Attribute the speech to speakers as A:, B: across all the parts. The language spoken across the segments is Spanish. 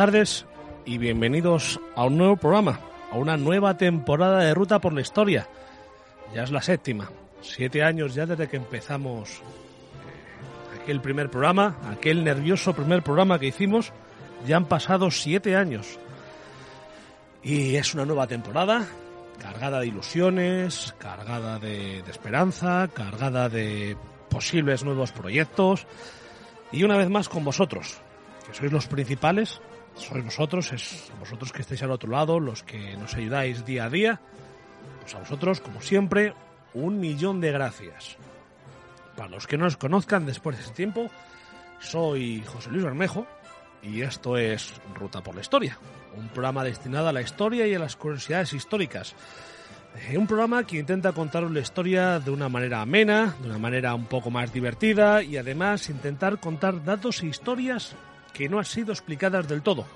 A: Tardes y bienvenidos a un nuevo programa, a una nueva temporada de Ruta por la Historia. Ya es la séptima, siete años ya desde que empezamos eh, aquel primer programa, aquel nervioso primer programa que hicimos. Ya han pasado siete años. Y es una nueva temporada, cargada de ilusiones, cargada de, de esperanza, cargada de posibles nuevos proyectos. Y una vez más con vosotros, que sois los principales, sois vosotros, es vosotros que estáis al otro lado, los que nos ayudáis día a día. Pues a vosotros, como siempre, un millón de gracias. Para los que no os conozcan después de ese tiempo, soy José Luis Bermejo y esto es Ruta por la Historia, un programa destinado a la historia y a las curiosidades históricas. Eh, Un programa que intenta contaros la historia de una manera amena, de una manera un poco más divertida y además intentar contar datos e historias que no han sido explicadas del todo.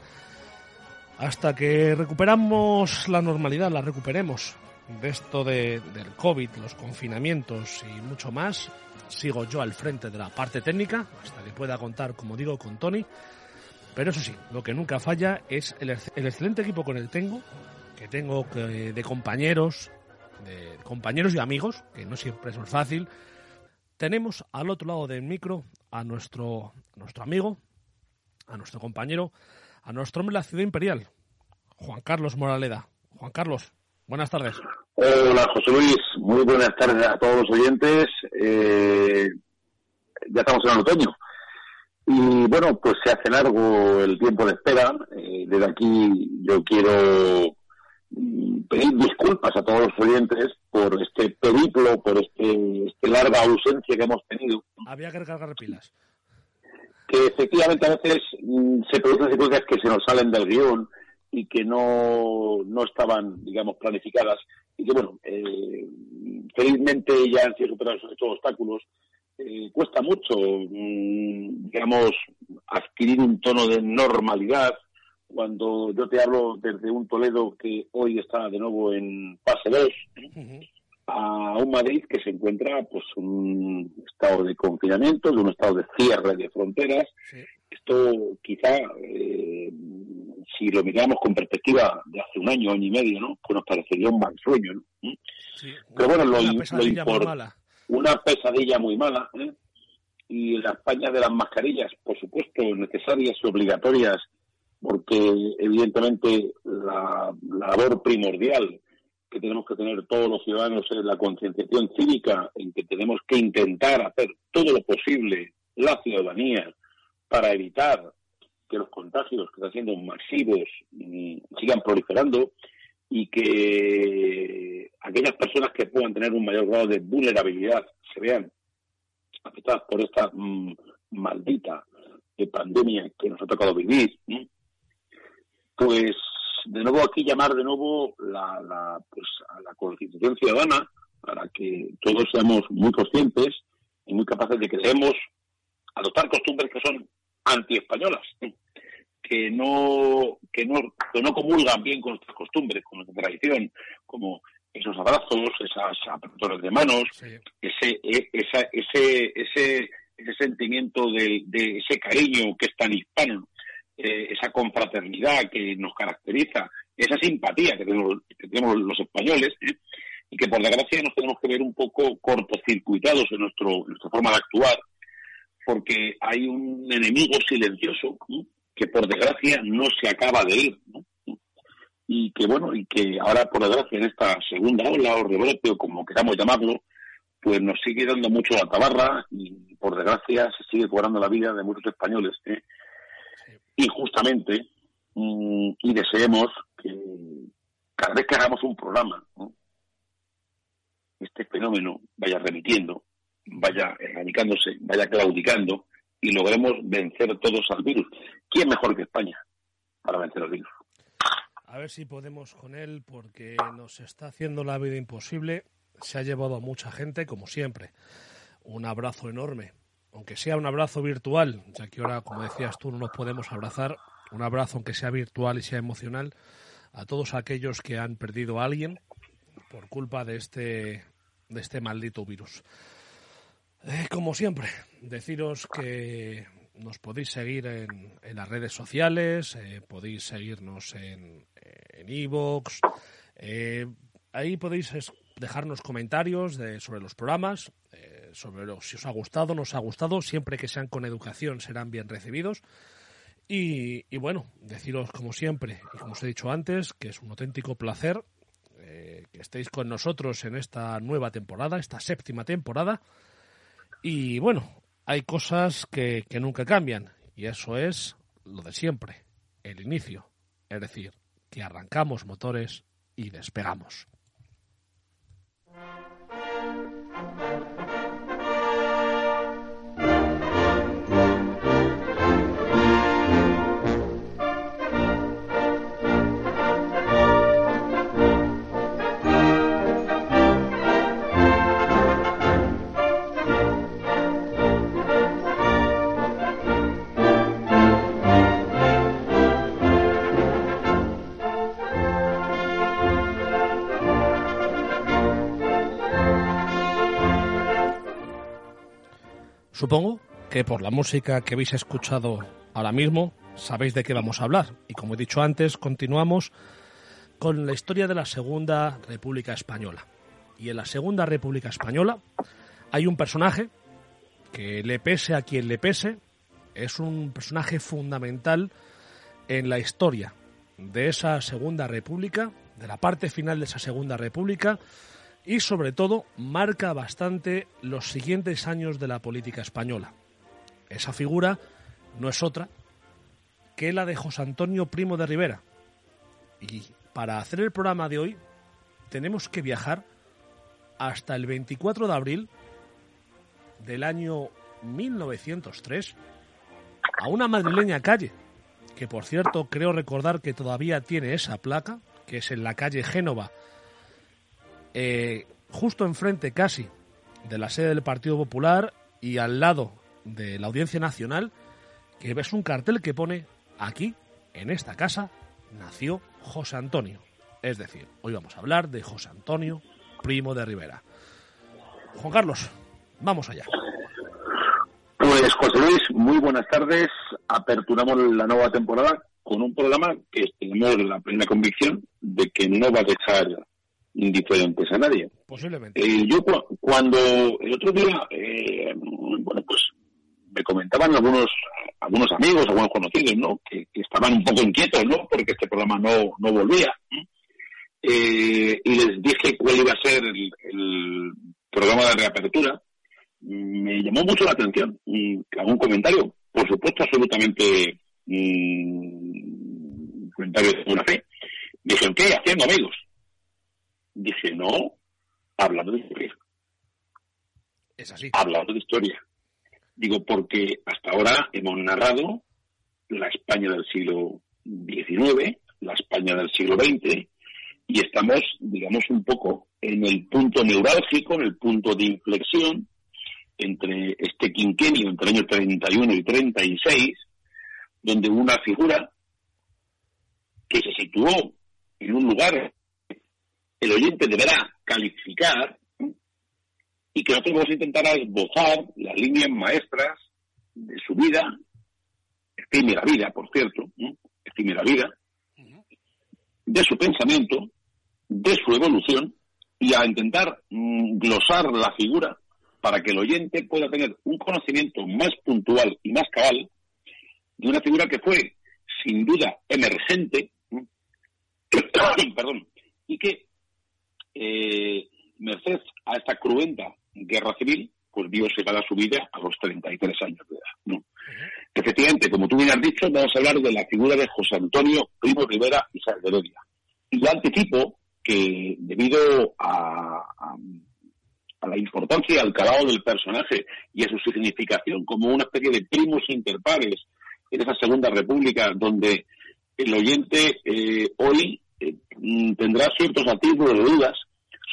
A: Hasta que recuperamos la normalidad, la recuperemos de esto de, del COVID, los confinamientos y mucho más, sigo yo al frente de la parte técnica, hasta que pueda contar, como digo, con Tony. Pero eso sí, lo que nunca falla es el, el excelente equipo con el tengo, que tengo que- de compañeros, de compañeros y amigos, que no siempre es fácil. Tenemos al otro lado del micro a nuestro, nuestro amigo, a nuestro compañero, a nuestro hombre de la ciudad imperial, Juan Carlos Moraleda. Juan Carlos, buenas tardes.
B: Hola José Luis, muy buenas tardes a todos los oyentes. Eh, ya estamos en el otoño y bueno, pues se hace largo el tiempo de espera. Eh, desde aquí yo quiero mm, pedir disculpas a todos los oyentes por este periplo, por este, este larga ausencia que hemos tenido,
A: Había que recargar pilas.
B: Que efectivamente a veces mm, se producen circunstancias que se nos salen del guion y que no, no estaban, digamos, planificadas y que, bueno, eh, felizmente ya han sido superados estos obstáculos. Eh, cuesta mucho, mm, digamos, adquirir un tono de normalidad cuando yo te hablo desde un Toledo que hoy está de nuevo en fase 2
A: Ujú.
B: A un Madrid que se encuentra pues un estado de confinamiento, de un estado de cierre de fronteras.
A: Sí.
B: Esto quizá, eh, si lo miramos con perspectiva de hace un año, año y medio, ¿no? Pues nos parecería un mal sueño, ¿no? ¿Mm?
A: Sí,
B: Pero bueno, lo-
A: una
B: lo
A: pesadilla muy mala.
B: Una pesadilla muy mala, ¿eh? Y la España de las mascarillas, por supuesto, necesarias y obligatorias, porque evidentemente la, la labor primordial que tenemos que tener todos los ciudadanos es la concienciación cívica, en que tenemos que intentar hacer todo lo posible la ciudadanía para evitar que los contagios que están siendo masivos mm, sigan proliferando y que aquellas personas que puedan tener un mayor grado de vulnerabilidad se vean afectadas por esta mm, maldita eh, pandemia que nos ha tocado vivir. Pues de nuevo aquí llamar de nuevo la, la, pues, a la concienciación ciudadana para que todos seamos muy conscientes y muy capaces de que debemos adoptar costumbres que son antiespañolas, que no que no que no comulgan bien con nuestras costumbres, con nuestra tradición, como esos abrazos, esas aperturas de manos,
A: Sí.
B: ese e- esa, ese ese ese sentimiento de, de ese cariño que es tan hispano, esa confraternidad que nos caracteriza, esa simpatía que tenemos, que tenemos los españoles, ¿eh? y que por desgracia nos tenemos que ver un poco cortocircuitados en, nuestro, nuestra forma de actuar, porque hay un enemigo silencioso que por desgracia no se acaba de ir, ¿no? y que bueno, y que ahora por desgracia en esta segunda ola o rebrote o como queramos llamarlo, pues nos sigue dando mucho la tabarra y por desgracia se sigue cobrando la vida de muchos españoles ¿eh? Injustamente mm, y deseemos que cada vez que hagamos un programa este fenómeno vaya remitiendo, vaya erradicándose, vaya claudicando y logremos vencer todos al virus. ¿Quién mejor que España para vencer al virus?
A: A ver si podemos con él porque nos está haciendo la vida imposible. Se ha llevado a mucha gente, como siempre. Un abrazo enorme, aunque sea un abrazo virtual, ya que ahora, como decías tú, no nos podemos abrazar. Un abrazo, aunque sea virtual y sea emocional, a todos aquellos que han perdido a alguien por culpa de este, de este maldito virus. Eh, como siempre, deciros que nos podéis seguir en, las redes sociales, eh, podéis seguirnos en Evox. Eh, ahí podéis dejarnos comentarios de, sobre los programas, sobre si os ha gustado, no os ha gustado. Siempre que sean con educación serán bien recibidos. Y, y, bueno, deciros como siempre, y como os he dicho antes, que es un auténtico placer que estéis con nosotros en esta nueva temporada, esta séptima temporada. Y bueno, hay cosas que, que nunca cambian y eso es lo de siempre, el inicio. Es decir, que arrancamos motores y despegamos. Supongo que por la música que habéis escuchado ahora mismo sabéis de qué vamos a hablar. Y como he dicho antes, continuamos con la historia de la Segunda República Española. Y en la Segunda República Española hay un personaje que le pese a quien le pese, es un personaje fundamental en la historia de esa Segunda República, de la parte final de esa Segunda República, y sobre todo marca bastante los siguientes años de la política española. Esa figura no es otra que la de José Antonio Primo de Rivera. Y para hacer el programa de hoy tenemos que viajar hasta el 24 de abril del año 1903 a una madrileña calle, que por cierto creo recordar que todavía tiene esa placa, que es en la calle Génova eh, justo enfrente casi de la sede del Partido Popular y al lado de la Audiencia Nacional, que ves un cartel que pone aquí, en esta casa, nació José Antonio. Es decir, hoy vamos a hablar de José Antonio, primo de Rivera. Juan Carlos, vamos allá.
B: Pues José Luis, muy buenas tardes. Aperturamos la nueva temporada con un programa que tenemos la plena convicción de que no va a dejar indiferentes a nadie.
A: Posiblemente.
B: Eh, yo cuando el otro día, eh, bueno, pues me comentaban algunos algunos amigos, algunos conocidos, ¿no? Que, estaban un poco inquietos, ¿no? Porque este programa no, no volvía. Eh, y les dije cuál iba a ser el, programa de reapertura. Me llamó mucho la atención. Y algún comentario, por supuesto, absolutamente mm, comentario de buena fe. Dijeron, ¿qué? Haciendo amigos. Dije, no, hablando de historia.
A: Es así.
B: Hablando de historia. Digo, porque hasta ahora hemos narrado la España del siglo XIX, la España del siglo XX, y estamos, digamos, un poco en el punto neurálgico, en el punto de inflexión entre este quinquenio, entre el año 31 y 36, donde una figura que se situó en un lugar el oyente deberá calificar y que nosotros vamos a intentar esbozar las líneas maestras de su vida, efímera vida, por cierto, efímera vida, de su pensamiento, de su evolución y a intentar mm, glosar la figura para que el oyente pueda tener un conocimiento más puntual y más cabal de una figura que fue sin duda emergente, perdón, y que eh, merced a esta cruenta guerra civil, pues vio segada su vida a los 33 años de edad. ¿no? Efectivamente, como tú bien has dicho, vamos a hablar de la figura de José Antonio Primo Rivera y Heredia. Y yo anticipo que debido a, a la importancia y al calado del personaje y a su significación como una especie de primos interpares en esa Segunda República donde el oyente eh, hoy eh, tendrá ciertos atisbos de dudas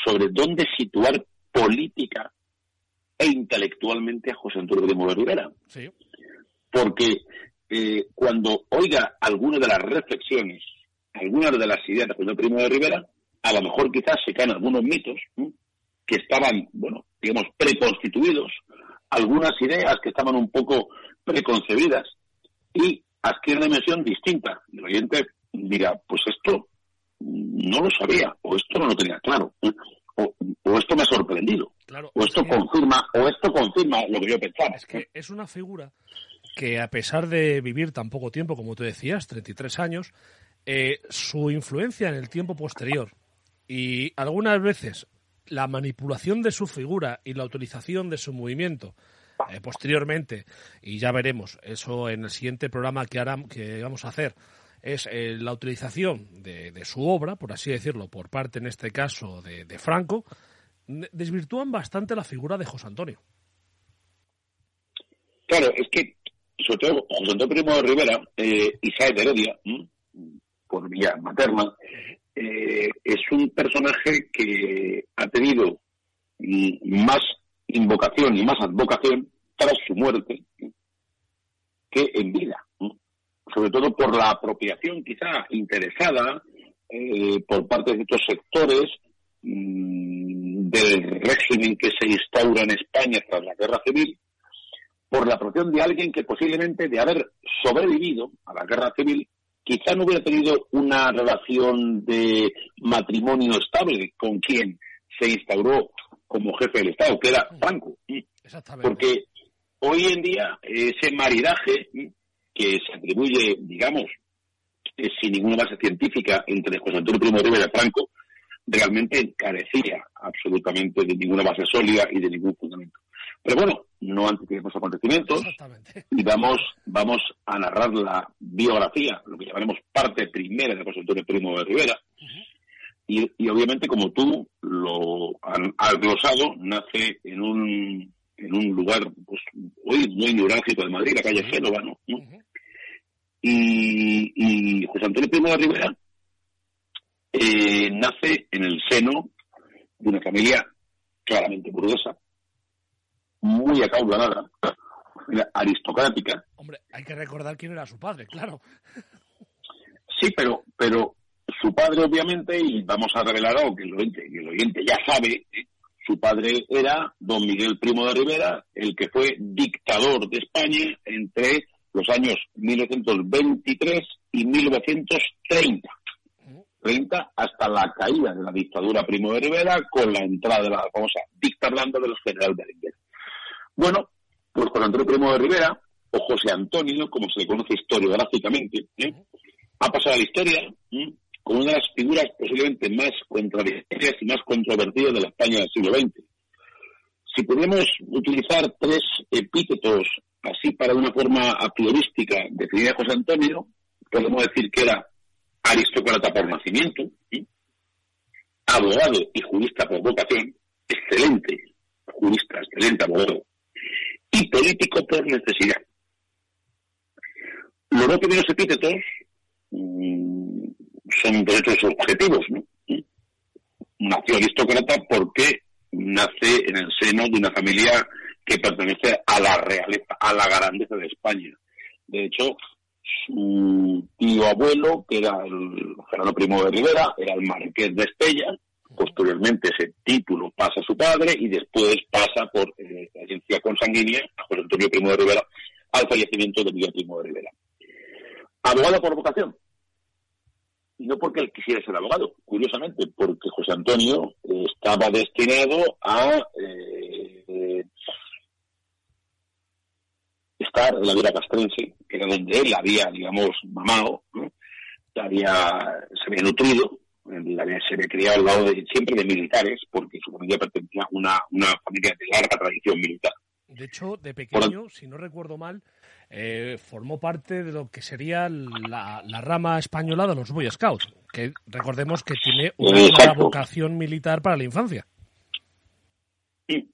B: sobre dónde situar política e intelectualmente a José Antonio de Rivera. Porque eh, cuando oiga algunas de las reflexiones, algunas de las ideas de José Primo de Rivera, a lo mejor quizás se caen algunos mitos que estaban, bueno, digamos, preconstituidos, algunas ideas que estaban un poco preconcebidas y adquiere una dimensión distinta. El oyente dirá, pues esto no lo sabía, o esto no lo tenía claro, o, esto me ha sorprendido, o esto confirma, o esto confirma lo que yo pensaba.
A: Es que es una figura que a pesar de vivir tan poco tiempo, como tú decías, 33 años, eh, su influencia en el tiempo posterior y algunas veces la manipulación de su figura y la utilización de su movimiento eh, posteriormente, y ya veremos eso en el siguiente programa que, hará, que vamos a hacer, es eh, la utilización de, su obra, por así decirlo, por parte en este caso de, Franco, desvirtúan bastante la figura de José Antonio.
B: Claro, es que, sobre todo, José Antonio Primo de Rivera, eh, Isaac de Heredia, por vía materna, eh, es un personaje que ha tenido más invocación y más advocación tras su muerte que en vida sobre todo por la apropiación quizá interesada eh, por parte de estos sectores mm, del régimen que se instaura en España tras la guerra civil, por la apropiación de alguien que posiblemente de haber sobrevivido a la guerra civil quizá no hubiera tenido una relación de matrimonio estable con quien se instauró como jefe del Estado, que era Franco. Porque hoy en día ese maridaje que se atribuye, digamos, eh, sin ninguna base científica entre José Antonio Primo de Rivera y Franco, realmente carecía absolutamente de ninguna base sólida y de ningún fundamento. Pero bueno, no anticipemos acontecimientos y vamos, vamos a narrar la biografía, lo que llamaremos parte primera de José Antonio Primo de Rivera. y, y, obviamente, como tú lo has glosado, nace en un, en un lugar pues, hoy muy neurálgico de Madrid, la calle Génova, ¿no? Y, y José Antonio Primo de Rivera eh, nace en el seno de una familia claramente burguesa, muy acaudalada, aristocrática.
A: Hombre, hay que recordar quién era su padre, claro.
B: Sí, pero, pero su padre, obviamente, y vamos a revelar algo que el oyente, que el oyente ya sabe, ¿eh? su padre era don Miguel Primo de Rivera, el que fue dictador de España entre los años 1923 y 1930. 30 hasta la caída de la dictadura Primo de Rivera con la entrada de la famosa dicta blanda de los generales de Berenguer. Bueno, pues Juan Antonio Primo de Rivera, o José Antonio, como se le conoce historiográficamente, ¿eh? ha pasado a la historia como una de las figuras posiblemente más contradictorias y más controvertidas de la España del siglo XX. Si podemos utilizar tres epítetos así para una forma a priorística definir a José Antonio, podemos decir que era aristócrata por nacimiento, abogado y jurista por vocación, excelente jurista, excelente abogado, y político por necesidad. Los dos primeros epítetos mm, son derechos objetivos, ¿no? Nació aristócrata porque nace en el seno de una familia que pertenece a la realeza, a la grandeza de España. De hecho, su tío abuelo, que era el Gerardo Primo de Rivera, era el marqués de Estella. Posteriormente ese título pasa a su padre y después pasa por eh, agencia consanguínea a José Antonio Primo de Rivera al fallecimiento de Miguel Primo de Rivera. Abogado por vocación. Y no porque él quisiera ser abogado, curiosamente, porque José Antonio estaba destinado a eh, estar en la vida castrense, que era donde él había, digamos, mamado, había, se había nutrido, se había criado al lado de, siempre de militares, porque su familia pertenecía a una, una familia de larga tradición militar.
A: De hecho, de pequeño, si no recuerdo mal, eh, formó parte de lo que sería la, rama española de los Boy Scouts, que recordemos que tiene una vocación militar para la infancia.
B: Sí,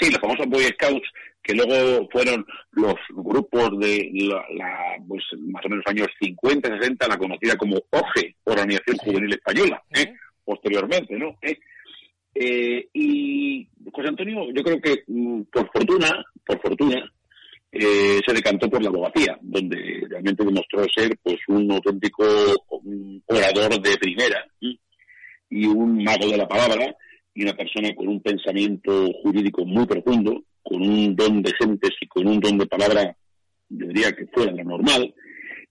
B: Sí, los famosos Boy Scouts, que luego fueron los grupos de la, pues, más o menos años 50, 60, la conocida como OGE, Organización Juvenil Española, ¿eh? posteriormente, ¿no? ¿Eh? Eh, y José Antonio, yo creo que mm, por fortuna, por fortuna, se decantó por la abogacía, donde realmente demostró ser pues un auténtico orador de primera y un mago de la palabra y una persona con un pensamiento jurídico muy profundo, con un don de gentes y con un don de palabra, diría que fuera lo normal.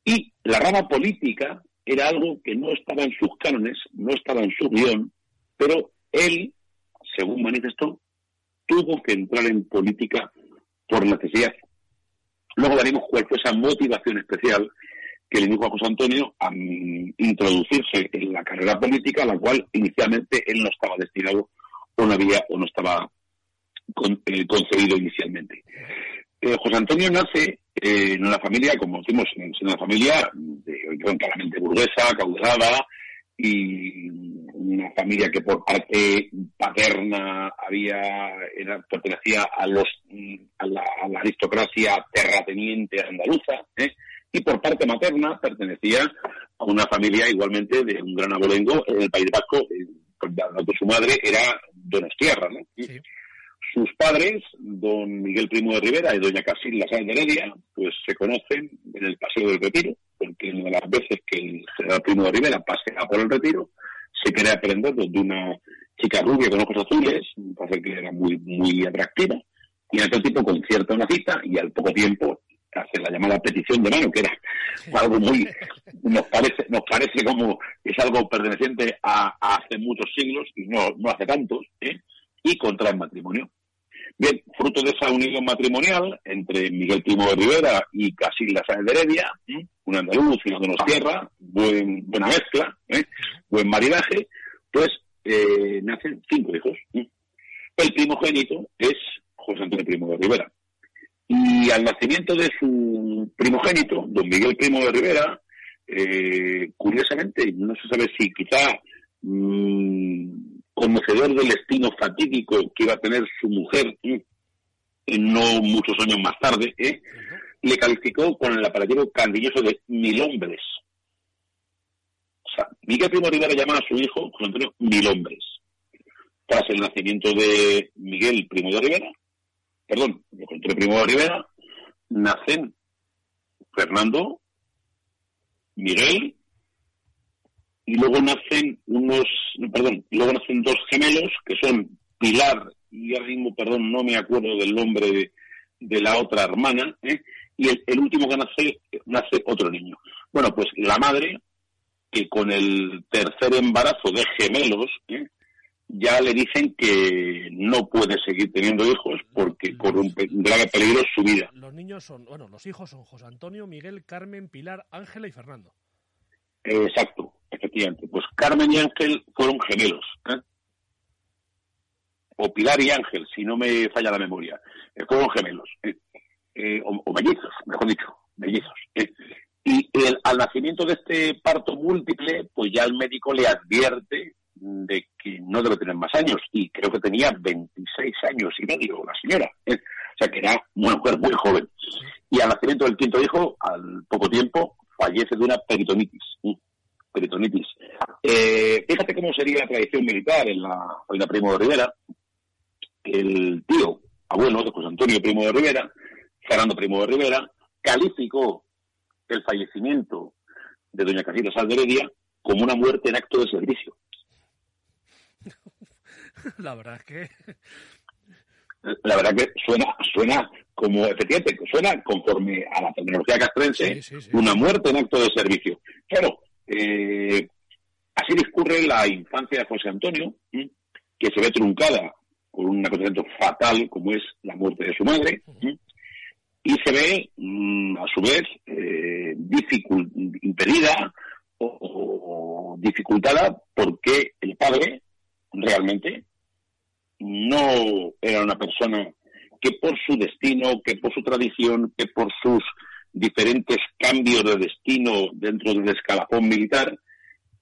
B: Y la rama política era algo que no estaba en sus cánones, no estaba en su guion, pero él, según manifestó, tuvo que entrar en política por necesidad. Luego veremos cuál fue esa motivación especial que le dijo a José Antonio a introducirse en la carrera política, a la cual inicialmente él no estaba destinado o no había o no estaba eh, concebido inicialmente. Eh, José Antonio nace eh, en una familia, como decimos, en una familia claramente burguesa, caudalada, y una familia que por parte paterna había era, pertenecía a los a la, aristocracia terrateniente andaluza ¿eh? y por parte materna pertenecía a una familia igualmente de un gran abolengo en el País Vasco, eh, su madre era Donostierra, ¿no? Sus padres, don Miguel Primo de Rivera y doña Casilda Sáenz de Heredia, pues se conocen en el Paseo del Retiro, porque una de las veces que el general Primo de Rivera pasea por el Retiro, se quiere aprender de una chica rubia con ojos azules, me parece que era muy, muy atractiva, y en aquel tipo concierta una cita y al poco tiempo hace la llamada petición de mano, que era algo muy, nos parece, nos parece como es algo perteneciente a, hace muchos siglos y no, no hace tantos, ¿eh? y contraen matrimonio. Bien, fruto de esa unión matrimonial entre Miguel Primo de Rivera y Casilda Sáenz de Heredia, un andaluz y una tierra, buen, buena mezcla, ¿eh? buen maridaje, pues eh, nacen cinco hijos. El primogénito es José Antonio Primo de Rivera. Y al nacimiento de su primogénito, don Miguel Primo de Rivera, eh, curiosamente, no se sabe si quizá mmm, conocedor del destino fatídico que iba a tener su mujer no muchos años más tarde, ¿eh? le calificó con el apelativo candilloso de mil hombres. O sea, Miguel Primo Rivera llamaba a su hijo José Antonio mil hombres. Tras el nacimiento de Miguel Primo de Rivera, perdón, José Antonio Primo de Rivera, nacen Fernando, Miguel y luego nacen unos, perdón, luego nacen dos gemelos que son Pilar y ahora mismo, perdón, no me acuerdo del nombre de, la otra hermana, ¿eh? y el, último que nace, nace otro niño. Bueno, pues la madre, que con el tercer embarazo de gemelos, ¿eh? ya le dicen que no puede seguir teniendo hijos porque corre un grave peligro su vida.
A: Los niños son, bueno, los hijos son José Antonio, Miguel, Carmen, Pilar, Ángela y Fernando.
B: exacto efectivamente. Pues Carmen y Ángel fueron gemelos. ¿eh? O Pilar y Ángel, si no me falla la memoria. Eh, fueron gemelos. ¿eh? O, mellizos, mejor dicho, mellizos. Y al nacimiento de este parto múltiple, pues ya el médico le advierte de que no debe tener más años. Y creo que tenía 26 años y medio la señora. O sea que era una mujer muy joven. Y al nacimiento del quinto hijo, al poco tiempo, fallece de una peritonitis peritonitis. Eh, fíjate cómo sería la tradición militar en la familia Primo de Rivera. El tío, abuelo de José Antonio Primo de Rivera, Fernando Primo de Rivera, calificó el fallecimiento de doña Casita Salderedia como una muerte en acto de servicio.
A: La verdad es que...
B: La verdad que suena, suena como, efectivamente, suena conforme a la terminología castrense, una muerte en acto de servicio. Claro, eh, así discurre la infancia de José Antonio, que se ve truncada por un acontecimiento fatal como es la muerte de su madre, y se ve, mm, a su vez, eh, impedida o, dificultada porque el padre realmente no era una persona que por su destino, que por su tradición, que por sus diferentes cambios de destino dentro del escalafón militar,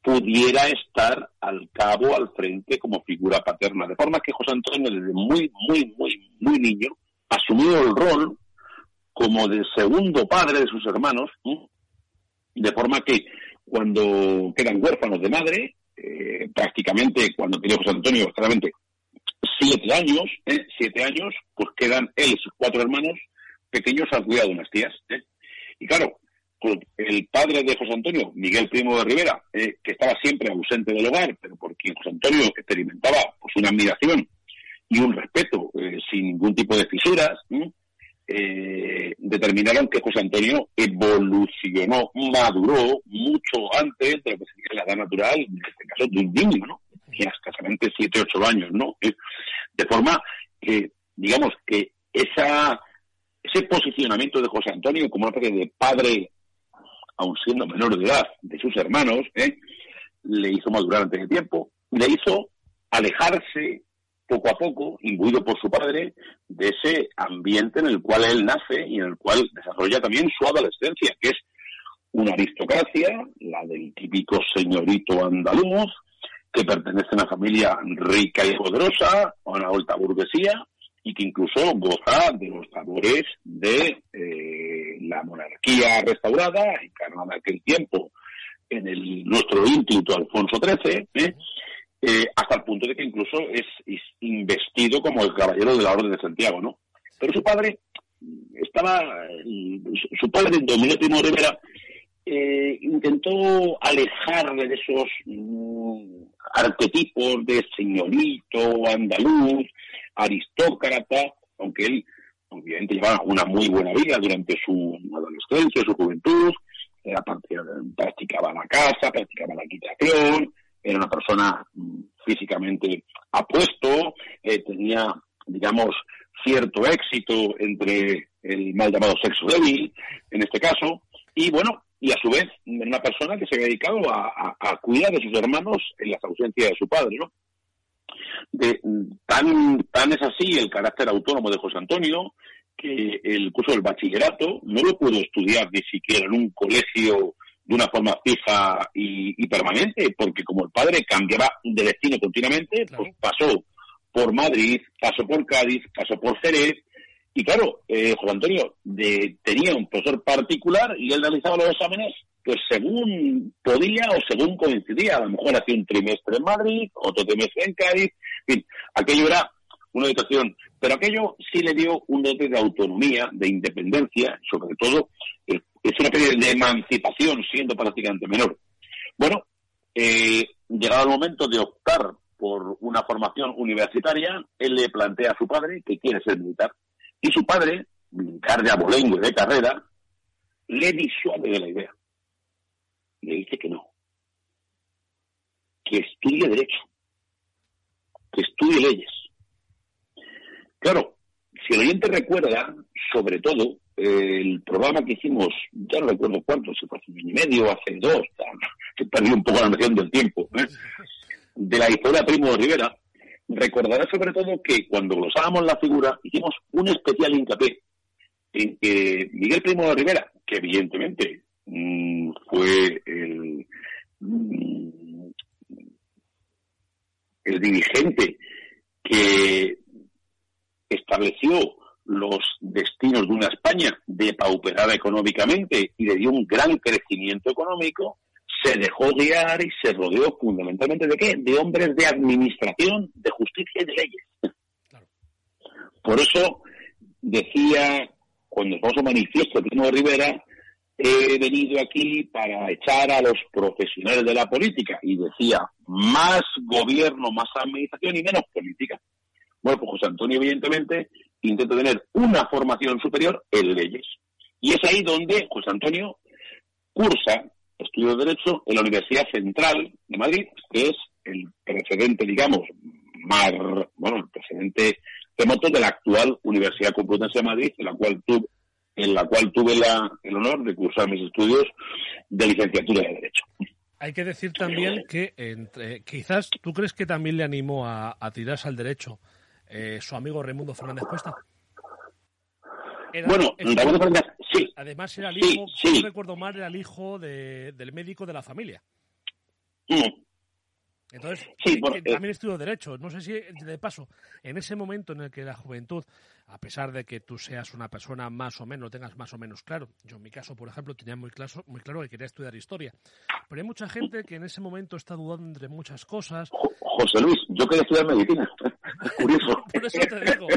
B: pudiera estar al cabo, al frente, como figura paterna. De forma que José Antonio, desde muy, muy, muy, muy niño, asumió el rol como de segundo padre de sus hermanos, de forma que cuando quedan huérfanos de madre, eh, prácticamente cuando tenía José Antonio, claramente siete años, ¿eh? siete años, pues quedan él y sus cuatro hermanos pequeños al cuidado de unas tías. ¿eh? Y claro, el padre de José Antonio, Miguel Primo de Rivera, eh, que estaba siempre ausente del hogar, pero por quien José Antonio experimentaba pues una admiración y un respeto sin ningún tipo de fisuras, determinaron que José Antonio evolucionó, maduró mucho antes de lo que sería la edad natural, en este caso de un niño, ¿no? tenía escasamente 7, 8 años, ¿no? De forma que, digamos, que esa, ese posicionamiento de José Antonio como una especie de padre, aun siendo menor de edad, de sus hermanos, ¿eh? le hizo madurar antes de tiempo, le hizo alejarse poco a poco, imbuido por su padre, de ese ambiente en el cual él nace y en el cual desarrolla también su adolescencia, que es una aristocracia, la del típico señorito andaluz, que pertenece a una familia rica y poderosa, a una alta burguesía, y que incluso goza de los sabores de eh, la monarquía restaurada, encarnada en aquel tiempo en el nuestro ínclito Alfonso XIII, ¿eh? Eh, hasta el punto de que incluso es, investido como el caballero de la Orden de Santiago, ¿no? Pero su padre estaba, su padre, Domingo Primo Rivera, intentó alejarle de esos mm, arquetipos de señorito, andaluz, aristócrata, aunque él obviamente llevaba una muy buena vida durante su adolescencia, su juventud, era, practicaba la casa, practicaba la equitación, era una persona mm, físicamente apuesto, eh, tenía, digamos, cierto éxito entre el mal llamado sexo débil, en este caso, y bueno, y a su vez una persona que se había dedicado a, cuidar de sus hermanos en las ausencias de su padre, ¿no? De, tan, tan es así el carácter autónomo de José Antonio que el curso del bachillerato no lo pudo estudiar ni siquiera en un colegio de una forma fija y, permanente, porque como el padre cambiaba de destino continuamente, pues pasó por Madrid, pasó por Cádiz, pasó por Jerez, y claro, eh, Juan Antonio tenía un profesor particular y él realizaba los exámenes pues según podía o según coincidía. A lo mejor hacía un trimestre en Madrid, otro trimestre en Cádiz. En fin, aquello era una educación, pero aquello sí le dio un dote de autonomía, de independencia, sobre todo eh, es una especie de emancipación siendo prácticamente menor. Bueno, eh, llegado el momento de optar por una formación universitaria, él le plantea a su padre que quiere ser militar. Y su padre, militar de abolengo y de carrera, le disuade de la idea. Le dice que no. Que estudie Derecho. Que estudie leyes. Claro, si el oyente recuerda, sobre todo, el programa que hicimos, ya no recuerdo cuánto, hace un año y medio, hace dos, se perdió un poco la noción del tiempo, ¿eh? de la historia Primo de Rivera, recordará sobre todo que cuando glosábamos la figura hicimos un especial hincapié en que Miguel Primo de Rivera, que evidentemente mm, fue el, mm, el dirigente que estableció los destinos de una España depauperada económicamente y le dio un gran crecimiento económico, se dejó guiar y se rodeó fundamentalmente de qué? De hombres de administración, de justicia y de leyes. Por eso decía, cuando el famoso manifiesto de Primo Rivera, he venido aquí para echar a los profesionales de la política. Y decía, más gobierno, más administración y menos política. Bueno, pues José Antonio, evidentemente, intenta tener una formación superior en leyes. Y es ahí donde José Antonio cursa estudio de Derecho en la Universidad Central de Madrid, que es el precedente, digamos, más, bueno, el precedente remoto de la actual Universidad Complutense de Madrid, en la cual tuve, en la cual tuve la, el honor de cursar mis estudios de licenciatura de Derecho.
A: Hay que decir también que entre, quizás tú crees que también le animó a, tirarse al derecho eh, su amigo Raimundo Fernández Cuesta
B: bueno, sí.
A: Además era el hijo, si no recuerdo mal, era el hijo del médico de la familia.
B: Mm.
A: Entonces,
B: Sí, eh,
A: también estudio Derecho. No sé si, de paso, en ese momento en el que la juventud, a pesar de que tú seas una persona más o menos, lo tengas más o menos claro, yo en mi caso, por ejemplo, tenía muy claro, muy claro que quería estudiar Historia. Pero hay mucha gente que en ese momento está dudando entre muchas cosas.
B: Jo- José Luis, yo quería estudiar medicina. Curioso.
A: Por eso te digo.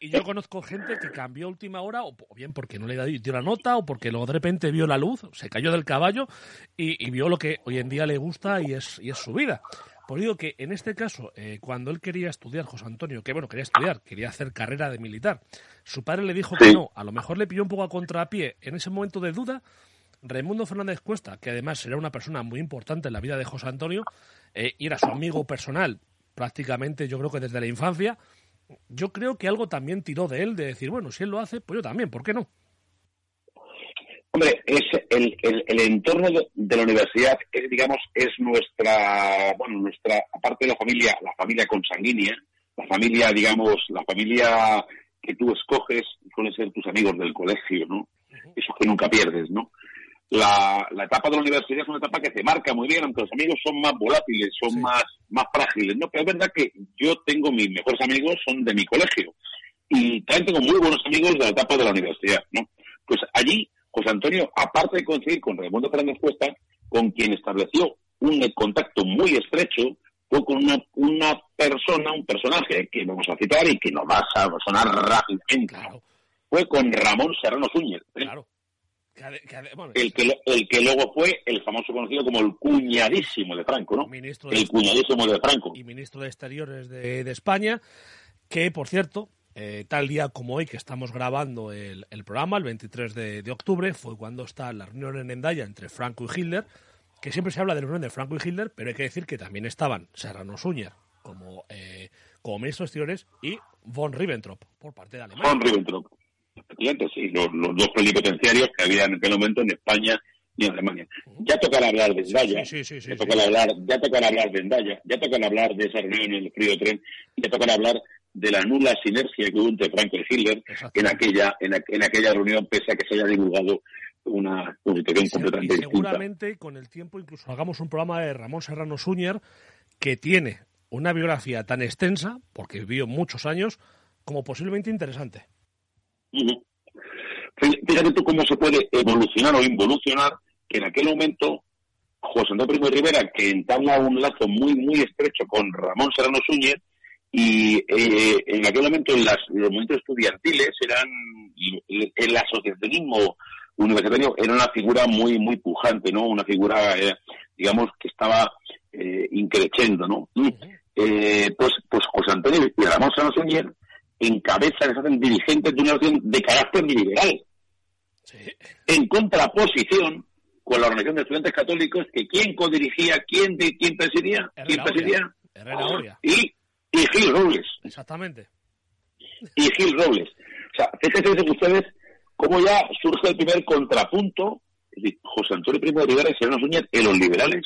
A: Y, y yo conozco gente que cambió a última hora, o, bien porque no le dio la nota, o porque luego de repente vio la luz, se cayó del caballo y, y vio lo que hoy en día le gusta y es, y es su vida. Pues digo que en este caso, eh, cuando él quería estudiar, José Antonio, que bueno, quería estudiar, quería hacer carrera de militar, su padre le dijo que no, a lo mejor le pilló un poco a contrapié en ese momento de duda. Raimundo Fernández Cuesta, que además era una persona muy importante en la vida de José Antonio, eh, y era su amigo personal prácticamente, yo creo que desde la infancia, yo creo que algo también tiró de él, de decir, bueno, si él lo hace, pues yo también, ¿por qué no?
B: Hombre, es el, el, el entorno de, la universidad, es, digamos, es nuestra, bueno, nuestra, aparte de la familia, la familia consanguínea, la familia, digamos, la familia que tú escoges, suelen ser tus amigos del colegio, ¿no? Esos que nunca pierdes, ¿no? La, la etapa de la universidad es una etapa que te marca muy bien, aunque los amigos son más volátiles, son
A: Sí.
B: más, más frágiles, ¿no? Pero es verdad que yo tengo mis mejores amigos, son de mi colegio. Y también tengo muy buenos amigos de la etapa de la universidad, ¿no? Pues allí, José Antonio, aparte de coincidir con Raimundo Fernández Cuesta, con quien estableció un contacto muy estrecho, fue con una, una persona, un personaje que vamos a citar y que nos va a sonar rápidamente.
A: Claro,
B: Fue con Ramón Serrano Súñez, ¿eh?
A: claro. Que ade- que ade- bueno,
B: el, que, el que luego fue el famoso conocido como el cuñadísimo de Franco, ¿no?
A: ministro de,
B: El cuñadísimo de Franco.
A: y ministro de Exteriores de, de España, que, por cierto, eh, tal día como hoy que estamos grabando el, el programa, el 23 de, de octubre, fue cuando está la reunión en Endaya entre Franco y Hitler, que siempre se habla de la reunión de Franco y Hitler, pero hay que decir que también estaban Serrano Suñer como, eh, como ministro de Exteriores y von Ribbentrop por parte de Alemania.
B: Von Ribbentrop. Efectivamente, sí, los, los dos plenipotenciarios que había en aquel momento en España y en Alemania. Ya tocará hablar de Endaya,
A: Sí, sí, sí, sí,
B: ya, tocará hablar, ya tocará hablar de Endaya, ya tocará hablar de esa reunión en el frío tren, y ya tocará hablar de la nula sinergia que hubo entre Franco y Hitler en aquella, en, en aquella reunión, pese a que se haya divulgado una
A: Y se-
B: completamente
A: y
B: distinta.
A: seguramente con el tiempo incluso hagamos un programa de Ramón Serrano Suñer que tiene una biografía tan extensa, porque vivió muchos años, como posiblemente interesante.
B: Fíjate tú cómo se puede evolucionar o involucionar que en aquel momento José Antonio Primo de Rivera, que entabla un lazo muy, muy estrecho con Ramón Serrano Súñez, y eh, en aquel momento en las, los movimientos estudiantiles eran, y el asociacionismo universitario era una figura muy, muy pujante, ¿no? Una figura, eh, digamos, que estaba eh, increciendo, ¿no? Y, eh, pues, pues José Antonio y Ramón Serrano Súñez encabezan, se hacen dirigentes de una organización de carácter liberal,
A: Sí.
B: en contraposición con la Organización de Estudiantes Católicos, que quién codirigía, quién, de, quién presidía, quién presidía.
A: Herrera Oria.
B: y, y Gil Robles,
A: Exactamente.
B: y Gil Robles. O sea, fíjense ustedes cómo ya surge el primer contrapunto, es decir, José Antonio Primo de Rivera y Serrano Suñez en los liberales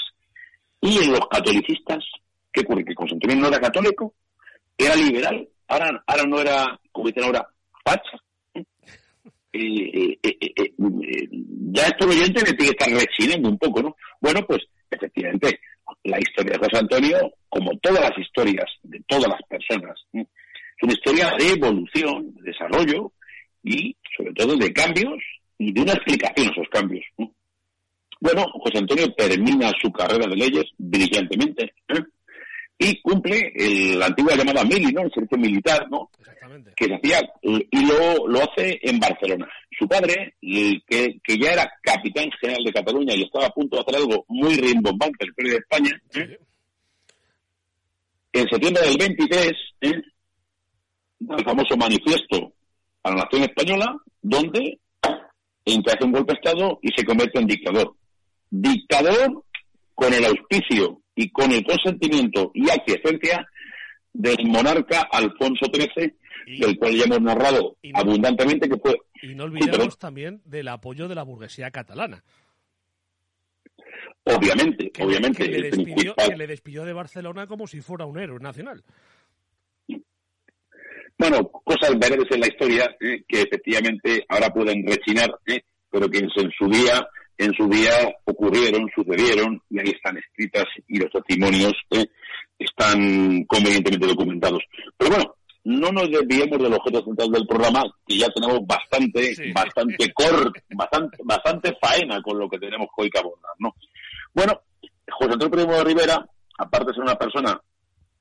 B: y en los catolicistas. ¿Qué ocurre? Que José Antonio no era católico, era liberal, ahora, ahora no era, como dicen ahora, facha. Eh, eh, ya estos oyentes me tiene que estar rechinando un poco, ¿no? Bueno, pues efectivamente, la historia de José Antonio, como todas las historias de todas las personas, es una historia de evolución, de desarrollo y sobre todo de cambios y de una explicación a esos cambios. ¿no? Bueno, José Antonio termina su carrera de leyes brillantemente. Y cumple el, la antigua llamada mili, ¿no? El servicio militar, ¿no?
A: Exactamente.
B: que se hacía eh, y lo, lo hace en Barcelona. Su padre, el que, que ya era capitán general de Cataluña y estaba a punto de hacer algo muy rimbombante en el Imperio de España. ¿eh? en septiembre del 23, ¿eh? el famoso manifiesto a la nación española, donde en que hace un golpe de Estado y se convierte en dictador. Dictador con el auspicio y con el consentimiento y aquiescencia del monarca Alfonso XIII,
A: Y,
B: del cual ya hemos narrado
A: no-
B: abundantemente que fue
A: y no olvidemos también del apoyo de la burguesía catalana,
B: obviamente,
A: que,
B: obviamente
A: que le despidió, que le despidió de Barcelona como si fuera un héroe nacional.
B: bueno, cosas verdes en la historia ¿eh? que efectivamente ahora pueden rechinar, ¿eh? pero que en su día en su día ocurrieron, sucedieron, y ahí están escritas y los testimonios eh, están convenientemente documentados. Pero bueno, no nos desviemos del objeto central del programa, que ya tenemos bastante, bastante cor, bastante, bastante faena con lo que tenemos hoy que abordar, ¿no? Bueno, José Antonio Primo de Rivera, aparte de ser una persona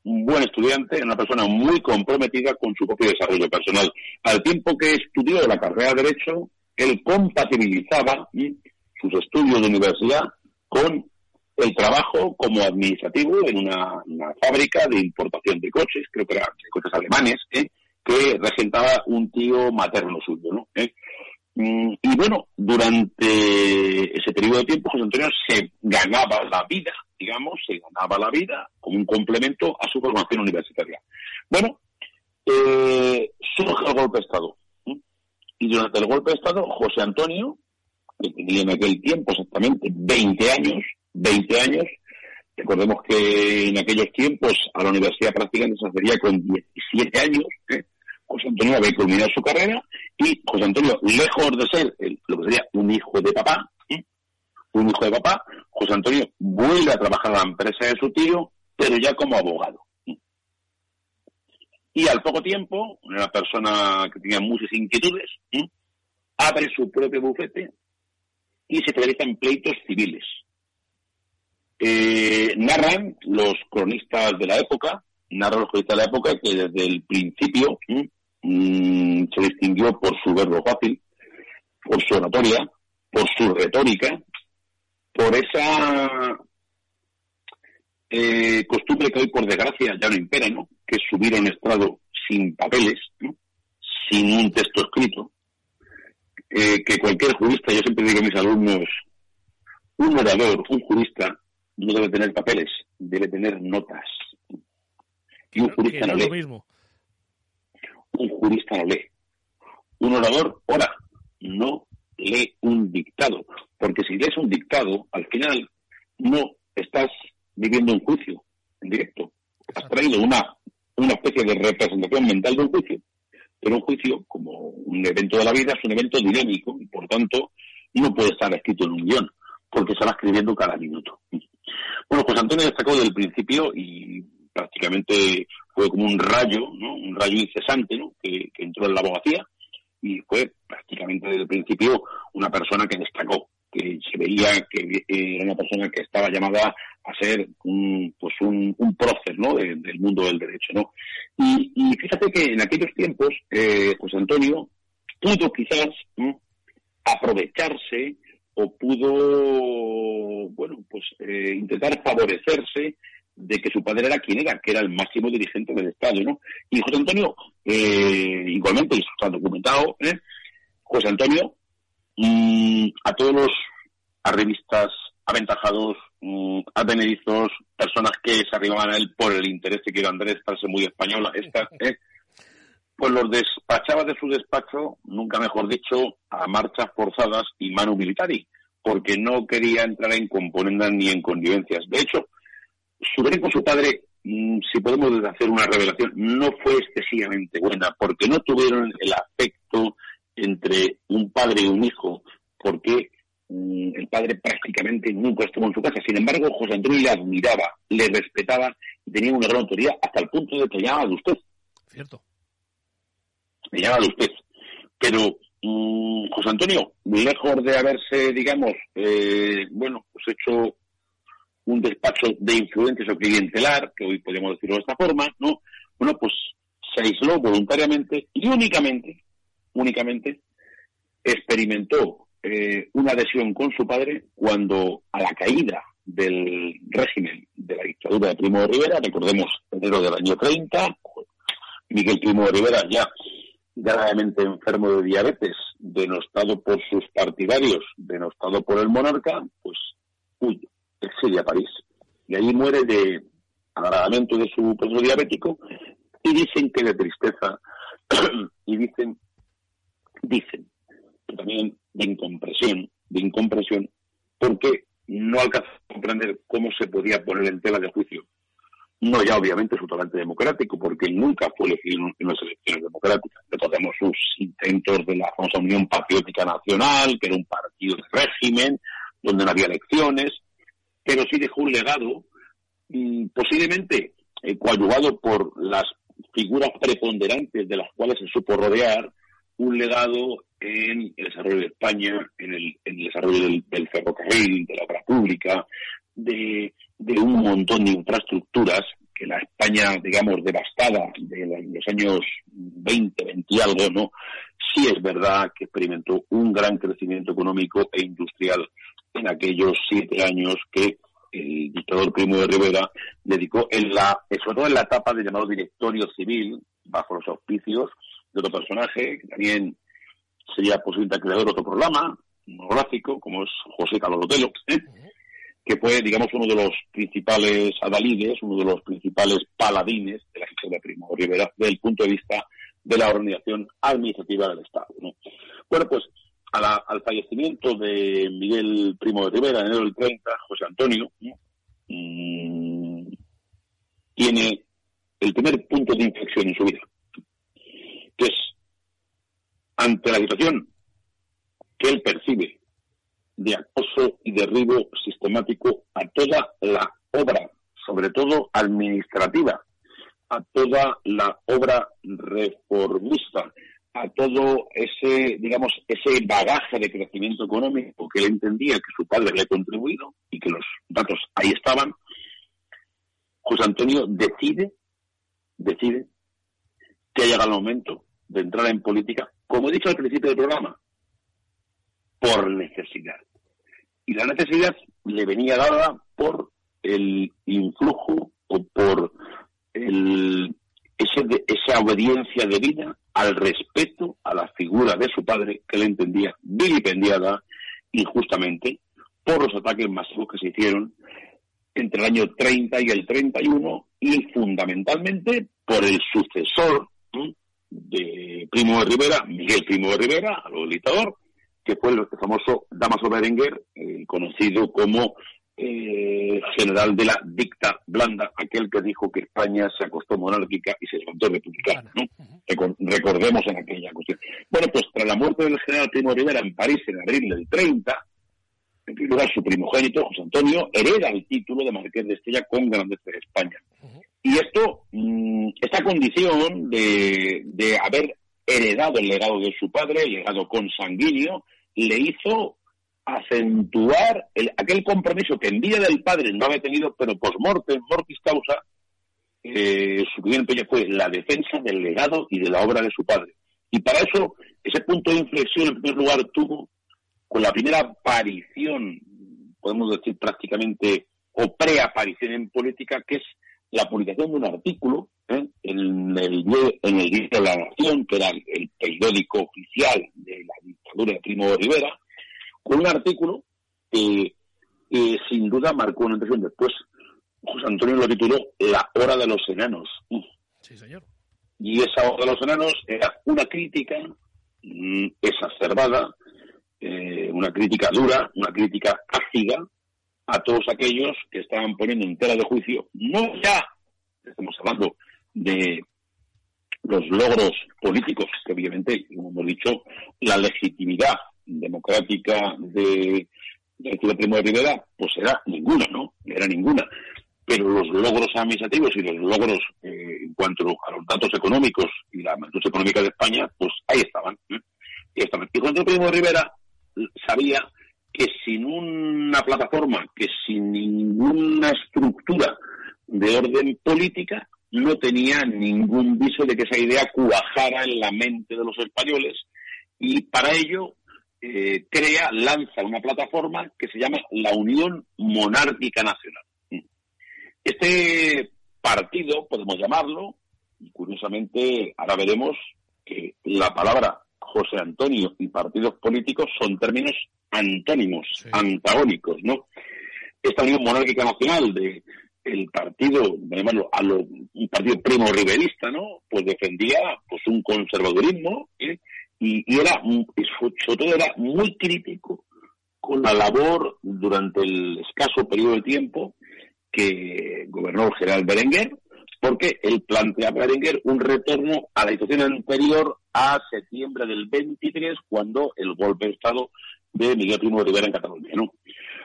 B: un buen estudiante, una persona muy comprometida con su propio desarrollo personal. Al tiempo que estudió la carrera de Derecho, él compatibilizaba sus estudios de universidad con el trabajo como administrativo en una, fábrica de importación de coches, creo que eran coches alemanes, ¿eh? que regentaba un tío materno suyo, ¿no? ¿Eh? Mm, y bueno, durante ese periodo de tiempo José Antonio se ganaba la vida, digamos, se ganaba la vida como un complemento a su formación universitaria. Bueno, eh, surge el golpe de Estado. Y durante el golpe de Estado, José Antonio, que tenía en aquel tiempo exactamente 20 años, 20 años, recordemos que en aquellos tiempos a la universidad prácticamente se hacía con 17 años, ¿eh? José Antonio había culminado su carrera y José Antonio, lejos de ser lo que sería un hijo de papá, ¿eh? un hijo de papá, José Antonio vuelve a trabajar en la empresa de su tío, pero ya como abogado. ¿eh? Y al poco tiempo, una persona que tenía muchas inquietudes, abre su propio bufete y se especializa en pleitos civiles. Eh, narran los cronistas de la época, narran los cronistas de la época que desde el principio mm, se distinguió por su verbo fácil, por su oratoria, por su retórica, por esa eh, costumbre que hoy por desgracia ya no impera, ¿no? Que es subir un estrado sin papeles, sin un texto escrito, eh, que cualquier jurista, yo siempre digo a mis alumnos, un orador, un jurista, no debe tener papeles, debe tener notas. Y un jurista no, lee. Mismo. Un jurista no lee. Un orador ora, no lee un dictado. Porque si lees un dictado, al final no estás viviendo un juicio en directo. Has traído una, una especie de representación mental de un juicio. Pero un juicio, como un evento de la vida, es un evento dinámico y por tanto no puede estar escrito en un guion, porque se va escribiendo cada minuto. Bueno, pues Antonio destacó desde el principio y prácticamente fue como un rayo, ¿no? un rayo incesante ¿no? que, entró en la abogacía y fue prácticamente desde el principio una persona que destacó, que se veía que era una persona que estaba llamada a ser un, pues un, un prócer ¿no? del mundo del derecho. ¿no? Y, fíjate que en aquellos tiempos, eh, José Antonio pudo quizás aprovecharse o pudo, bueno, pues eh, intentar favorecerse de que su padre era quien era, que era el máximo dirigente del Estado, ¿no? Y José Antonio, eh, igualmente, y está documentado, ¿eh? José Antonio, mm, a todos los arribistas aventajados, mm, advenedizos, personas que se arribaban a él por el interés que quiero Andrés, estarse muy española, esta, ¿eh? pues los despachaba de su despacho, nunca mejor dicho, a marchas forzadas y manu militari, porque no quería entrar en componendas ni en convivencias. De hecho, su con su padre, mm, si podemos hacer una revelación, no fue excesivamente buena, porque no tuvieron el afecto entre un padre y un hijo, porque mm, el padre prácticamente nunca estuvo en su casa. Sin embargo, José Antonio le admiraba, le respetaba y tenía una gran autoridad hasta el punto de que llamaba de usted.
A: Cierto
B: me llama usted. Pero mm, José Antonio, lejos de haberse, digamos, eh, bueno, pues hecho un despacho de influencias o clientelar, que hoy podemos decirlo de esta forma, ¿no? Bueno, pues se aisló voluntariamente y únicamente, únicamente, experimentó eh, una adhesión con su padre cuando a la caída del régimen de la dictadura de Primo de Rivera, recordemos enero del año 30, Miguel Primo de Rivera ya gravemente enfermo de diabetes, denostado por sus partidarios, denostado por el monarca, pues huye, exilia a París. Y allí muere de agravamiento de su proceso diabético y dicen que de tristeza y dicen, dicen que también de incompresión, de incompresión, porque no alcanza a comprender cómo se podía poner en tela de juicio no ya obviamente su talante democrático, porque nunca fue elegido en las elecciones democráticas. Recordemos sus intentos de la famosa Unión Patriótica Nacional, que era un partido de régimen, donde no había elecciones, pero sí dejó un legado mm, posiblemente eh, coadyuvado por las figuras preponderantes de las cuales se supo rodear, un legado en el desarrollo de España, en el, desarrollo del, ferrocarril, de la obra pública, de, un montón de infraestructuras que la España, digamos, devastada de los años 20, 20 y algo, ¿no? Sí es verdad que experimentó un gran crecimiento económico e industrial en aquellos siete años que el dictador Primo de Rivera dedicó en la, sobre todo en la etapa de llamado directorio civil, bajo los auspicios de otro personaje, que también sería posible creador otro programa monográfico, como es José Carlos Otelo, ¿eh? que fue, digamos, uno de los principales adalides, uno de los principales paladines de la gestión de Primo Rivera, desde el punto de vista de la organización administrativa del Estado. Bueno, pues al fallecimiento de Miguel Primo de Rivera en enero del 30, José Antonio mm, tiene el primer punto de inflexión en su vida, es ante la situación que él percibe de acoso y derribo sistemático a toda la obra, sobre todo administrativa, a toda la obra reformista, a todo ese, digamos, ese bagaje de crecimiento económico que él entendía que su padre le ha contribuido y que los datos ahí estaban, José Antonio decide, decide que ha llegado el momento de entrar en política, como he dicho al principio del programa, por necesidad. Y la necesidad le venía dada por el influjo o por el, ese, esa obediencia debida al respeto a la figura de su padre, que le entendía vilipendiada injustamente por los ataques masivos que se hicieron entre el año 30 y el 31 y fundamentalmente por el sucesor de Primo de Rivera, Miguel Primo de Rivera, al dictador, que fue el famoso Damaso Berenguer, eh, conocido como eh, general de la dicta blanda, aquel que dijo que España se acostó monárquica y se levantó republicana. ¿no? Recordemos en aquella cuestión. Bueno, pues tras la muerte del general Primo Rivera en París en abril del 30, en primer lugar su primogénito, José Antonio, hereda el título de Marqués de Estella con grandeza de España. Y esto, mm, esta condición de, haber heredado el legado de su padre, el legado consanguíneo, le hizo acentuar el, aquel compromiso que en vida del padre no había tenido, pero post-mortem, mortis causa, eh, su primer fue la defensa del legado y de la obra de su padre. Y para eso, ese punto de inflexión, en primer lugar, tuvo con la primera aparición, podemos decir prácticamente, o preaparición en política, que es la publicación de un artículo ¿eh? en, el, en el Diario de la Nación, que era el periódico oficial de la dictadura de Primo de Rivera, con un artículo que sin duda marcó una impresión. Después, José Antonio lo tituló La hora de los enanos.
A: Sí, señor.
B: Y esa hora de los enanos era una crítica mm, exacerbada, eh, una crítica dura, una crítica ácida a todos aquellos que estaban poniendo en tela de juicio, no ya, estamos hablando de los logros políticos, que obviamente, como hemos dicho, la legitimidad democrática de, de Primo de Rivera, pues era ninguna, ¿no? Era ninguna. Pero los logros administrativos y los logros eh, en cuanto a los datos económicos y la matriz económica de España, pues ahí estaban. ¿eh? Y estaban. Y cuando Primo de Rivera sabía que sin una plataforma, que sin ninguna estructura de orden política, no tenía ningún viso de que esa idea cuajara en la mente de los españoles y para ello eh, crea, lanza una plataforma que se llama la Unión Monárquica Nacional. Este partido, podemos llamarlo, y curiosamente ahora veremos que la palabra José Antonio y partidos políticos son términos antónimos, antagónicos, ¿no? Esta Unión Monárquica Nacional de el partido, llamarlo, a lo, un partido primo riverista, ¿no? Pues defendía pues un conservadurismo, ¿eh? y, era, sobre todo era muy crítico con la labor durante el escaso periodo de tiempo que gobernó el general Berenguer, porque él plantea Berenguer un retorno a la situación anterior a septiembre del 23, cuando el golpe de Estado de Miguel Primo de Rivera en Cataluña.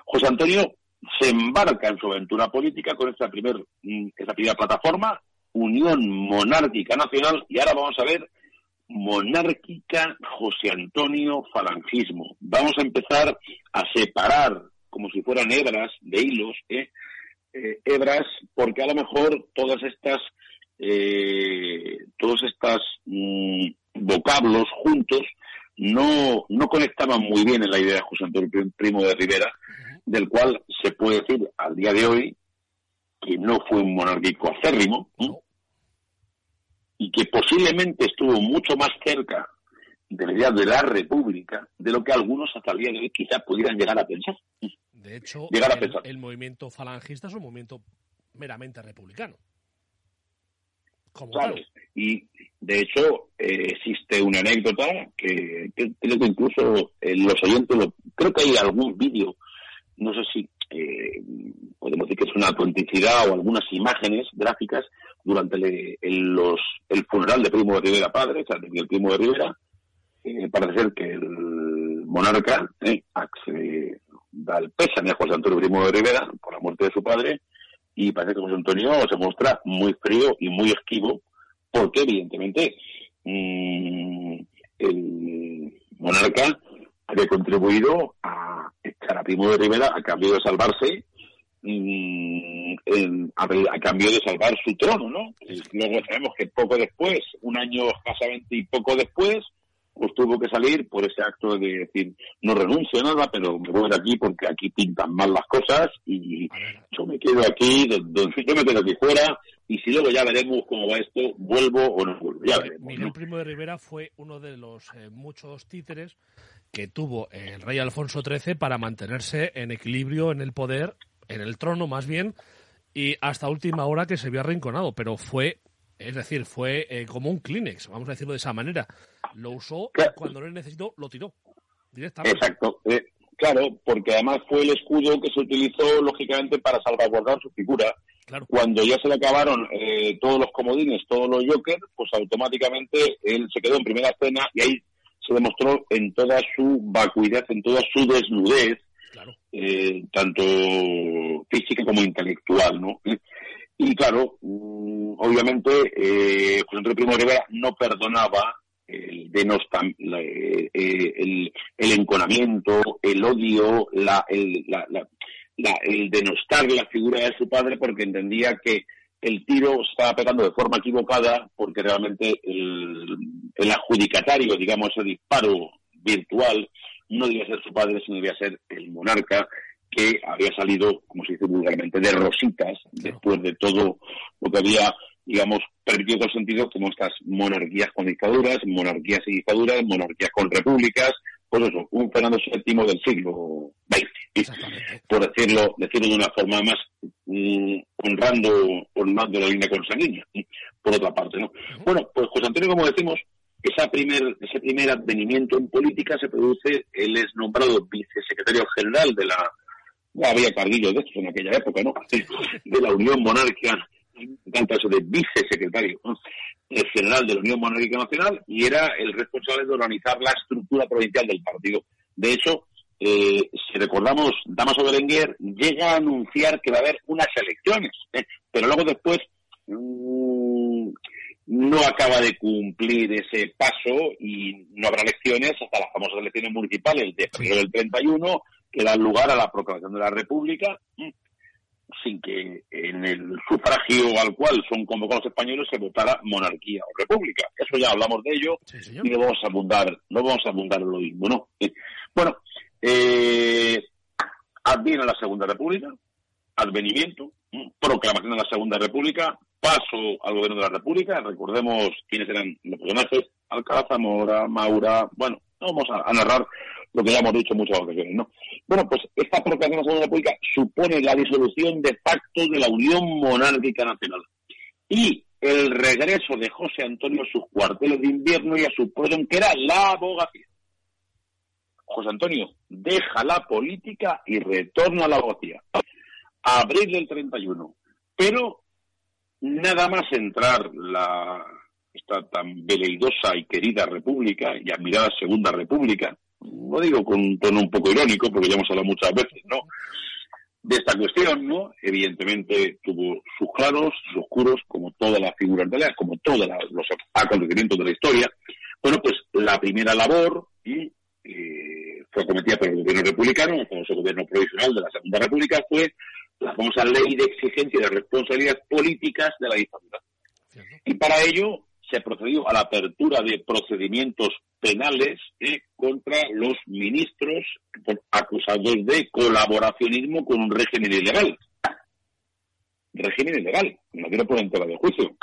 B: José Antonio se embarca en su aventura política con esta, mm, esta primera plataforma, Unión Monárquica Nacional, y ahora vamos a ver monárquica José Antonio Falangismo. Vamos a empezar a separar, como si fueran hebras de hilos, ¿eh? Eh, hebras, porque a lo mejor todas estas, eh, todos estos mm, vocablos juntos no, no conectaban muy bien en la idea de José Antonio Primo de Rivera, del cual se puede decir al día de hoy que no fue un monárquico acérrimo y que posiblemente estuvo mucho más cerca de la idea de la república de lo que algunos hasta el día de hoy quizás pudieran llegar a pensar.
A: De hecho, el, movimiento falangista es un movimiento meramente republicano.
B: claro. Y de hecho eh, existe una anécdota que, creo que incluso eh, los oyentes, creo que hay algún vídeo no sé si eh, podemos decir que es una autenticidad o algunas imágenes gráficas durante el, los, el funeral de Primo de Rivera padre, o sea, de Primo de Rivera, eh, parece ser que el monarca eh, da el pésame a José Antonio Primo de Rivera por la muerte de su padre y parece que José Antonio se muestra muy frío y muy esquivo porque evidentemente mm, el monarca había contribuido a echar a Primo de Rivera a cambio de salvarse, mm, a, cambio de salvar su trono, ¿no? luego sabemos que poco después, un año escasamente y poco después, pues tuvo que salir por ese acto de decir, no renuncio a nada, pero me voy de aquí porque aquí pintan mal las cosas y yo me quedo aquí, yo me quedo aquí fuera y si luego ya veremos cómo va esto, vuelvo o no vuelvo, ya veremos.
A: Miguel Primo de Rivera fue uno de los eh, muchos títeres que tuvo el rey Alfonso XIII para mantenerse en equilibrio en el poder, en el trono más bien, y hasta última hora que se vio arrinconado, pero fue, es decir, fue eh, como un Kleenex, vamos a decirlo de esa manera. Lo usó cuando no necesitó, lo tiró directamente.
B: Exacto. Eh, claro, porque además fue el escudo que se utilizó lógicamente para salvaguardar su figura. Cuando ya se le acabaron eh, todos los comodines, todos los jokers, pues automáticamente él se quedó en primera escena y ahí se demostró en toda su vacuidad, en toda su desnudez, eh, tanto física como intelectual, ¿no? Y claro, mm, obviamente, eh, José Antonio Primo Rivera no perdonaba el, denostam, eh, eh, el, el, enconamiento, el odio, la, el, la, el denostar la figura de su padre porque entendía que el tiro estaba pegando de forma equivocada porque realmente el, adjudicatario, digamos, el disparo virtual no debía ser su padre, sino debía ser el monarca que había salido, como se dice vulgarmente, de rositas después de todo lo que había, digamos, permitido todo sentido, como estas monarquías con dictaduras, monarquías y dictaduras, monarquías con repúblicas, pues eso, un Fernando VII del siglo XX, por decirlo, decirlo de una forma más mm, honrando, honrando la línea consanguínea, por otra parte, ¿no? Bueno, pues José Antonio, como decimos, esa primer, ese primer advenimiento en política se produce, él es nombrado vicesecretario general de la, había carguillos de estos en aquella época, ¿no? De la Unión Monárquica, tanto eso de vicesecretario, general de la Unión Monárquica Nacional y era el responsable de organizar la estructura provincial del partido. De hecho, eh, si recordamos, Damaso Berenguer llega a anunciar que va a haber unas elecciones, ¿eh? pero luego después mm, no acaba de cumplir ese paso y no habrá elecciones hasta las famosas elecciones municipales de febrero del 31 que dan lugar a la proclamación de la República sin que en el sufragio al cual son convocados los españoles se votara monarquía o república. Eso ya hablamos de ello y no vamos a abundar, no vamos a abundar en lo mismo, ¿no? Bueno, eh, adviene la Segunda República, advenimiento, proclamación de la Segunda República, paso al gobierno de la República, recordemos quiénes eran los personajes, Alcalá Zamora, Maura, bueno, no vamos a narrar lo que ya hemos dicho muchas ocasiones, ¿no? Bueno, pues esta proclamación de la República supone la disolución de facto de la Unión Monárquica Nacional y el regreso de José Antonio a sus cuarteles de invierno y a su pueblo, que era la abogacía. José Antonio deja la política y retorna a la abogacía. Abril del 31. Pero nada más entrar la esta tan veleidosa y querida república y admirada segunda república, no digo con un tono un poco irónico, porque ya hemos hablado muchas veces, ¿no? De esta cuestión, ¿no? Evidentemente tuvo sus claros, sus oscuros, como todas las figuras de la, como todos los acontecimientos de la historia. Bueno, pues la primera labor y, eh, fue cometida por el gobierno republicano, el famoso gobierno provisional de la Segunda República, fue la famosa ley de exigencia de responsabilidades políticas de la dictadura. Y para ello se procedió a la apertura de procedimientos penales eh, contra los ministros acusados de colaboracionismo con un régimen ilegal. Régimen ilegal, no quiero poner en tela de juicio.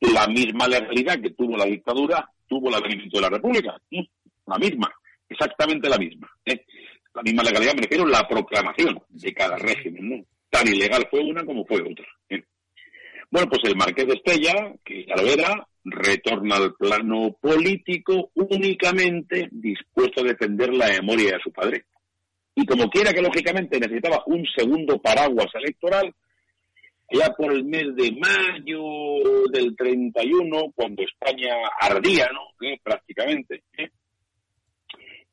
B: La misma legalidad que tuvo la dictadura tuvo el advenimiento de la República. La misma, exactamente la misma. ¿eh? La misma legalidad, me refiero la proclamación de cada régimen. Tan ilegal fue una como fue otra. ¿eh? Bueno, pues el marqués de Estella, que ya lo era, retorna al plano político únicamente dispuesto a defender la memoria de su padre. Y como quiera que lógicamente necesitaba un segundo paraguas electoral, ya por el mes de mayo del 31, cuando España ardía, ¿no? Eh, prácticamente, ¿eh?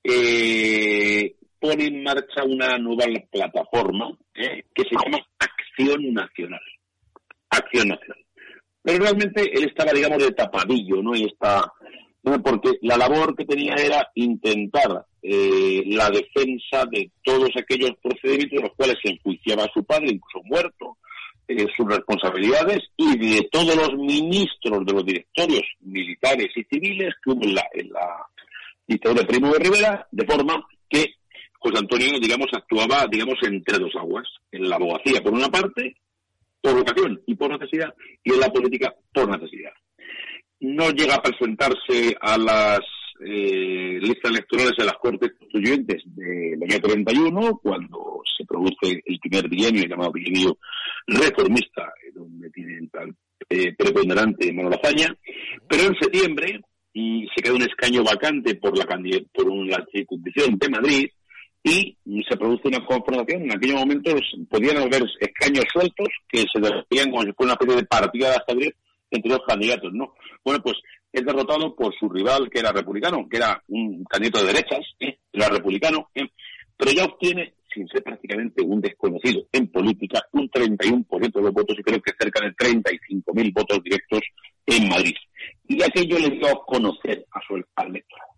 B: Eh, pone en marcha una nueva plataforma que se llama Acción Nacional. Acción Nacional. Pero realmente él estaba, digamos, de tapadillo, ¿no? Y está, porque la labor que tenía era intentar eh, la defensa de todos aquellos procedimientos en los cuales se enjuiciaba a su padre, incluso muerto, eh, sus responsabilidades y de todos los ministros de los directorios militares y civiles que hubo en la, en la dictadura de Primo de Rivera, de forma que José Antonio, digamos, actuaba, digamos, entre dos aguas, en la abogacía por una parte por vocación y por necesidad, y en la política por necesidad. No llega a presentarse a las eh, listas electorales de las Cortes Constituyentes del año 31, cuando se produce el primer bienio, llamado bienio reformista, donde tiene el tal eh, preponderante Manuel Azaña, pero en septiembre y se queda un escaño vacante por la, por una circunscripción de Madrid, y se produce una confrontación. En aquellos momentos podían haber escaños sueltos que se desarrollaban como si fuera una especie de partida de ajedrez entre los candidatos, ¿no? Bueno, pues es derrotado por su rival, que era republicano, que era un candidato de derechas, ¿eh? era republicano, ¿eh? pero ya obtiene, sin ser prácticamente un desconocido en política, un 31% de los votos y creo que cerca de 35.000 votos directos en Madrid. Y aquello le dio a conocer a su electorado.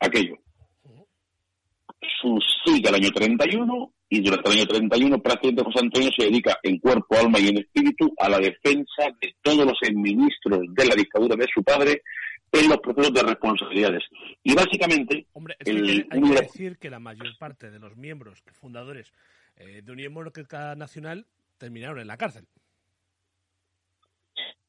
B: Aquello sigue el año 31 y durante el año 31 prácticamente José Antonio se dedica en cuerpo, alma y en espíritu a la defensa de todos los ministros de la dictadura de su padre en los procesos de responsabilidades. Y básicamente...
A: Hombre, hay que decir que la mayor parte de los miembros fundadores eh, de Unión Democrática Nacional terminaron en la cárcel.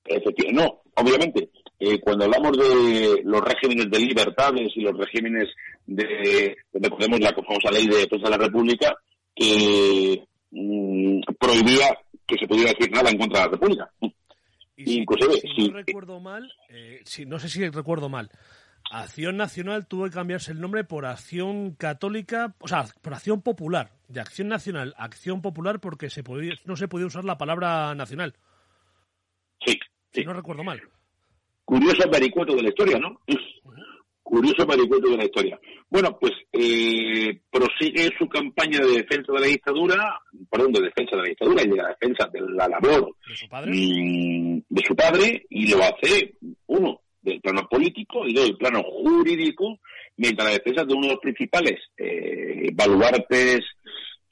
B: Efectivamente, no, obviamente. Eh, cuando hablamos de los regímenes de libertades y los regímenes de, recordemos la famosa ley de defensa de la República, que mm, prohibía que se pudiera decir nada en contra de la República.
A: Y si, no recuerdo mal, eh, si, no sé si recuerdo mal, Acción Nacional tuvo que cambiarse el nombre por Acción Católica, o sea, por Acción Popular, de Acción Nacional Acción Popular porque se podía, no se podía usar la palabra nacional.
B: Sí,
A: Si no recuerdo mal.
B: Curioso vericueto de la historia, ¿no? curioso vericueto de la historia. Bueno, pues eh, prosigue su campaña de defensa de la dictadura, perdón, de defensa de la dictadura y de la defensa de la labor
A: de su padre,
B: mm, de su padre y lo hace, uno, del plano político y dos, del plano jurídico, mientras la defensa de uno de los principales eh, baluartes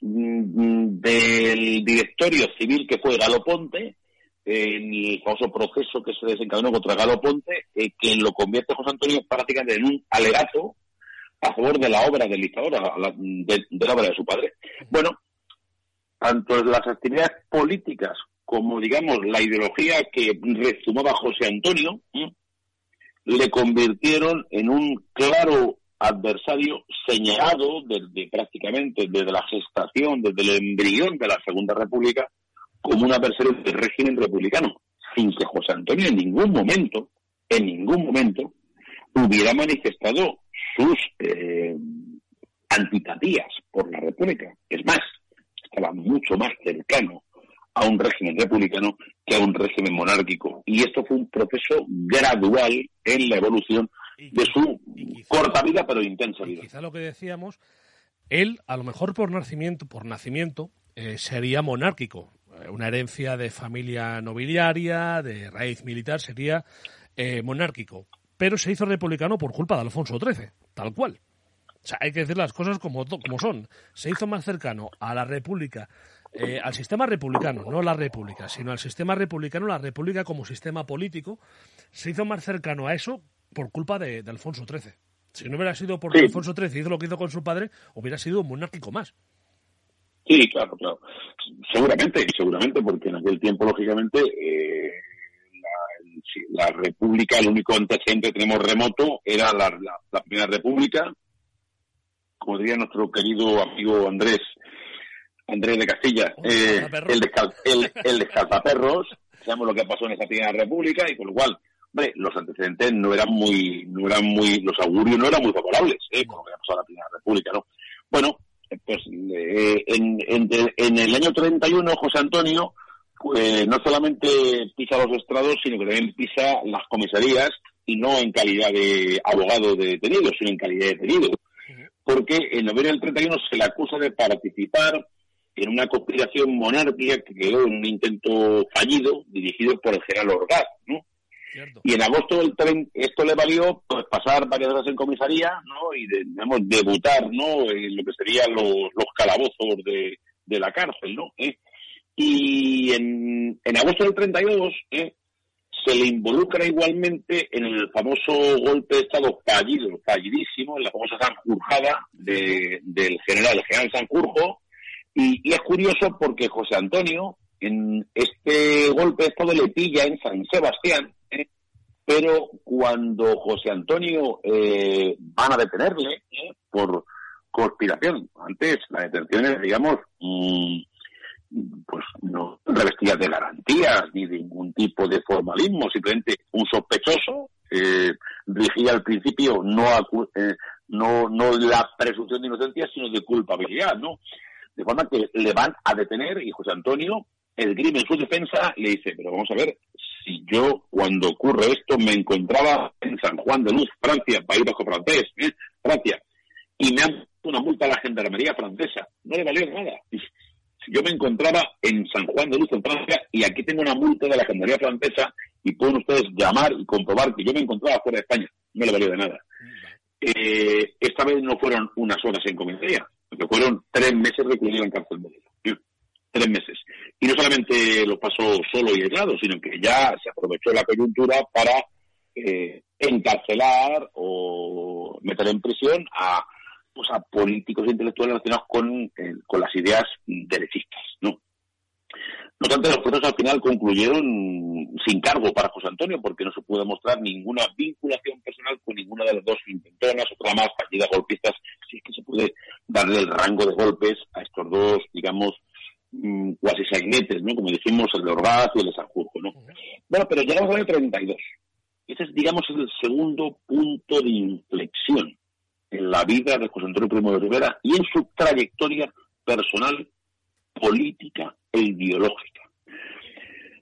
B: mm, del directorio civil que fue Galo Ponte, en el famoso proceso que se desencadenó contra Galo Ponte, eh, que lo convierte José Antonio prácticamente en un alegato a favor de la obra del dictador, de, la obra de su padre. Bueno, tanto las actividades políticas como, digamos, la ideología que resumaba José Antonio, le convirtieron en un claro adversario señalado desde prácticamente desde la gestación, desde el embrión de la Segunda República, como un adversario del régimen republicano, sin que José Antonio en ningún momento, en ningún momento, hubiera manifestado sus eh, antipatías por la República. Es más, estaba mucho más cercano a un régimen republicano que a un régimen monárquico. Y esto fue un proceso gradual en la evolución de su corta vida pero intensa vida.
A: Quizá lo que decíamos, él, a lo mejor por nacimiento, por nacimiento, eh, sería monárquico. Eh, una herencia de familia nobiliaria, de raíz militar, sería eh, monárquico. Pero se hizo republicano por culpa de Alfonso XIII, tal cual. O sea, hay que decir las cosas como, como son. Se hizo más cercano a la República, al sistema republicano, no la República, sino al sistema republicano, la República como sistema político, se hizo más cercano a eso por culpa de, Alfonso XIII. Si no hubiera sido porque Alfonso XIII hizo lo que hizo con su padre, hubiera sido un monárquico más.
B: Sí, claro, claro. Seguramente, seguramente, porque en aquel tiempo, lógicamente, eh, la, República, el único antecedente que tenemos remoto era la, Primera República, como diría nuestro querido amigo Andrés, Andrés de Castilla, eh, el, el, el descalzaperros, sabemos lo que pasó en esa Primera República y con lo cual hombre, los antecedentes no eran muy, no eran muy, los augurios no eran muy favorables, ¿eh? con lo que pasó en la Primera República, ¿no? Bueno, pues eh, en, en, el año 31 José Antonio pues, no solamente pisa los estrados, sino que también pisa las comisarías y no en calidad de abogado de detenido, sino en calidad de detenido. Porque en noviembre del 31 se le acusa de participar en una conspiración monárquica que quedó en un intento fallido dirigido por el general Orgaz, ¿no? Y en agosto del tren, esto le valió pues pasar varias horas en comisaría, ¿no? Y digamos, debutar, ¿no? En lo que serían los, los calabozos de, de la cárcel, ¿no? ¿Eh? Y en, en agosto del 32, ¿eh? se le involucra igualmente en el famoso golpe de Estado fallido, fallidísimo, en la famosa Sanjurjada de, del general, el general Sanjurjo, y, y, es curioso porque José Antonio, en este golpe de Estado le pilla en San Sebastián, pero cuando José Antonio eh, van a detenerle eh, por conspiración, antes la detención es, digamos, mm, pues no revestida de garantías ni de ningún tipo de formalismo, simplemente un sospechoso eh, dirigía al principio no, eh, no, no la presunción de inocencia, sino de culpabilidad, ¿no? De forma que le van a detener y José Antonio, el grime en su defensa, le dice, pero vamos a ver, si yo cuando ocurre esto me encontraba en San Juan de Luz, Francia, país bajo francés, ¿eh? Francia, y me han puesto una multa a la gendarmería francesa, no le valió nada. Si yo me encontraba en San Juan de Luz, en Francia, y aquí tengo una multa de la gendarmería francesa, y pueden ustedes llamar y comprobar que yo me encontraba fuera de España, no le valió de nada. Eh, esta vez no fueron unas horas en comisaría, porque fueron tres meses recluido en cárcel de tres meses. Y no solamente lo pasó solo y aislado, sino que ya se aprovechó la coyuntura para eh, encarcelar o meter en prisión a, pues a políticos e intelectuales relacionados con, eh, con las ideas derechistas, ¿no? No obstante, los procesos al final concluyeron sin cargo para José Antonio, porque no se pudo demostrar ninguna vinculación personal con ninguna de las dos intentonas, otra más, partidas golpistas, si es que se puede darle el rango de golpes a estos dos, digamos, Mm, cuasi sainetes, ¿no? Como dijimos, el de Orgaz y el de Sanjurjo, ¿no? Bueno, pero llegamos al año 32. Ese es, digamos, el segundo punto de inflexión en la vida de José Antonio Primo de Rivera y en su trayectoria personal, política e ideológica.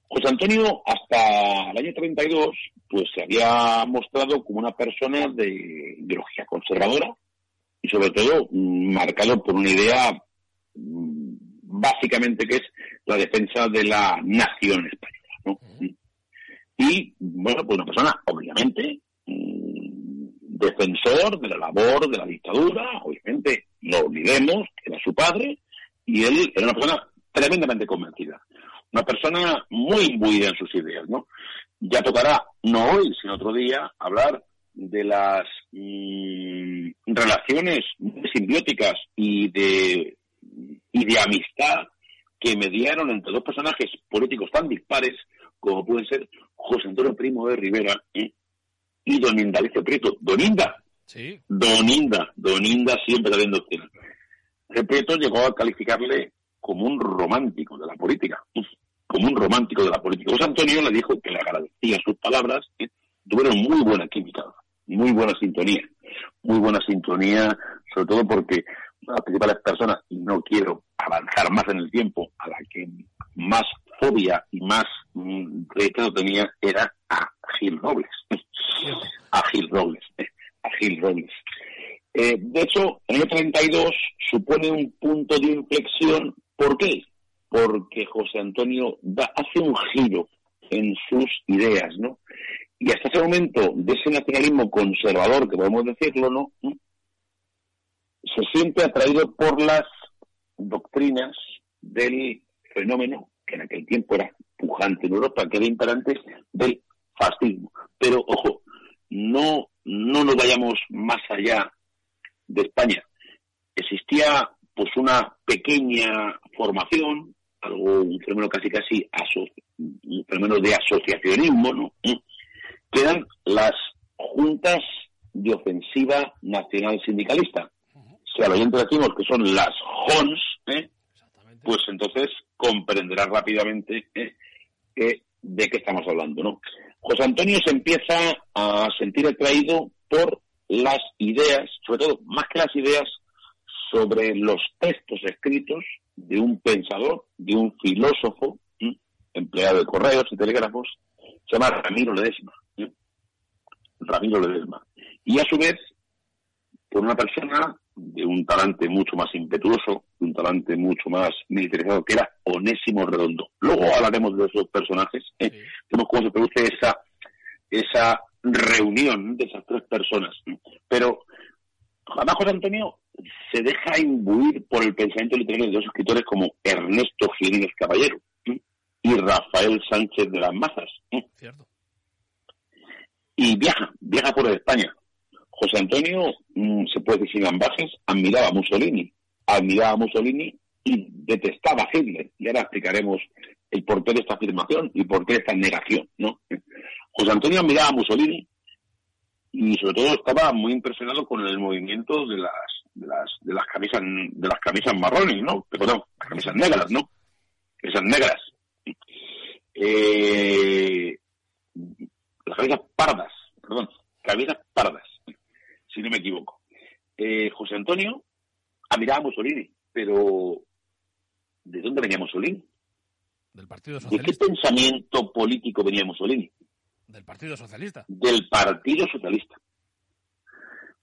B: José Antonio, hasta el año 32, pues se había mostrado como una persona de ideología conservadora y sobre todo mm, marcado por una idea mm, básicamente que es la defensa de la nación española. ¿no? Y, bueno, pues una persona, obviamente, mm, defensor de la labor de la dictadura, obviamente, no olvidemos que era su padre, y él era una persona tremendamente convencida. Una persona muy imbuida en sus ideas, ¿no? Ya tocará, no hoy, sino otro día, hablar de las mm, relaciones simbióticas y de y de amistad que mediaron entre dos personajes políticos tan dispares como pueden ser José Antonio Primo de Rivera ¿eh? y Don Indalecio Prieto. Doninda. Sí. Doninda. Doninda siempre doctrina. El Prieto llegó a calificarle como un romántico de la política. Como un romántico de la política. José Antonio le dijo que le agradecía sus palabras. ¿eh? Tuvieron muy buena química, muy buena sintonía. Muy buena sintonía, sobre todo porque las principales personas, y no quiero avanzar más en el tiempo, a la que más fobia y más mm, rechazo tenía era a Gil Robles. a Gil Robles. A Gil Robles. De hecho, el 32 supone un punto de inflexión. ¿Por qué? Porque José Antonio hace un giro en sus ideas, ¿no? Y hasta ese momento, de ese nacionalismo conservador, que podemos decirlo, ¿no? Se siente atraído por las doctrinas del fenómeno, que en aquel tiempo era pujante en Europa, que era imperante, del fascismo. Pero, ojo, no, no nos vayamos más allá de España. Existía pues una pequeña formación, algo, un fenómeno casi casi un fenómeno de asociacionismo, ¿no? que eran las juntas de ofensiva nacional sindicalista. Si al oyente decimos que son las JONS, ¿eh? pues entonces comprenderá rápidamente ¿eh? de qué estamos hablando, ¿no? José Antonio se empieza a sentir atraído por las ideas, sobre todo más que las ideas, sobre los textos escritos de un pensador, de un filósofo, empleado de correos y telégrafos, se llama Ramiro Ledesma. Ramiro Ledesma. Y a su vez, por una persona de un talante mucho más impetuoso, de un talante mucho más militarizado, que era Onésimo Redondo. Luego hablaremos de esos personajes, ¿eh? vemos cómo se produce esa, esa reunión de esas tres personas. Pero además José Antonio se deja imbuir por el pensamiento literario de dos escritores como Ernesto Jiménez Caballero y Rafael Sánchez de las Mazas. Y viaja, viaja por España. José Antonio, mm, se puede decir en admiraba a Mussolini, admiraba a Mussolini y detestaba a Hitler. Y ahora explicaremos el porqué de esta afirmación y por qué esta negación, ¿no? José Antonio miraba a Mussolini y sobre todo estaba muy impresionado con el movimiento de las de de camisas de las camisas marrones, ¿no? Perdón, camisas negras, ¿no? Esas negras. Eh, las camisas pardas, perdón, camisas pardas, si no me equivoco. Eh, José Antonio admiraba a Mussolini, pero ¿de dónde venía Mussolini?
A: Del Partido Socialista.
B: ¿De qué pensamiento político venía Mussolini?
A: Del Partido Socialista.
B: Del Partido Socialista.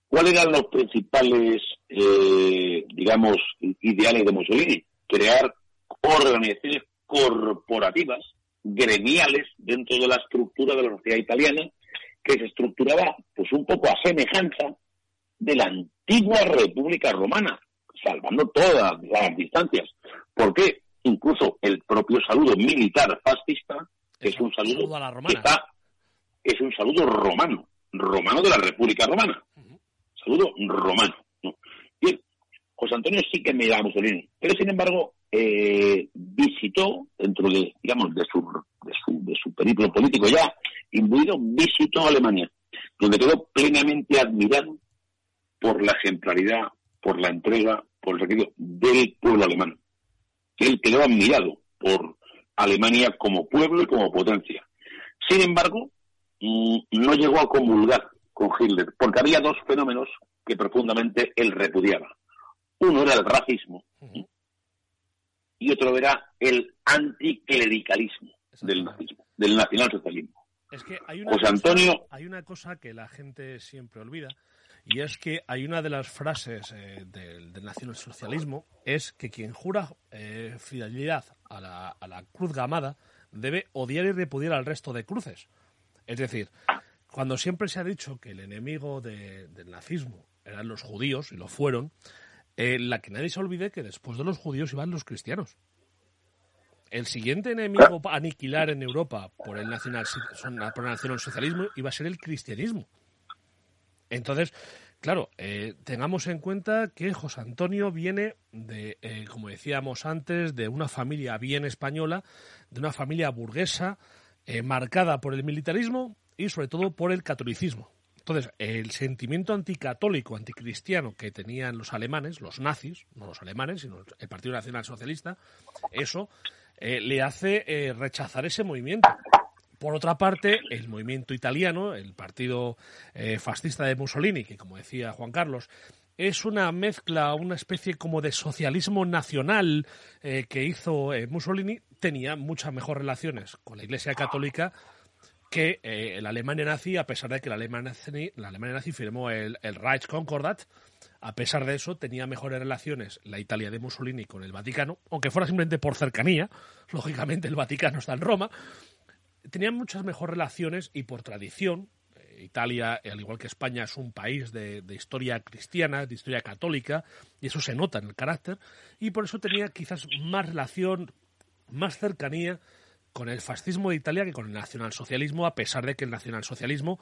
B: ¿Cuáles eran los principales, eh, digamos, ideales de Mussolini? Crear organizaciones corporativas, gremiales, dentro de la estructura de la sociedad italiana, que se estructuraba, pues, un poco a semejanza de la antigua República Romana, salvando todas las distancias. ¿Por qué? Incluso el propio saludo militar fascista, que es un saludo, es un saludo romano, romano de la República Romana, saludo romano. Bien, José Antonio sí que me da Mussolini, pero sin embargo eh, visitó dentro de, digamos, de su, de su, de su periplo político ya imbuido, visitó Alemania, donde quedó plenamente admirado por la ejemplaridad, por la entrega, por el requerido del pueblo alemán. Él quedó admirado por Alemania como pueblo y como potencia. Sin embargo, mm, no llegó a comulgar con Hitler, porque había dos fenómenos que profundamente él repudiaba. Uno era el racismo y otro era el anticlericalismo del nazismo, del nacionalsocialismo.
A: Es que hay una, cosa, Antonio... hay una cosa que la gente siempre olvida, y es que hay una de las frases eh, del, nacionalsocialismo, es que quien jura eh, fidelidad a la, a la cruz gamada debe odiar y repudiar al resto de cruces. Es decir, cuando siempre se ha dicho que el enemigo del nazismo eran los judíos, y lo fueron, eh, la que nadie se olvide que después de los judíos iban los cristianos. El siguiente enemigo a aniquilar en Europa por el, nacional, por el nacionalsocialismo iba a ser el cristianismo. Entonces, claro, eh, tengamos en cuenta que José Antonio viene de, eh, como decíamos antes, de una familia bien española, de una familia burguesa, marcada por el militarismo y sobre todo por el catolicismo. Entonces, el sentimiento anticatólico, anticristiano que tenían los alemanes, los nazis, no los alemanes, sino el Partido Nacional Socialista, eso eh, le hace eh, rechazar ese movimiento. Por otra parte, el movimiento italiano, el partido eh, fascista de Mussolini, que como decía Juan Carlos, es una mezcla, una especie como de socialismo nacional que hizo Mussolini, tenía muchas mejores relaciones con la Iglesia Católica que la Alemania nazi, a pesar de que la Alemania nazi, firmó el, el Concordat, a pesar de eso tenía mejores relaciones la Italia de Mussolini con el Vaticano, aunque fuera simplemente por cercanía, lógicamente el Vaticano está en Roma, tenían muchas mejores relaciones y por tradición, eh, Italia, al igual que España, es un país de, de, historia cristiana, de historia católica, y eso se nota en el carácter, y por eso tenía quizás más relación, más cercanía con el fascismo de Italia que con el nacionalsocialismo, a pesar de que el nacionalsocialismo,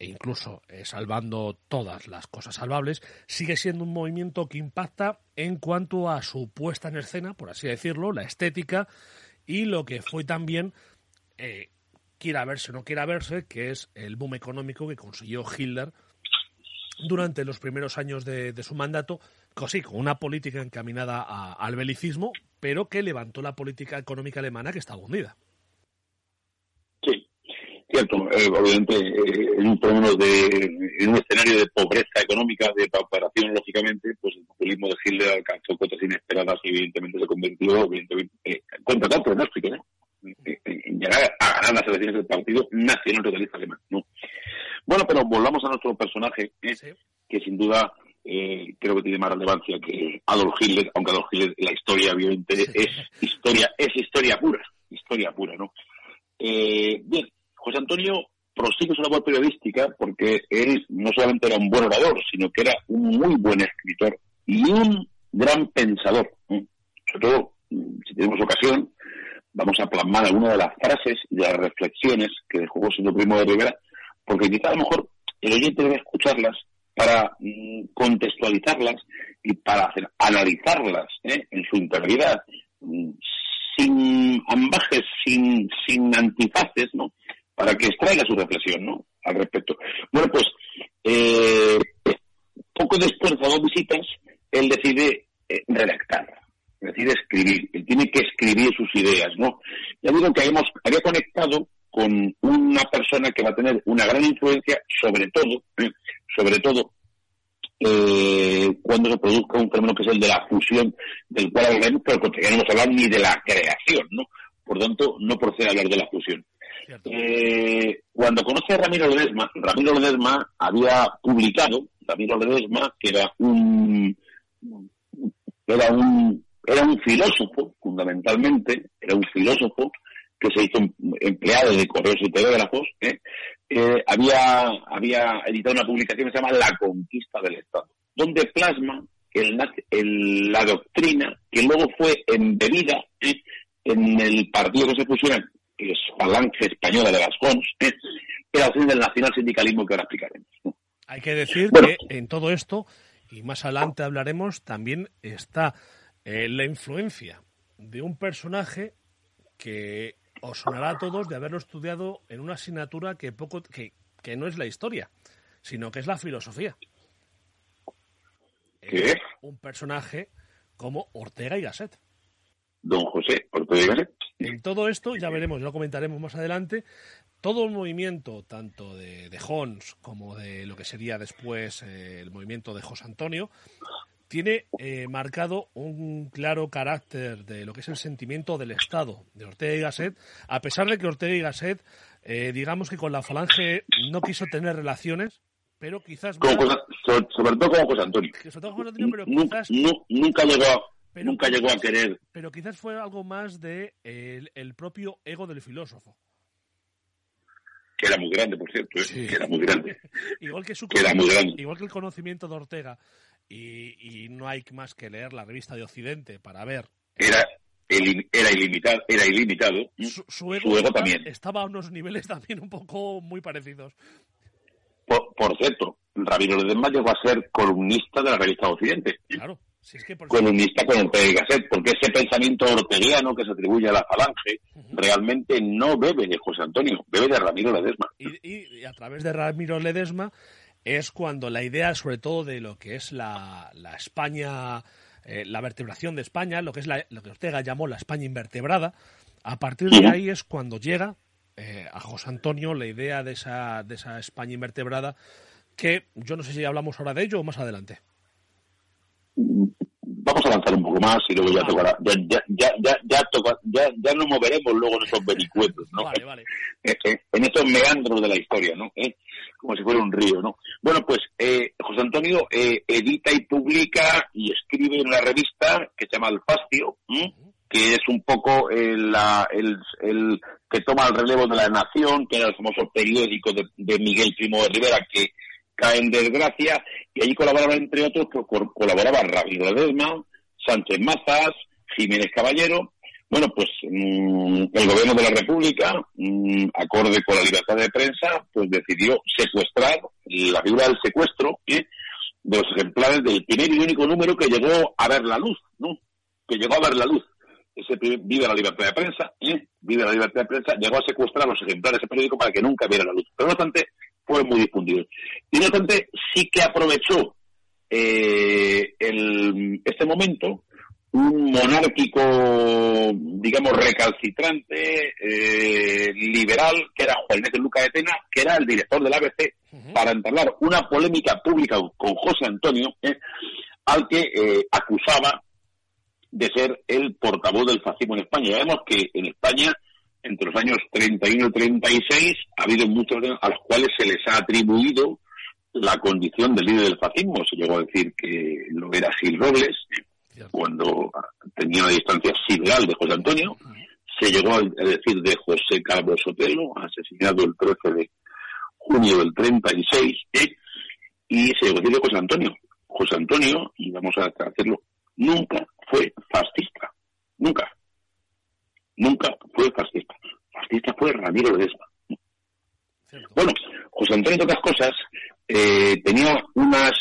A: e incluso eh, salvando todas las cosas salvables, sigue siendo un movimiento que impacta en cuanto a su puesta en escena, por así decirlo, la estética y lo que fue también, eh, quiera verse o no quiera verse, que es el boom económico que consiguió Hitler durante los primeros años de, su mandato, sí, con una política encaminada al belicismo, pero que levantó la política económica alemana que estaba hundida.
B: Cierto. Eh, obviamente, eh, en un de, en un escenario de pobreza económica, de pauperación, lógicamente, pues el populismo de Hitler alcanzó cotas inesperadas y evidentemente se convirtió, evidentemente, eh, contra todo pronóstico, ¿no? En llegar a ganar las elecciones del Partido Nacional Socialista Alemán, ¿no? Bueno, pero volvamos a nuestro personaje, que sin duda eh, creo que tiene más relevancia que Adolf Hitler, aunque Adolf Hitler la historia obviamente es historia, es historia pura, historia pura, ¿no? Eh, bien, José Antonio prosigue su labor periodística porque él no solamente era un buen orador, sino que era un muy buen escritor y un gran pensador. Sobre todo, si tenemos ocasión, vamos a plasmar algunas de las frases y de las reflexiones que dejó José Primo de Rivera, porque quizá a lo mejor el oyente debe escucharlas para mm, contextualizarlas y para hacer, analizarlas ¿eh? en su integridad, mm, sin ambajes, sin, sin antifaces, ¿no? Para que extraiga su reflexión, ¿no? Al respecto. Bueno, pues, eh, poco después de dos visitas, él decide eh, redactar, decide escribir. Él tiene que escribir sus ideas, ¿no? Ya digo que habíamos, había conectado con una persona que va a tener una gran influencia, sobre todo, sobre todo eh, cuando se produzca un fenómeno que es el de la fusión, del cual hablaremos, pero que no hemos hablado ni de la creación, ¿no? Por tanto, no procede hablar de la fusión. Eh, cuando conoce a Ramiro Ledesma, Ramiro Ledesma había publicado, Ramiro Ledesma, que era un, era un, era un filósofo, fundamentalmente, era un filósofo, que se hizo empleado de correos y telégrafos, ¿eh? Eh, había, había editado una publicación que se llama La conquista del Estado, donde plasma el, la doctrina que luego fue embebida ¿eh? en el partido que se fusiona, es Falange Española de las ¿eh? la del nacional sindicalismo que ahora explicaremos.
A: Hay que decir que en todo esto, y más adelante hablaremos, también está la influencia de un personaje que os sonará a todos de haberlo estudiado en una asignatura que poco que, que no es la historia, sino que es la filosofía.
B: ¿Qué?
A: un personaje como Ortega y Gasset.
B: Don José Ortega y Gasset.
A: En todo esto, ya veremos, ya lo comentaremos más adelante, todo el movimiento, tanto de, de Hons como de lo que sería después eh, el movimiento de José Antonio, tiene eh, marcado un claro carácter de lo que es el sentimiento del Estado de Ortega y Gasset, a pesar de que Ortega y Gasset, eh, digamos que con la Falange no quiso tener relaciones, pero quizás...
B: sobre, todo con José Antonio.
A: pero quizás...
B: nunca llegó nunca llegó a querer.
A: Pero quizás fue algo más de el, propio ego del filósofo.
B: Que era muy grande, por cierto, ¿eh? que era muy grande.
A: igual que su igual que el conocimiento de Ortega y, no hay más que leer la revista de Occidente para ver.
B: Era, era ilimitado, era ilimitado.
A: Su, ego, también. Estaba a unos niveles también un poco muy parecidos.
B: Por, cierto, Rabino Ledesma llegó a ser columnista de la revista Occidente.
A: Claro. Es que
B: columnista con Ortega y Gasset, porque ese pensamiento orteguiano que se atribuye a la falange realmente no bebe de José Antonio, bebe de Ramiro Ledesma.
A: y, a través de Ramiro Ledesma es cuando la idea, sobre todo de lo que es la, España, eh, la vertebración de España, lo que es lo que Ortega llamó la España invertebrada, a partir de ahí es cuando llega eh, a José Antonio la idea de esa, de esa España invertebrada, que yo no sé si hablamos ahora de ello o más adelante.
B: Avanzar un poco más y luego ya tocará, ya, ya, ya, ya, ya, toca, ya, ya nos moveremos luego en esos vericuetos, ¿no?
A: Vale, vale.
B: Eh, eh, en estos meandros de la historia, ¿no? ¿Eh? Como si fuera un río, ¿no? Bueno, pues eh, José Antonio eh, edita y publica y escribe en una revista que se llama El Fastio, ¿m? que es un poco el, la- el, el que toma el relevo de la Nación, que era el famoso periódico de, de Miguel Primo de Rivera, que cae en desgracia, y allí colaboraban, entre otros, col- colaboraban Ramiro Ledesma, Sánchez Mazas, Jiménez Caballero. Bueno, pues mm, el gobierno de la República, mm, acorde con la libertad de prensa, pues decidió secuestrar la figura del secuestro ¿eh? de los ejemplares del primer y único número que llegó a ver la luz, ¿no? Que llegó a ver la luz. Ese Vive la libertad de prensa, ¿eh? Vive la libertad de prensa, llegó a secuestrar los ejemplares de ese periódico para que nunca viera la luz. Pero no obstante, fueron muy difundidos. Y no obstante, sí que aprovechó eh, el- este momento un monárquico, digamos, recalcitrante, eh, liberal, que era Juan de Luca de Tena, que era el director del ABC, para entablar una polémica pública con José Antonio, eh, al que eh, acusaba de ser el portavoz del fascismo en España. Ya vemos que en España, entre los años 31 y 36, ha habido muchos a los cuales se les ha atribuido la condición de líder del fascismo. Se llegó a decir que lo era Gil Robles, cuando tenía una distancia sideral de José Antonio. Se llegó a decir de José Calvo Sotelo, asesinado el 13 de junio del 36, ¿eh? y se llegó a decir de José Antonio. José Antonio, y vamos a hacerlo, nunca fue fascista. Nunca. Nunca fue fascista. Fascista fue Ramiro Ledesma. Bueno, José Antonio, entre otras cosas, eh, tenía unas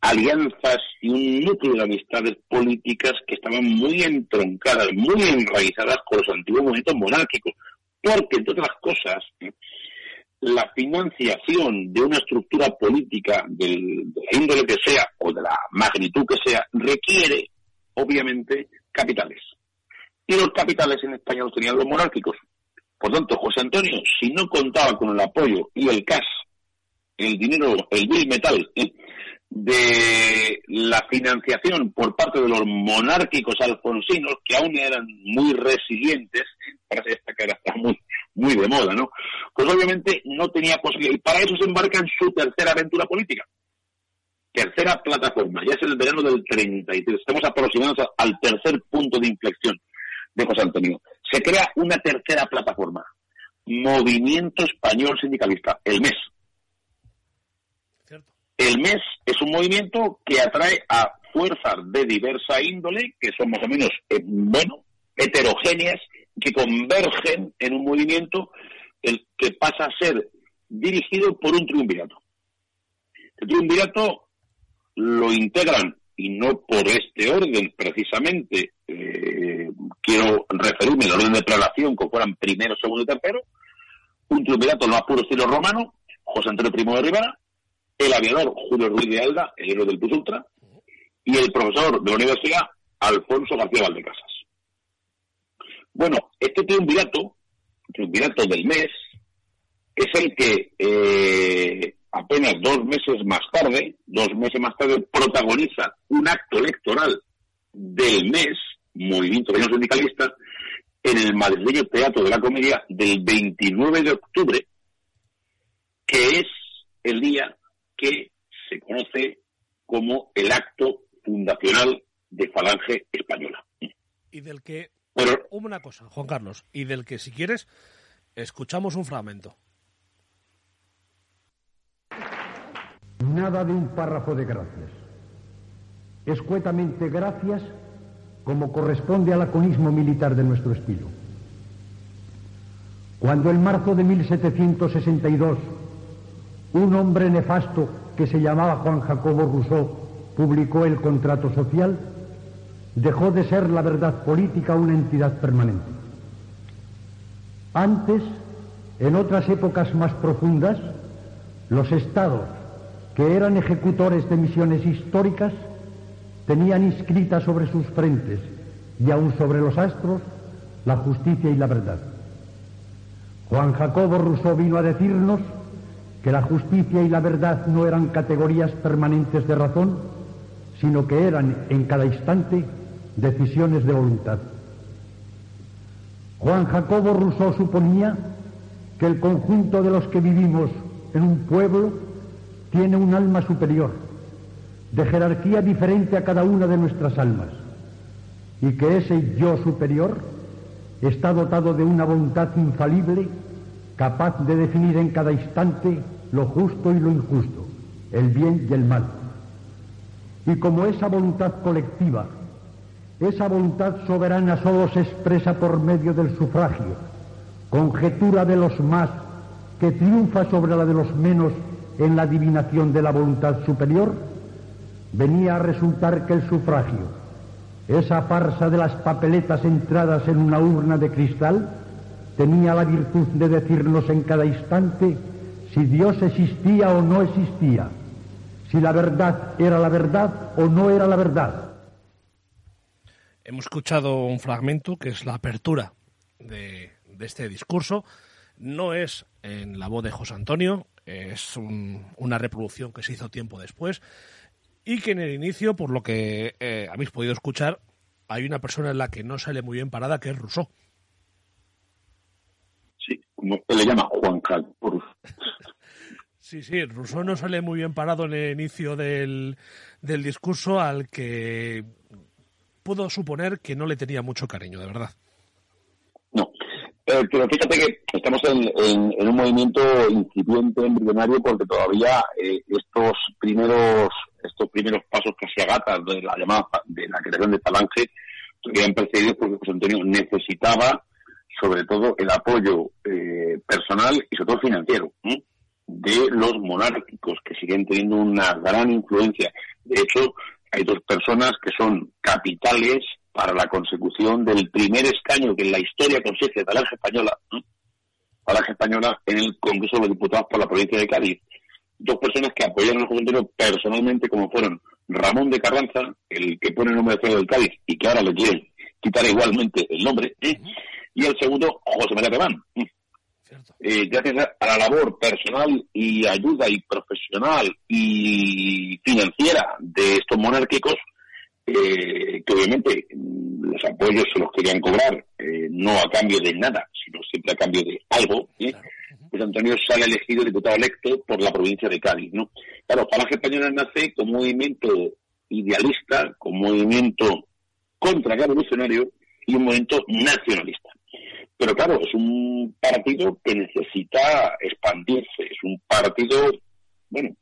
B: alianzas y un núcleo de amistades políticas que estaban muy entroncadas, muy enraizadas con los antiguos movimientos monárquicos. Porque, entre otras cosas, la financiación de una estructura política del- de la índole que sea o de la magnitud que sea requiere, obviamente, capitales. Y los capitales en España los tenían los monárquicos. Por tanto, José Antonio, si no contaba con el apoyo y el cash, el dinero, el bill metal, de la financiación por parte de los monárquicos alfonsinos, que aún eran muy resilientes, parece esta ahora está muy, muy de moda, ¿no? Pues obviamente no tenía posibilidad. Y para eso se embarca en su tercera aventura política. Tercera plataforma, ya es el verano del 33. Estamos aproximándonos al tercer punto de inflexión de José Antonio. Se crea una tercera plataforma, Movimiento Español Sindicalista, el MES. El MES es un movimiento que atrae a fuerzas de diversa índole, que son más o menos, eh, bueno, heterogéneas, que convergen en un movimiento el que pasa a ser dirigido por un triunvirato. El triunvirato lo integran, y no por este orden precisamente, eh, quiero referirme al orden de prelación, que fueran primero, segundo y tercero, un triunvirato no más puro estilo romano, José Antonio Primo de Rivera, el aviador Julio Ruiz de Alda, el héroe del Plus Ultra, y el profesor de la universidad Alfonso García Valdecasas. Bueno, este triunvirato, triunvirato del mes, es el que eh, apenas dos meses más tarde, dos meses más tarde, protagoniza un acto electoral del mes, Movimiento Pequeño Sindicalista, en el madrileño Teatro de la Comedia del 29 de octubre, que es el día que se conoce como el acto fundacional de Falange Española.
A: Y del que,
B: Bueno,
A: una cosa, Juan Carlos, y del que si quieres, escuchamos un fragmento.
C: Nada de un párrafo de gracias. Escuetamente gracias como corresponde al laconismo militar de nuestro estilo. Cuando en marzo de 1762 un hombre nefasto que se llamaba Juan Jacobo Rousseau publicó el contrato social, dejó de ser la verdad política una entidad permanente. Antes, en otras épocas más profundas, los estados que eran ejecutores de misiones históricas tenían inscrita sobre sus frentes y aún sobre los astros la justicia y la verdad. Juan Jacobo Rousseau vino a decirnos que la justicia y la verdad no eran categorías permanentes de razón, sino que eran en cada instante decisiones de voluntad. Juan Jacobo Rousseau suponía que el conjunto de los que vivimos en un pueblo tiene un alma superior, de jerarquía diferente a cada una de nuestras almas, y que ese yo superior está dotado de una voluntad infalible, capaz de definir en cada instante lo justo y lo injusto, el bien y el mal. Y como esa voluntad colectiva, esa voluntad soberana solo se expresa por medio del sufragio, conjetura de los más que triunfa sobre la de los menos en la adivinación de la voluntad superior, venía a resultar que el sufragio, esa farsa de las papeletas entradas en una urna de cristal tenía la virtud de decirnos en cada instante si Dios existía o no existía, si la verdad era la verdad o no era la verdad.
A: Hemos escuchado un fragmento que es la apertura de, este discurso. No es en la voz de José Antonio, es una reproducción que se hizo tiempo después y que en el inicio, por lo que eh, habéis podido escuchar, hay una persona en la que no sale muy bien parada, que es Rousseau.
B: Se le llama Juan Carlos.
A: Sí, sí, Rousseau no sale muy bien parado en el inicio del, del discurso al que puedo suponer que no le tenía mucho cariño, de verdad.
B: No, eh, pero fíjate que estamos en, un movimiento incipiente, embrionario, porque todavía eh, estos primeros estos primeros pasos casi agatas de la llamada de la creación de Falange habían precedido porque José Antonio necesitaba sobre todo el apoyo eh, personal y sobre todo financiero de los monárquicos que siguen teniendo una gran influencia. De hecho, hay dos personas que son capitales para la consecución del primer escaño que en la historia consiste de Falange Española, Falange Española en el Congreso de Diputados por la provincia de Cádiz. Dos personas que apoyaron al José personalmente, como fueron Ramón de Carranza, el que pone el nombre de del Cádiz y que ahora le quieren quitar igualmente el nombre, ¿eh? Y el segundo, José María Pemán. Eh, gracias a la labor personal y ayuda y profesional y financiera de estos monárquicos, eh, que obviamente mm, los apoyos se los querían cobrar, eh, no a cambio de nada, sino siempre a cambio de algo, pues Antonio sale elegido diputado electo por la provincia de Cádiz. ¿no? Claro, Falange Española nace como movimiento idealista, como movimiento contrarrevolucionario y un movimiento nacionalista. Pero claro, es un partido que necesita expandirse, es un partido, bueno,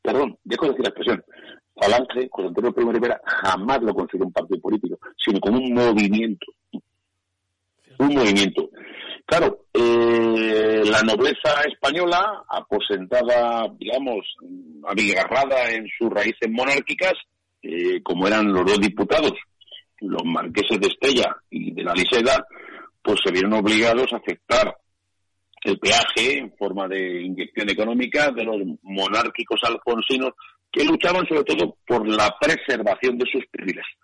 B: perdón, dejo de decir la expresión, Falange, José Antonio Primo Rivera, jamás lo considera un partido político, sino como un movimiento. Un movimiento. Claro, eh, la nobleza española, aposentada, digamos, abigarrada en sus raíces monárquicas, eh, como eran los dos diputados, los marqueses de Estella y de la Liseda, pues se vieron obligados a aceptar el peaje en forma de inyección económica de los monárquicos alfonsinos que luchaban sobre todo por la preservación de sus privilegios.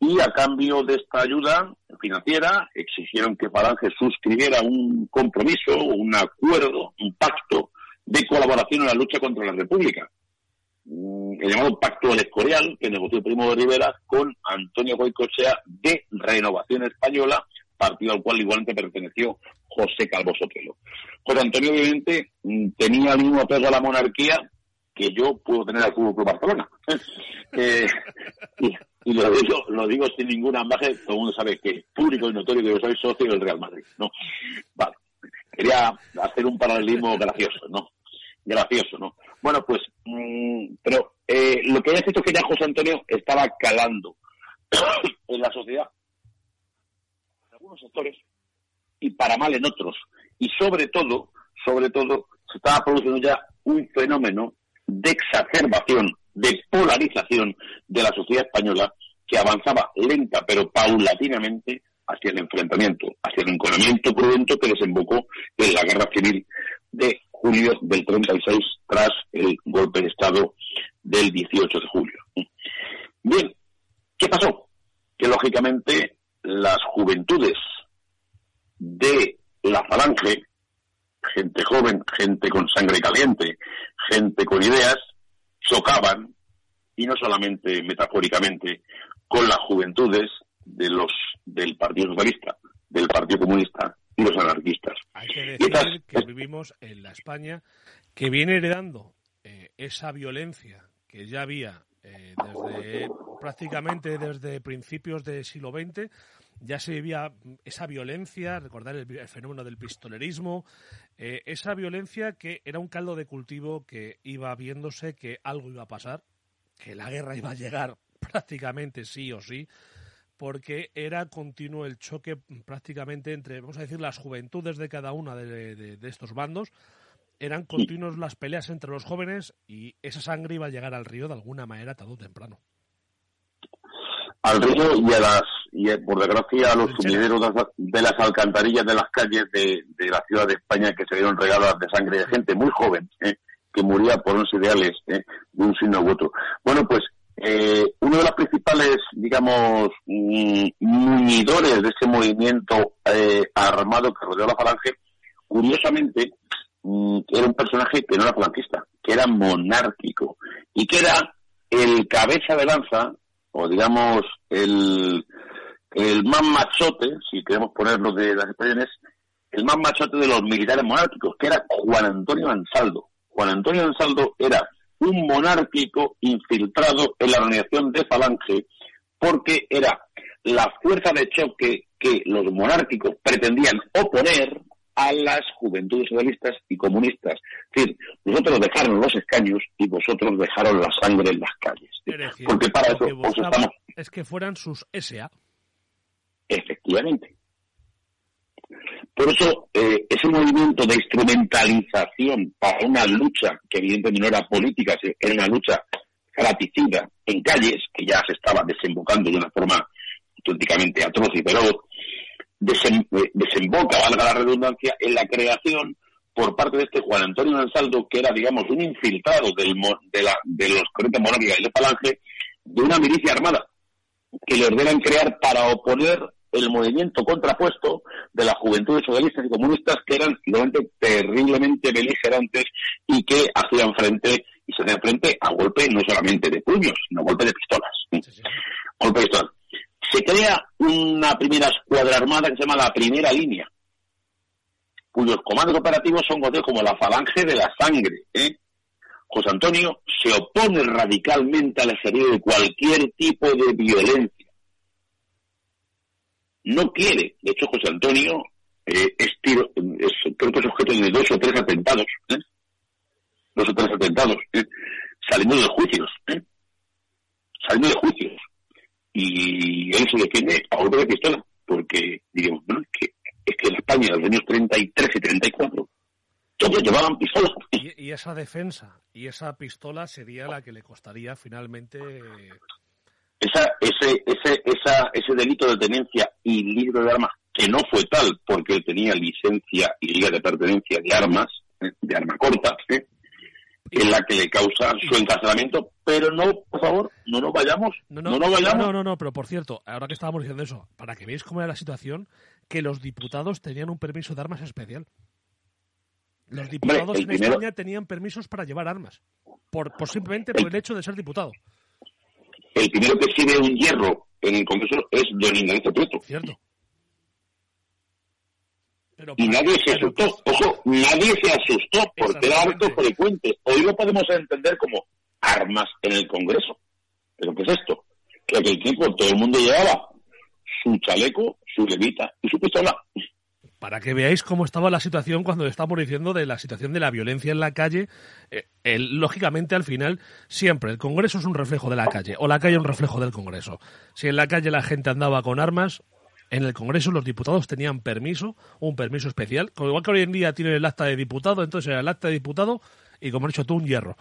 B: Y a cambio de esta ayuda financiera exigieron que Falange suscribiera un compromiso, un acuerdo, un pacto de colaboración en la lucha contra la República. Mm, el llamado Pacto del Escorial, que negoció Primo de Rivera con Antonio Goicochea de Renovación Española, partido al cual igualmente perteneció José Calvo Sotelo. José Antonio, obviamente, mm, tenía el mismo apego a la monarquía que yo puedo tener al Fútbol Club Barcelona. Eh, y, lo, digo, sin ninguna ambaje, todo el mundo sabe que público y notorio que yo soy socio del Real Madrid, ¿no? Vale. Quería hacer un paralelismo gracioso, ¿no? Gracioso, ¿no? Bueno, pues, mm, pero eh, lo que había dicho que ya José Antonio estaba calando en la sociedad sectores y para mal en otros. Y sobre todo, sobre todo, se estaba produciendo ya un fenómeno de exacerbación, de polarización de la sociedad española que avanzaba lenta pero paulatinamente hacia el enfrentamiento, hacia el enconamiento prudente que desembocó en la guerra civil de julio del 36 tras el golpe de Estado del 18 de julio. Bien, ¿qué pasó? Que lógicamente las juventudes de la falange, gente joven, gente con sangre caliente, gente con ideas, chocaban y no solamente metafóricamente, con las juventudes de los del Partido Socialista, del Partido Comunista y los anarquistas.
A: Hay que decir que vivimos en la España que viene heredando eh, esa violencia que ya había eh, desde prácticamente desde principios del siglo XX ya se vivía esa violencia, recordar el, fenómeno del pistolerismo, eh, esa violencia que era un caldo de cultivo que iba viéndose que algo iba a pasar, que la guerra iba a llegar prácticamente sí o sí, porque era continuo el choque prácticamente entre, vamos a decir, las juventudes de cada una de, estos bandos, eran continuos las peleas entre los jóvenes y esa sangre iba a llegar al río de alguna manera tarde o temprano.
B: Al río y a las y por desgracia los sumideros de las alcantarillas de las calles de, la ciudad de España que se dieron regadas de sangre de gente muy joven ¿eh? que moría por unos ideales ¿eh? de un signo u otro. Bueno, pues eh, uno de los principales, digamos, mm, muñidores de ese movimiento armado que rodeó la falange, curiosamente, mm, era un personaje que no era falangista, que era monárquico y que era el cabeza de lanza, o digamos, el, el más machote, si queremos ponerlo de las expresiones, el más machote de los militares monárquicos, que era Juan Antonio Ansaldo. Juan Antonio Ansaldo era un monárquico infiltrado en la organización de Falange porque era la fuerza de choque que los monárquicos pretendían oponer a las juventudes socialistas y comunistas. Es decir, nosotros dejaron los escaños y vosotros dejaron la sangre en las calles. porque para eso estamos...
A: Es que fueran sus SA.
B: Efectivamente. Por eso, eh, ese movimiento de instrumentalización para una lucha que evidentemente no era política, era una lucha fraticida en calles, que ya se estaba desembocando de una forma auténticamente atroz y feroz, eh, desemboca, valga la redundancia, en la creación por parte de este Juan Antonio Ansaldo, que era, digamos, un infiltrado del, de, la, de los corrientes monárquicas y de Falange, de una milicia armada, que le ordenan crear para oponer el movimiento contrapuesto de las juventudes socialistas y comunistas que eran realmente terriblemente beligerantes y que hacían frente y se hacían frente a golpe no solamente de puños, sino a golpe de pistolas. Golpe de pistolas. Se crea una primera escuadra armada que se llama la Primera Línea, cuyos comandos operativos son como la falange de la sangre. ¿eh? José Antonio se opone radicalmente al ejercicio de cualquier tipo de violencia no quiere. De hecho, José Antonio eh, es, tiro, es objeto de dos o tres atentados, ¿eh? dos o tres atentados, ¿eh? saliendo de juicios, saliendo de juicios. Y él se defiende a golpe de pistola, porque diríamos, bueno, es que, es que en España, en los años 33 y 34, todos llevaban pistolas.
A: Y, y esa defensa y esa pistola sería la que le costaría finalmente
B: esa, ese, ese, esa, ese delito de tenencia y libro de armas, que no fue tal porque él tenía licencia y liga de pertenencia de armas, ¿eh? de arma corta, ¿eh? Es la que le causa su encarcelamiento, pero no, por favor, no nos vayamos, no, no, no, vayamos.
A: No, no, no, pero por cierto, ahora que estábamos diciendo eso, para que veáis cómo era la situación, que los diputados tenían un permiso de armas especial. Los diputados en España tenían permisos para llevar armas, por, por simplemente por el hecho de ser diputado
B: el primero que exhibe un hierro en el Congreso es don Ignacio Prieto.
A: Cierto.
B: Y nadie se asustó, ojo, nadie se asustó porque era harto frecuente. Hoy lo podemos entender como armas en el Congreso. ¿Pero qué es esto? Que aquel tiempo todo el mundo llevaba su chaleco, su levita y su pistola
A: para que veáis cómo estaba la situación cuando estamos diciendo de la situación de la violencia en la calle. Eh, lógicamente, al final, siempre el Congreso es un reflejo de la calle, o la calle es un reflejo del Congreso. Si en la calle la gente andaba con armas, en el Congreso los diputados tenían permiso, un permiso especial, como igual que hoy en día tienen el acta de diputado, entonces era el acta de diputado y, como he dicho tú, un hierro.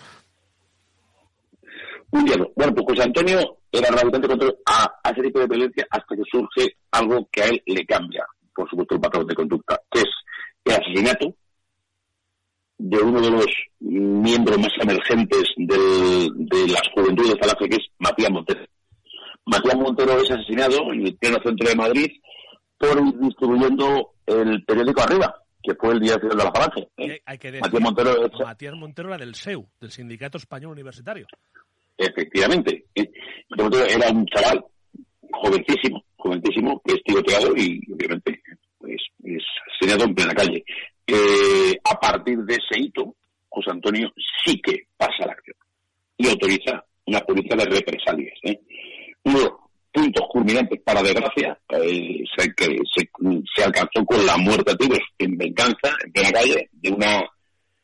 B: Un hierro. Bueno, pues José Antonio era radicalmente contra a ese tipo de violencia hasta que surge algo que a él le cambia por supuesto, el patrón de conducta, que es el asesinato de uno de los miembros más emergentes de las juventudes de Falange, que es Matías Montero. Matías Montero es asesinado en el pleno centro de Madrid por distribuyendo el periódico Arriba, que fue el día de la Falange.
A: ¿eh? Matías Montero, Matías Montero era del SEU, del Sindicato Español Universitario.
B: efectivamente. ¿eh? Era un chaval jovencísimo, jovencísimo, que es tiroteado y obviamente pues, es asesinado en plena calle. Eh, a partir de ese hito, José Antonio sí que pasa la acción y autoriza una política de represalias. ¿eh? Puntos culminantes, para desgracia, eh, se, se, alcanzó con la muerte a tiros en venganza, en plena calle, de una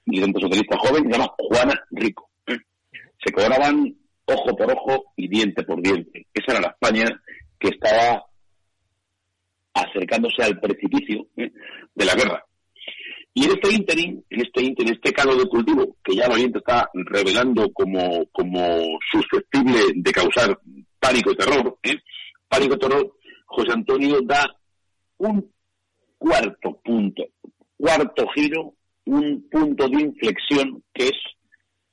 B: dirigente socialista joven que se llama Juana Rico. Se cobraban ojo por ojo y diente por diente. Esa era la España que estaba acercándose al precipicio ¿eh? de la guerra. Y en este ínterin, en este ínterin, este caldo de cultivo, que ya el Oriente está revelando como, como susceptible de causar pánico y terror, ¿eh? pánico y terror, José Antonio da un cuarto punto, cuarto giro, un punto de inflexión que es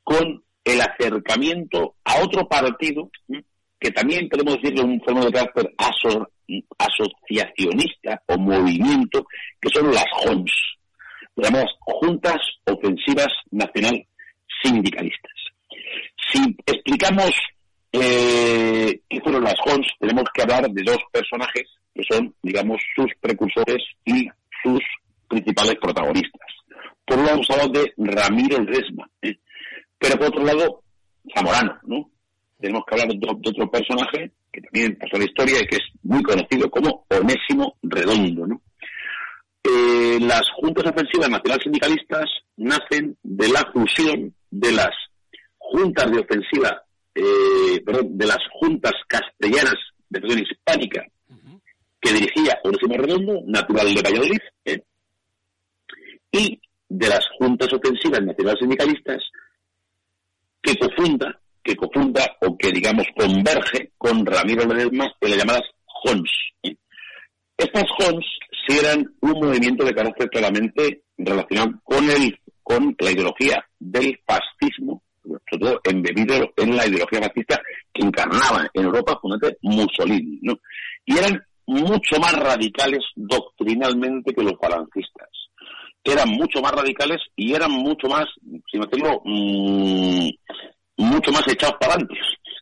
B: con el acercamiento a otro partido ¿eh? que también podemos decirle un fenómeno de carácter asociacionista o movimiento, que son las JONS llamadas Juntas Ofensivas Nacional Sindicalistas. Si explicamos eh, qué fueron las JONS, tenemos que hablar de dos personajes que son, digamos, sus precursores y sus principales protagonistas. Por un lado hemos hablado de Ramiro Resma, ¿eh? pero por otro lado, Zamorano, ¿no? Tenemos que hablar de otro, personaje que también pasó la historia y que es muy conocido como Onésimo Redondo, ¿no? Eh, las juntas ofensivas nacionales sindicalistas nacen de la fusión de las juntas de ofensiva, eh, perdón, de las juntas castellanas de región hispánica que dirigía Onésimo Redondo, natural de Valladolid, eh, y de las juntas ofensivas nacionales sindicalistas que cofunda, que cofunda o que digamos converge con Ramiro Ledesma en las llamadas JONS. Estas JONS si eran un movimiento de carácter claramente relacionado con el con la ideología del fascismo, sobre todo embebido en la ideología fascista que encarnaba en Europa fundamentalmente Mussolini, ¿no? Y eran mucho más radicales doctrinalmente que los falangistas. Eran mucho más radicales y eran mucho más, si no tengo, mmm, mucho más echados para adelante,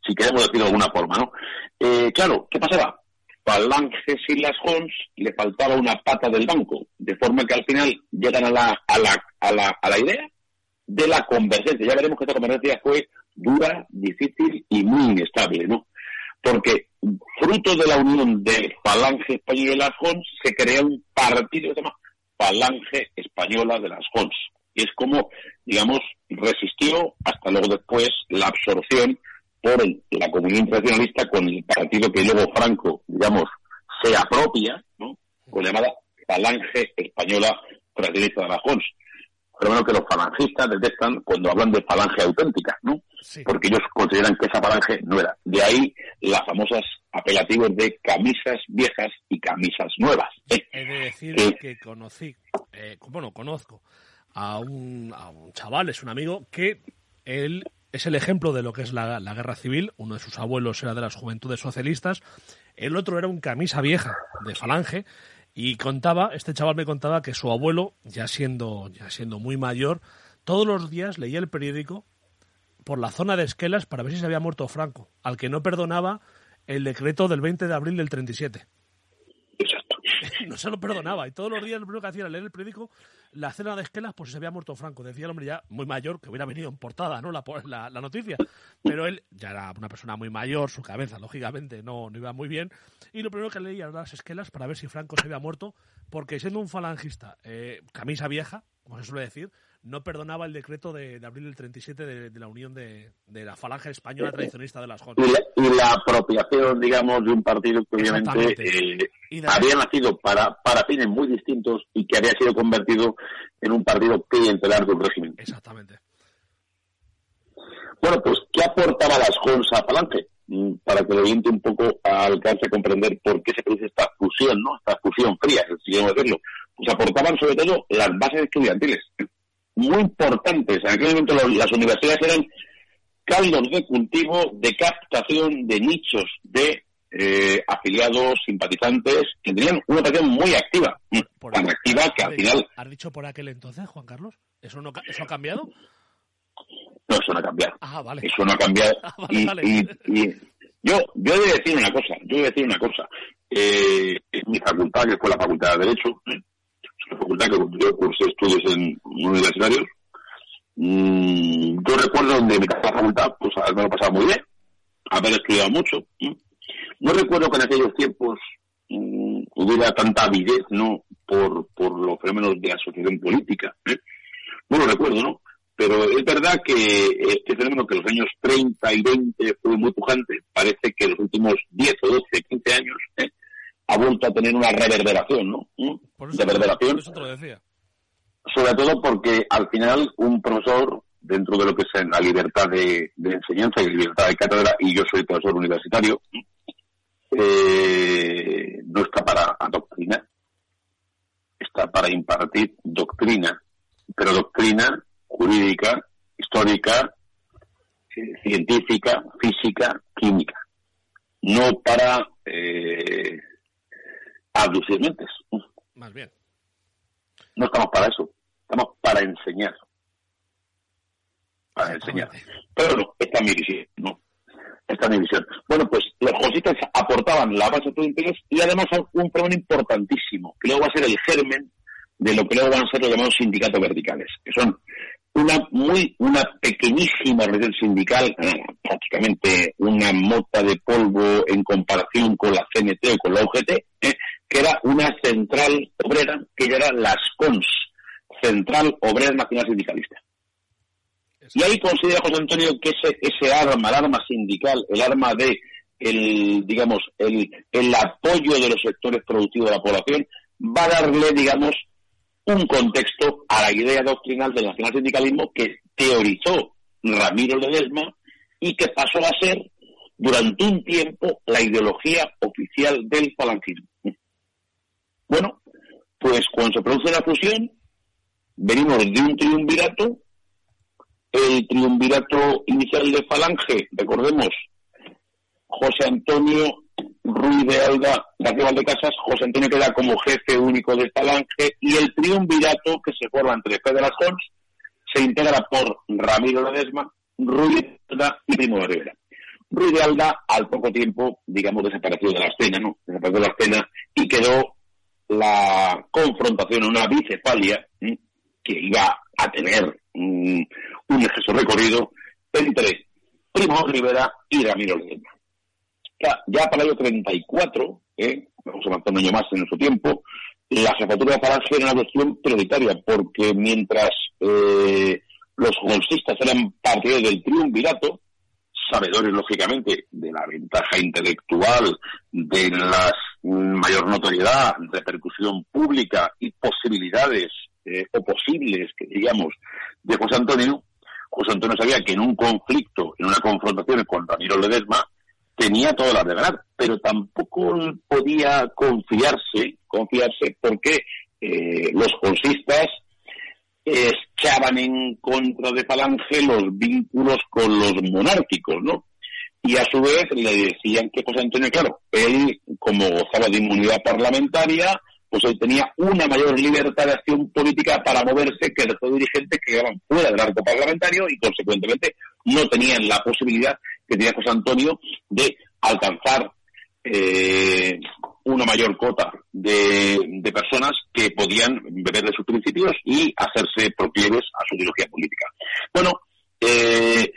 B: si queremos decirlo de alguna forma, ¿no? Eh, claro, ¿qué pasaba? Falanges y las Hons le faltaba una pata del banco, de forma que al final llegan a la, a la, a la, a la idea de la convergencia. Ya veremos que esta convergencia fue dura, difícil y muy inestable, ¿no? Porque fruto de la unión de Falange Española y las Hons se crea un partido que se llama Falange Española de las Hons. Y es como, digamos, resistió hasta luego después la absorción por la comunidad internacionalista con el partido que luego Franco, digamos, se apropia, ¿no? Con la llamada Falange Española Fraternista de la Jons. Pero bueno que los falangistas detectan cuando hablan de falange auténtica, ¿no? Porque ellos consideran que esa falange no era. De ahí las famosas apelativos de camisas viejas y camisas nuevas.
A: ¿eh? He de decir que conocí, eh, bueno, conozco a un, a un chaval, es un amigo, que él es el ejemplo de lo que es la, guerra civil. Uno de sus abuelos era de las juventudes socialistas, el otro era un camisa vieja de falange y contaba, este chaval me contaba que su abuelo, ya siendo, ya siendo muy mayor, todos los días leía el periódico por la zona de Esquelas para ver si se había muerto Franco, al que no perdonaba el decreto del 20 de abril del 37. no se lo perdonaba. Y todos los días lo primero que hacía era leer el periódico, la cena de esquelas, pues se había muerto Franco. Decía el hombre ya muy mayor, que hubiera venido en portada, ¿no? La, la, noticia. Pero él ya era una persona muy mayor, su cabeza, lógicamente, no, no iba muy bien. Y lo primero que leía eran las esquelas para ver si Franco se había muerto, porque siendo un falangista, eh, camisa vieja, como se suele decir, no perdonaba el decreto de, abril del 37 de, de la unión de, de, la falange española tradicionista de las Jonas.
B: Y, la, apropiación, digamos, de un partido que obviamente eh, había nacido para, para fines muy distintos y que había sido convertido en un partido clientelar del régimen.
A: Exactamente.
B: Bueno, pues, ¿qué aportaba las Jonas a Falange? Mm, para que lo oyente un poco alcance a comprender por qué se produce esta fusión, ¿no? Esta fusión fría, si queremos decirlo. Pues aportaban sobre todo las bases estudiantiles muy importantes. En aquel momento las universidades eran caldos de cultivo, de captación de nichos de eh, afiliados, simpatizantes, que tenían una operación muy activa, tan activa que al final...
A: ¿Has dicho por aquel entonces, Juan Carlos? ¿Eso, no, ¿Eso ha cambiado?
B: No, eso no ha cambiado.
A: Ah, vale.
B: Eso no ha cambiado.
A: Ah, vale,
B: y,
A: vale.
B: y- y yo, yo he de decir una cosa, yo he de decir una cosa. Eh, en mi facultad, que fue la Facultad de Derecho, una facultad que yo cursé estudios en universitarios, mm, yo recuerdo donde mi facultad, pues haberme lo pasado muy bien, haber estudiado mucho. No recuerdo que en aquellos tiempos mm, hubiera tanta avidez, ¿no?, por, por los fenómenos de asociación política. ¿eh? No lo recuerdo, ¿no? Pero es verdad que este fenómeno que los años 30 y 20 fue muy pujante, parece que en los últimos 10 o 12, 15 años ¿eh? Ha vuelto a tener una reverberación, ¿no?
A: Por eso,
B: Reverberación,
A: por eso te lo decía.
B: sobre todo porque al final un profesor, dentro de lo que es la libertad de, de enseñanza y libertad de cátedra, y yo soy profesor universitario, eh, no está para adoctrinar, está para impartir doctrina, pero doctrina jurídica, histórica, eh, científica, física, química, no para eh, abducir mentes.
A: Más bien.
B: No estamos para eso, estamos para enseñar. Para enseñar. Pero no, esta es mi visión, ¿no? Esta es mi visión. Bueno, pues los josistas aportaban la base de todo interés y además un fenómeno importantísimo, que luego va a ser el germen de lo que luego van a ser los llamados sindicatos verticales, que son una muy una pequeñísima organización sindical, eh, prácticamente una mota de polvo en comparación con la CNT o con la UGT, eh, que era una central obrera, que ya era las CONS, Central Obrera Nacional Sindicalista. Y ahí considera José Antonio que ese, ese arma, el arma sindical, el arma de el, digamos, el, el apoyo de los sectores productivos de la población, va a darle, digamos, un contexto a la idea doctrinal del nacional sindicalismo que teorizó Ramiro Ledesma y que pasó a ser durante un tiempo la ideología oficial del falangismo. Bueno, pues cuando se produce la fusión, venimos de un triunvirato, el triunvirato inicial de Falange, recordemos, José Antonio Ruiz de Alda, García Valdecasas, José Antonio queda como jefe único de Falange y el triunvirato que se forma entre Pedro Jons se integra por Ramiro Ledesma, Ruiz de Alda y Primo de Rivera. Ruiz de Alda al poco tiempo, digamos, desapareció de la escena, ¿no? Desapareció de la escena y quedó la confrontación, una bicefalia que iba a tener mm, un exceso recorrido entre Primo Rivera y Ramiro Ledesma. Ya, para el año 34, ¿eh? vamos a marcar un año más en nuestro tiempo, la jefatura de Falange era una cuestión prioritaria, porque mientras eh, los golsistas eran partidarios del triunvirato, sabedores, lógicamente, de la ventaja intelectual, de la mayor notoriedad, repercusión pública y posibilidades eh, o posibles, que digamos, de José Antonio, José Antonio sabía que en un conflicto, en una confrontación con Ramiro Ledesma, tenía todas las de ganar, pero tampoco podía confiarse, confiarse porque eh, los consistas echaban en contra de Falange los vínculos con los monárquicos, ¿no? Y a su vez le decían que José Antonio, claro, él, como gozaba de inmunidad parlamentaria, pues él tenía una mayor libertad de acción política para moverse que el resto dirigentes que quedaban fuera del arco parlamentario y, consecuentemente, no tenían la posibilidad que tenía José Antonio de alcanzar eh, una mayor cota de, de, personas que podían beber de sus principios y hacerse proclives a su ideología política. Bueno, eh,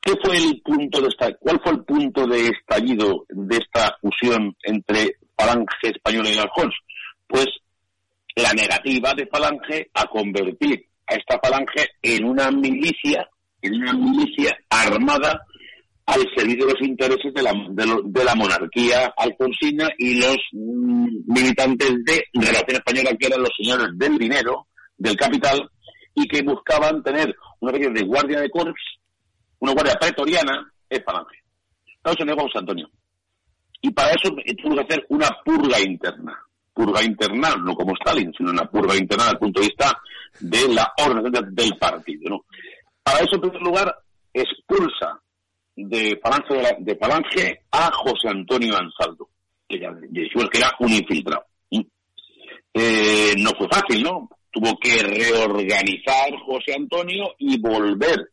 B: ¿qué fue el punto de esta, ¿cuál fue el punto de estallido de esta fusión entre Falange Española y Aljons? Pues la negativa de Falange a convertir a esta Falange en una milicia, en una milicia armada al servicio de los intereses de la, de, lo, de la monarquía alfonsina y los mm, militantes de Relación Española, que eran los señores del dinero, del capital, y que buscaban tener una especie de guardia de corps, una guardia pretoriana, es Falange. Se negó José Antonio. Y para eso tuvo que hacer una purga interna. Purga interna, no como Stalin, sino una purga interna desde el punto de vista de la organización del partido. Para eso, en primer lugar, expulsa de Falange, de, la, de a José Antonio Ansaldo, que, ya, que era un infiltrado. Eh, no fue fácil, ¿no? Tuvo que reorganizar José Antonio y volver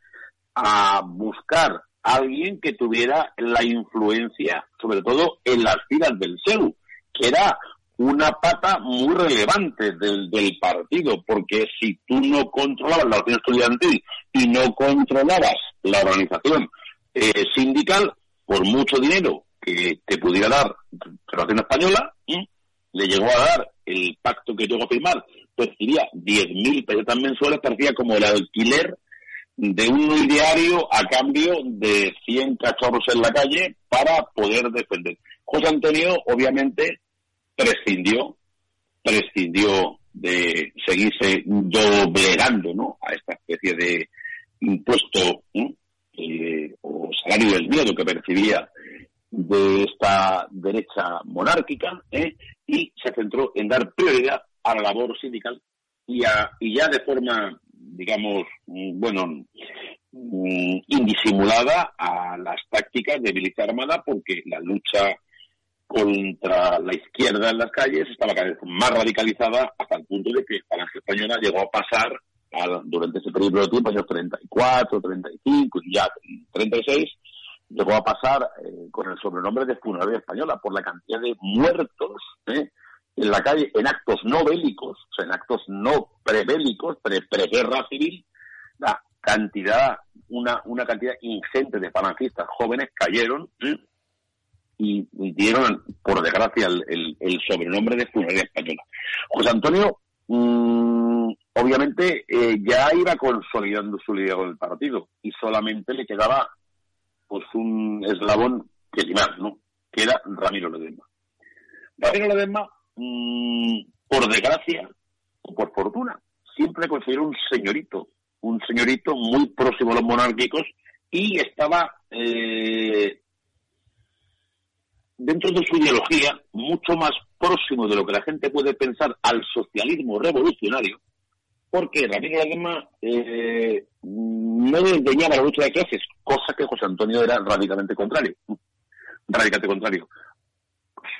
B: a buscar a alguien que tuviera la influencia, sobre todo en las filas del SEU, que era una pata muy relevante del, del partido, porque si tú no controlabas la organización estudiantil y no controlabas la organización eh, sindical, por mucho dinero que te pudiera dar Federación Española, le llegó a dar el pacto que llegó a firmar, percibía 10.000 pesetas mensuales, parecía como el alquiler de un diario a cambio de 100 cachorros en la calle para poder defender. José Antonio, obviamente, prescindió, prescindió de seguirse doblegando ¿no? a esta especie de impuesto eh, o salario del miedo que percibía de esta derecha monárquica ¿eh? y se centró en dar prioridad a la labor sindical y, a, y ya de forma, digamos, mm, bueno, mm, indisimulada a las tácticas de militar armada porque la lucha contra la izquierda en las calles estaba cada vez más radicalizada hasta el punto de que la Falange Española llegó a pasar durante ese periodo de tiempo, años 34, 35 y ya 36, llegó a pasar eh, con el sobrenombre de funeraria española por la cantidad de muertos ¿eh? en la calle en actos no bélicos, o en actos no prebélicos, pre-guerra civil, la cantidad, una, una cantidad ingente de falangistas jóvenes cayeron ¿eh? y, dieron, por desgracia, el, el, sobrenombre de funeraria española. José Antonio, mm, obviamente, eh, ya iba consolidando su liderazgo del partido y solamente le quedaba pues un eslabón que más, ¿no? Que era Ramiro Ledesma. Ramiro Ledesma, mm, por desgracia o por fortuna, siempre consideró un señorito, un señorito muy próximo a los monárquicos y estaba eh, dentro de su ideología mucho más próximo de lo que la gente puede pensar al socialismo revolucionario, porque Ramiro Ledesma eh, no desdeñaba la lucha de clases, cosa que José Antonio era radicalmente contrario. Radicalmente contrario.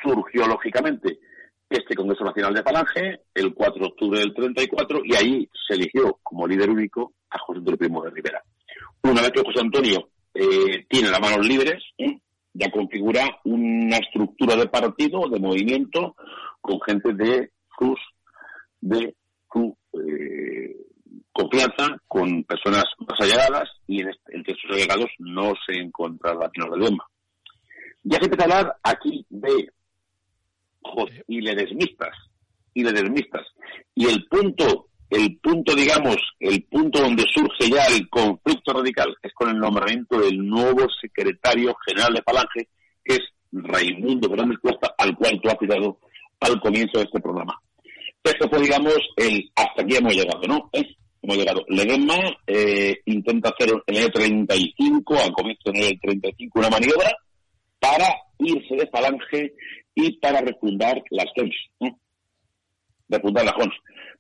B: Surgió, lógicamente, este Congreso Nacional de Falange, el 4 de octubre del 34, y ahí se eligió como líder único a José Antonio Primo de Rivera. Una vez que José Antonio eh, tiene las manos libres, ya configura una estructura de partido, de movimiento, con gente de sus, de su eh, confianza, con personas más allegadas, y en este, entre sus allegados no se encuentra la de Lema. Ya se empieza a hablar aquí de y ledesmistas, y ledesmistas. Y el punto el punto, digamos, el punto donde surge ya el conflicto radical es con el nombramiento del nuevo secretario general de Falange, que es Raimundo Fernández Cuesta, al cual tú has citado al comienzo de este programa. Esto fue, digamos, el hasta aquí hemos llegado, ¿no? ¿Eh? Hemos llegado. Ledesma eh, intenta hacer en el 35, al comienzo del 35, una maniobra para irse de Falange y para refundar las CONS. Refundar las CONS.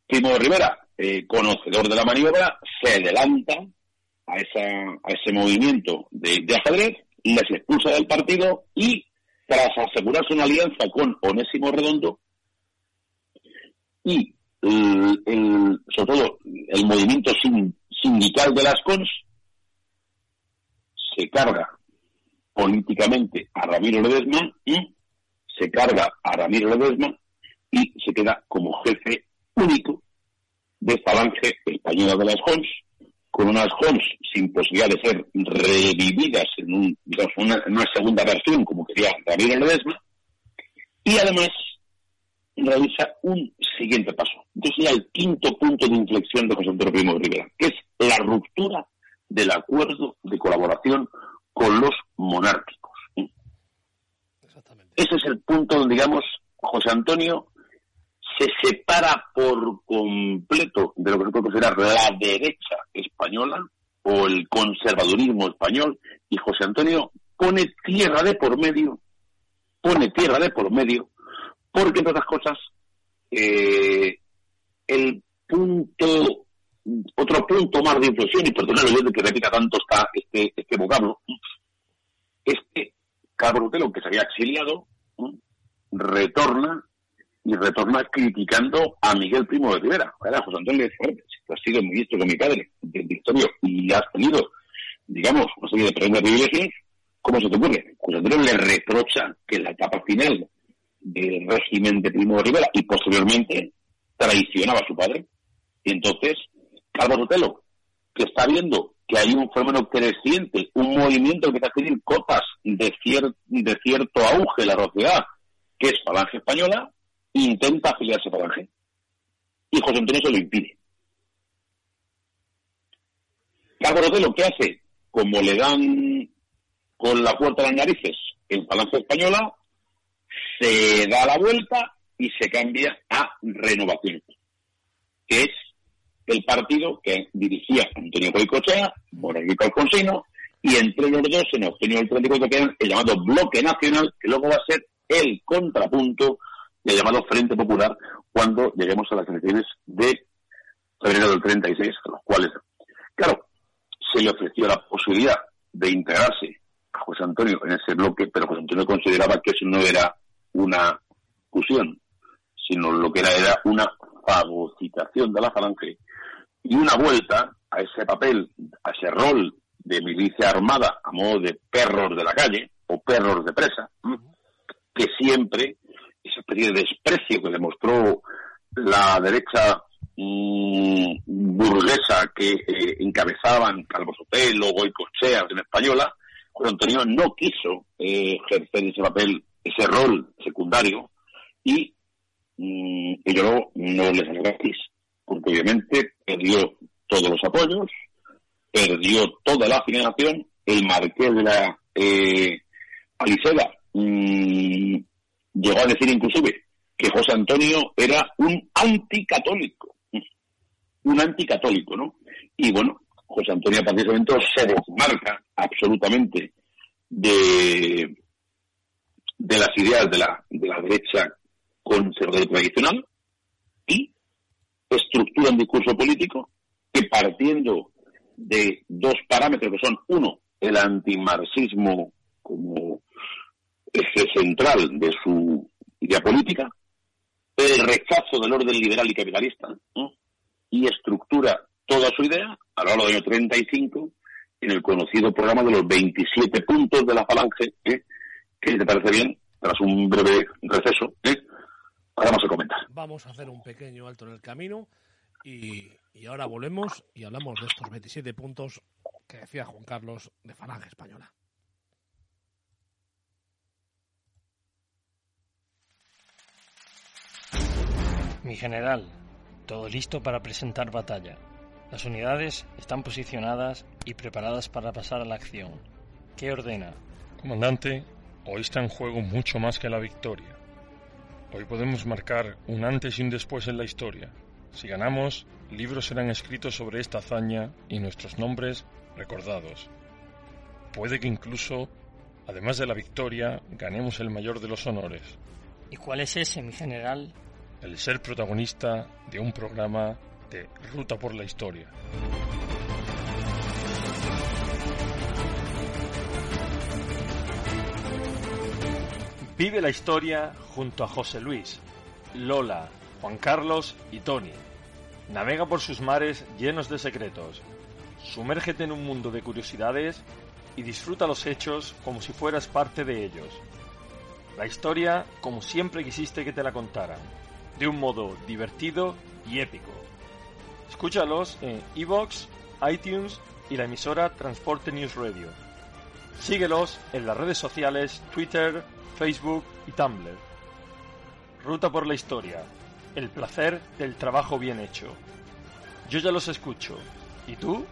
B: Primo Rivera, eh, conocedor de la maniobra, se adelanta a, esa, a ese movimiento de, de ajedrez, les expulsa del partido y, tras asegurarse una alianza con Onésimo Redondo, y el, sobre todo el movimiento sindical de las CONS, se carga políticamente a Ramiro Ledesma y se carga a Ramiro Ledesma y se queda como jefe único de falange española de las Hons, con unas Hons sin posibilidad de ser revividas en, un, una, una, segunda versión, como quería Ramiro Ledesma, y además realiza un siguiente paso. Entonces ya el quinto punto de inflexión de José Antonio Primo de Rivera, que es la ruptura del acuerdo de colaboración con los monárquicos. Ese es el punto donde, digamos, José Antonio se separa por completo de lo que se puede considerar la derecha española o el conservadurismo español y José Antonio pone tierra de por medio, pone tierra de por medio, porque entre otras cosas eh, el punto, otro punto más de inflexión, y perdonadme de que repita tanto está este, este vocablo, es que Carlos que se había exiliado, retorna y retorna criticando a Miguel Primo de Rivera. José Antonio le dice, tú has sido ministro con mi padre, de Victorio, y has tenido digamos, una serie de privilegios, ¿cómo se te ocurre? José Antonio le reprocha que en la etapa final del régimen de Primo de Rivera y posteriormente traicionaba a su padre. Y entonces, Calvo Sotelo, que está viendo que hay un fenómeno creciente, un movimiento que está tener cotas de, de cierto auge en la sociedad, que es Falange Española, intenta afiliarse a Falange. Y José Antonio se lo impide. Carlos lo que hace, como le dan con la puerta de las narices en Falange Española, se da la vuelta y se cambia a Renovación, que es el partido que dirigía Antonio Coicochea, Morellico Alfonsino, y entre los dos se nos obtenido el político que el llamado Bloque Nacional, que luego va a ser el contrapunto del llamado Frente Popular cuando lleguemos a las elecciones de febrero del 36, a los cuales, claro, se le ofreció la posibilidad de integrarse a José Antonio en ese bloque, pero José Antonio consideraba que eso no era una fusión, sino lo que era una fagocitación de la falange y una vuelta a ese papel, a ese rol de milicia armada a modo de perros de la calle o perros de presa, que siempre esa especie de desprecio que demostró la derecha mm, burguesa que eh, encabezaban Calvo Sotelo, Goicochea en Española, Juan Antonio no quiso eh, ejercer ese papel, ese rol secundario, y mm, ello no les gratis, porque obviamente perdió todos los apoyos, perdió toda la financiación, el marqués de la eh, mm, llegó a decir inclusive que José Antonio era un anticatólico, un anticatólico, ¿no? Y bueno, José Antonio a partir de ese momento se desmarca absolutamente de, de las ideas de la, de la derecha conservadora tradicional y estructura un discurso político que partiendo de dos parámetros que son, uno, el antimarxismo como eje central de su idea política, el rechazo del orden liberal y capitalista, y estructura toda su idea a lo largo del año 35 en el conocido programa de los 27 puntos de la falange, ¿eh? Que si te parece bien, tras un breve receso, ¿eh? ahora vamos a comentar.
A: Vamos a hacer un pequeño alto en el camino y, y ahora volvemos y hablamos de estos 27 puntos que decía Juan Carlos de Falange Española.
D: Mi general, todo listo para presentar batalla. Las unidades están posicionadas y preparadas para pasar a la acción. ¿Qué ordena?
E: Comandante, hoy está en juego mucho más que la victoria. Hoy podemos marcar un antes y un después en la historia. Si ganamos, libros serán escritos sobre esta hazaña y nuestros nombres recordados. Puede que incluso, además de la victoria, ganemos el mayor de los honores.
D: ¿Y cuál es ese, mi general?
E: El ser protagonista de un programa de Ruta por la Historia.
F: Vive la historia junto a José Luis, Lola, Juan Carlos y Tony. Navega por sus mares llenos de secretos. Sumérgete en un mundo de curiosidades y disfruta los hechos como si fueras parte de ellos. La historia como siempre quisiste que te la contaran, de un modo divertido y épico. Escúchalos en iVoox, iTunes y la emisora Transporte News Radio. Síguelos en las redes sociales Twitter, Facebook y Tumblr. Ruta por la historia. El placer del trabajo bien hecho. Yo ya los escucho. ¿Y tú?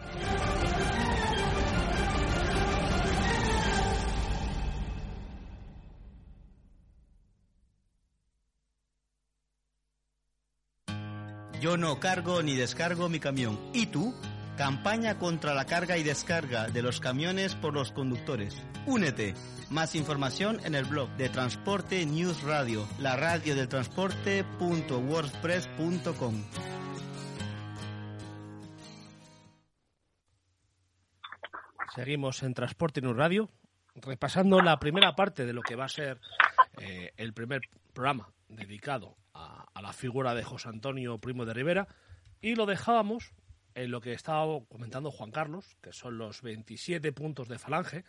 G: Yo no cargo ni descargo mi camión. ¿Y tú? Campaña contra la carga y descarga de los camiones por los conductores. Únete. Más información en el blog de Transporte News Radio, la radio del transporte.wordpress.com.
A: Seguimos en Transporte News Radio, repasando la primera parte de lo que va a ser eh, el primer programa dedicado a, a, la figura de José Antonio Primo de Rivera y lo dejábamos en lo que estaba comentando Juan Carlos, que son los 27 puntos de Falange,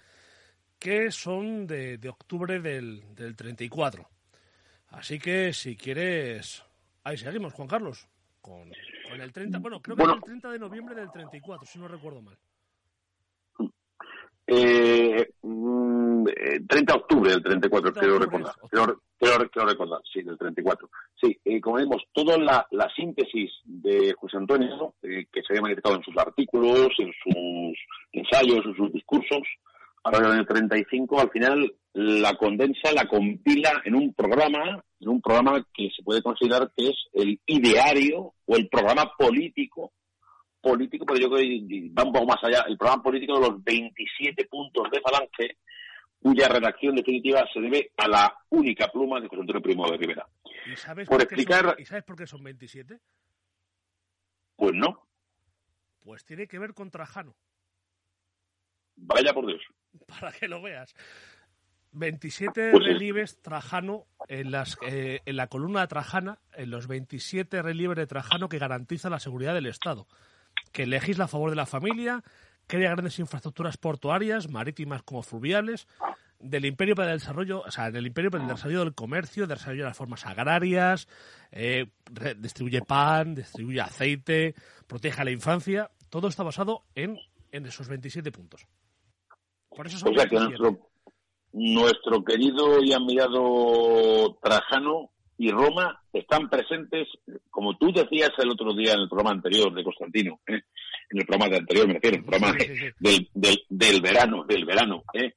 A: que son de, octubre del, del 34. Así que si quieres, ahí seguimos, Juan Carlos, con, el 30, bueno, creo que es el 30 de noviembre del 34, si no recuerdo mal.
B: Eh, 30 mm, eh, de octubre del 34, quiero recordar. Quiero, recordar, sí, del 34. Sí, eh, como vemos, toda la, la, síntesis de José Antonio, eh, que se había manifestado en sus artículos, en sus ensayos, en sus discursos, ahora en el 35, al final la condensa, la compila en un programa, en un programa que se puede considerar que es el ideario o el programa político político, pero yo creo que va un poco más allá, el programa político de los 27 puntos de Falange, cuya redacción definitiva se debe a la única pluma de José Antonio Primo de Rivera.
A: ¿Y sabes por, explicar... ¿Y sabes por qué son 27?
B: Pues no.
A: Pues tiene que ver con Trajano.
B: Vaya por Dios.
A: Para que lo veas. 27 pues relieves Trajano en, las, eh, en la columna Trajana, en los 27 relieves de Trajano que garantiza la seguridad del Estado que legisla a favor de la familia, crea grandes infraestructuras portuarias, marítimas como fluviales, del imperio para el desarrollo, o sea, del imperio para el desarrollo del comercio, desarrollo de las formas agrarias, eh, distribuye pan, distribuye aceite, protege a la infancia, todo está basado en, en esos 27 puntos.
B: Por eso o sea que nuestro, nuestro querido y admirado Trajano y Roma están presentes, como tú decías el otro día en el programa anterior de Constantino, ¿eh? en el programa de anterior, me refiero, el programa del, del, del verano, del verano. ¿eh?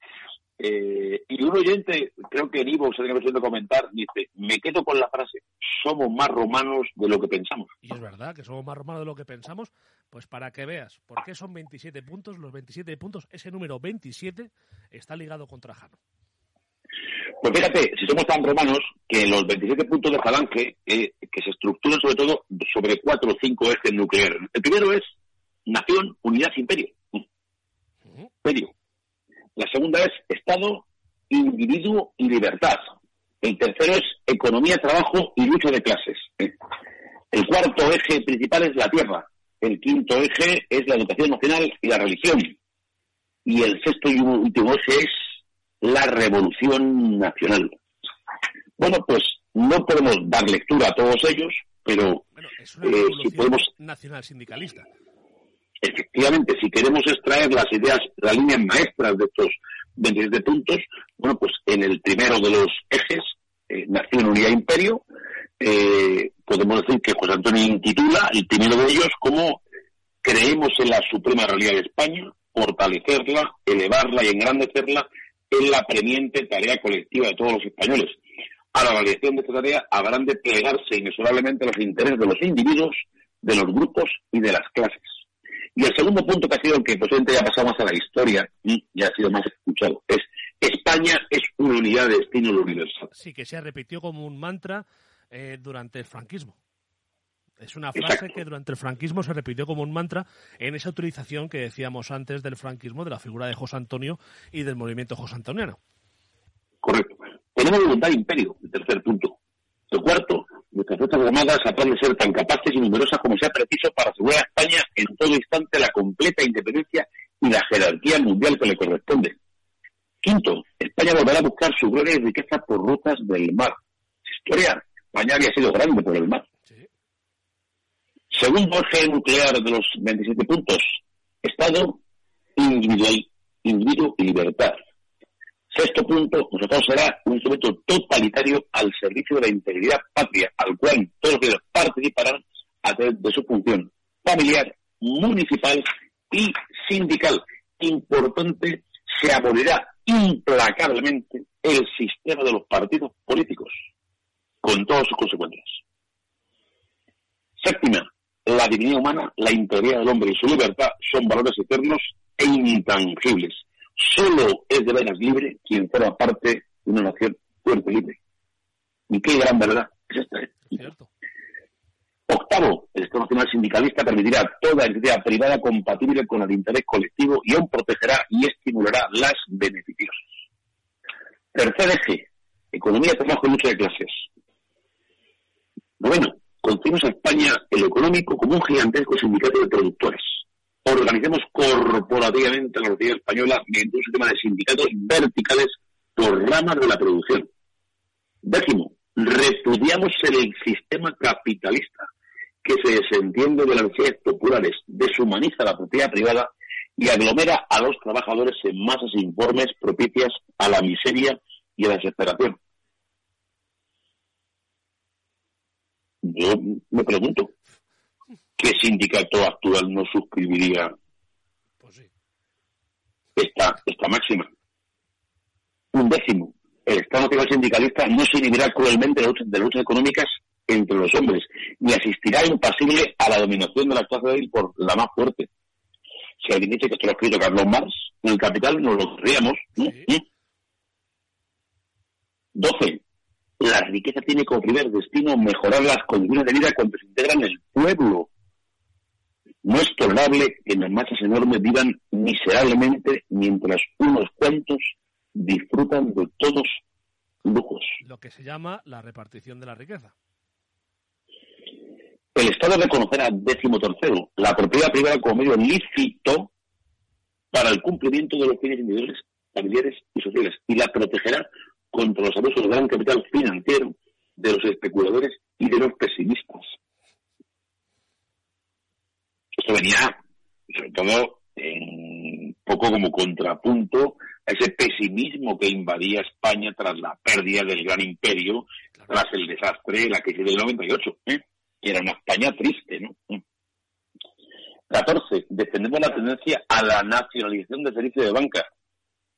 B: Eh, y un oyente, creo que en Ivo se tiene que comentar, dice, me quedo con la frase, somos más romanos de lo que pensamos.
A: Y es verdad que somos más romanos de lo que pensamos, pues para que veas, ¿por qué son 27 puntos? Los 27 puntos, ese número 27 está ligado con Trajano.
B: Pues fíjate, si somos tan romanos, que los 27 puntos de Falange, eh, que se estructuran sobre todo sobre cuatro o cinco ejes nucleares. El primero es nación, unidad, imperio. Imperio. La segunda es Estado, individuo y libertad. El tercero es economía, trabajo y lucha de clases. El cuarto eje principal es la tierra. El quinto eje es la educación nacional y la religión. Y el sexto y último eje es la revolución nacional. Bueno, pues no podemos dar lectura a todos ellos, pero
A: es una eh, si podemos nacional sindicalista.
B: Efectivamente, si queremos extraer las ideas, las líneas maestras de estos 27 puntos, bueno, pues en el primero de los ejes, eh, Nación, Unidad, Imperio, eh, podemos decir que José Antonio intitula el primero de ellos como creemos en la suprema realidad de España, fortalecerla, elevarla y engrandecerla es la premiente tarea colectiva de todos los españoles. A la realización de esta tarea habrán de plegarse inexorablemente los intereses de los individuos, de los grupos y de las clases. Y el segundo punto que ha sido que posiblemente ya pasado más a la historia y ya ha sido más escuchado es España es una unidad de destino universal.
A: Sí, que se repitió como un mantra eh, durante el franquismo. Es una frase que durante el franquismo se repitió como un mantra en esa utilización que decíamos antes del franquismo, de la figura de José Antonio y del movimiento José Antoniano.
B: Correcto. Tenemos voluntad de imperio, el tercer punto. El cuarto, nuestras fuerzas armadas habrán de ser tan capaces y numerosas como sea preciso para asegurar a España en todo instante la completa independencia y la jerarquía mundial que le corresponde. Quinto, España volverá a buscar su gloria y riqueza por rutas del mar. Historia, España había sido grande por el mar. Segundo eje nuclear de los 27 puntos, Estado, individual, individuo y libertad. Sexto punto, nosotros será un instrumento totalitario al servicio de la integridad patria, al cual todos los participarán a través de su función familiar, municipal y sindical. Importante, se abolirá implacablemente el sistema de los partidos políticos, con todas sus consecuencias. Séptima, la dignidad humana, la integridad del hombre y su libertad son valores eternos e intangibles. Solo es de veras libre quien forma parte de una nación fuerte y libre. Y qué gran verdad es esta. ¿eh? Octavo, el Estado Nacional Sindicalista permitirá toda actividad privada compatible con el interés colectivo y aún protegerá y estimulará las beneficiosas. Tercer eje, economía, trabajo y lucha de clases. Bueno, concibimos a España el económico como un gigantesco sindicato de productores. Organicemos corporativamente la sociedad española mediante un sistema de sindicatos verticales por ramas de la producción. Décimo, repudiamos el sistema capitalista que se desentiende de las necesidades populares, deshumaniza la propiedad privada y aglomera a los trabajadores en masas informes propicias a la miseria y a la desesperación. Yo me pregunto, ¿qué sindicato actual no suscribiría pues esta, esta máxima? Un décimo. El Estado Nacional Sindicalista no se inhibirá cruelmente de luchas, luchas económicas entre los hombres, ni asistirá impasible a la dominación de la clase débil por la más fuerte. Si alguien dice que esto lo ha escrito Carlos Marx, en el Capital nos lo creíamos. Doce la riqueza tiene como primer destino mejorar las condiciones de vida cuando se integra en el pueblo. No es tolerable que las masas enormes vivan miserablemente mientras unos cuantos disfrutan de todos lujos.
A: Lo que se llama la repartición de la riqueza.
B: El Estado reconocerá, décimo tercero, la propiedad privada como medio lícito para el cumplimiento de los fines individuales, familiares y sociales y la protegerá contra los abusos del gran capital financiero, de los especuladores y de los pesimistas. Esto venía, sobre todo, un poco como contrapunto a ese pesimismo que invadía España tras la pérdida del gran imperio, tras el desastre de la crisis del 98, ¿eh? que era una España triste, ¿no? 14. Defendemos la tendencia a la nacionalización del servicio de banca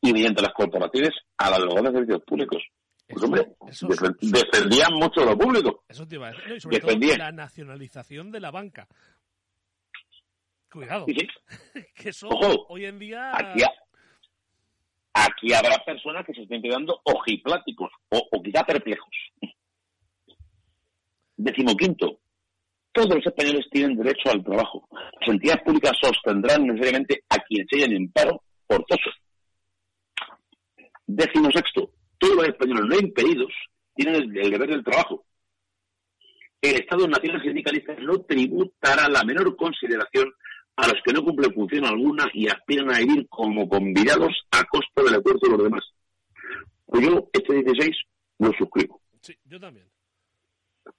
B: y mediante las corporaciones a la derogación de servicios públicos. Pues hombre, defendían mucho lo público.
A: Eso te iba a decir. Y sobre todo la nacionalización de la banca. Cuidado. que eso hoy en día...
B: Aquí, habrá personas que se estén quedando ojipláticos o, o quizá perplejos. Decimoquinto, todos los españoles tienen derecho al trabajo. Las entidades públicas sostendrán necesariamente a quienes se en paro forzoso. Décimo sexto, todos los españoles no impedidos tienen el, deber del trabajo. El Estado Nacional Sindicalista no tributará la menor consideración a los que no cumplen función alguna y aspiran a vivir como convidados a costa del acuerdo de los demás. Pues yo, este 16, lo suscribo.
A: Sí, yo también.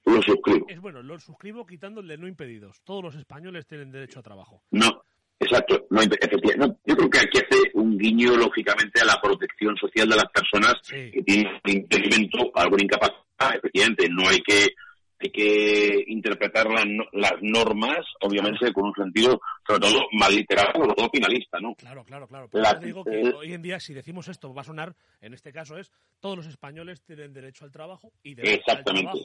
B: Lo suscribo.
A: Es bueno, lo suscribo quitándole no impedidos. Todos los españoles tienen derecho a trabajo.
B: No, Exacto, no, efectivamente. yo creo que aquí hace un guiño, lógicamente, a la protección social de las personas que tienen un impedimento, alguna incapacidad. Efectivamente, no hay que hay que interpretar las normas, obviamente, con un sentido, sobre todo, más literal, sobre todo finalista, ¿no?
A: Claro, claro, claro. Pero digo que hoy en día, si decimos esto, va a sonar, en este caso es, todos los españoles tienen derecho al trabajo y derecho al trabajo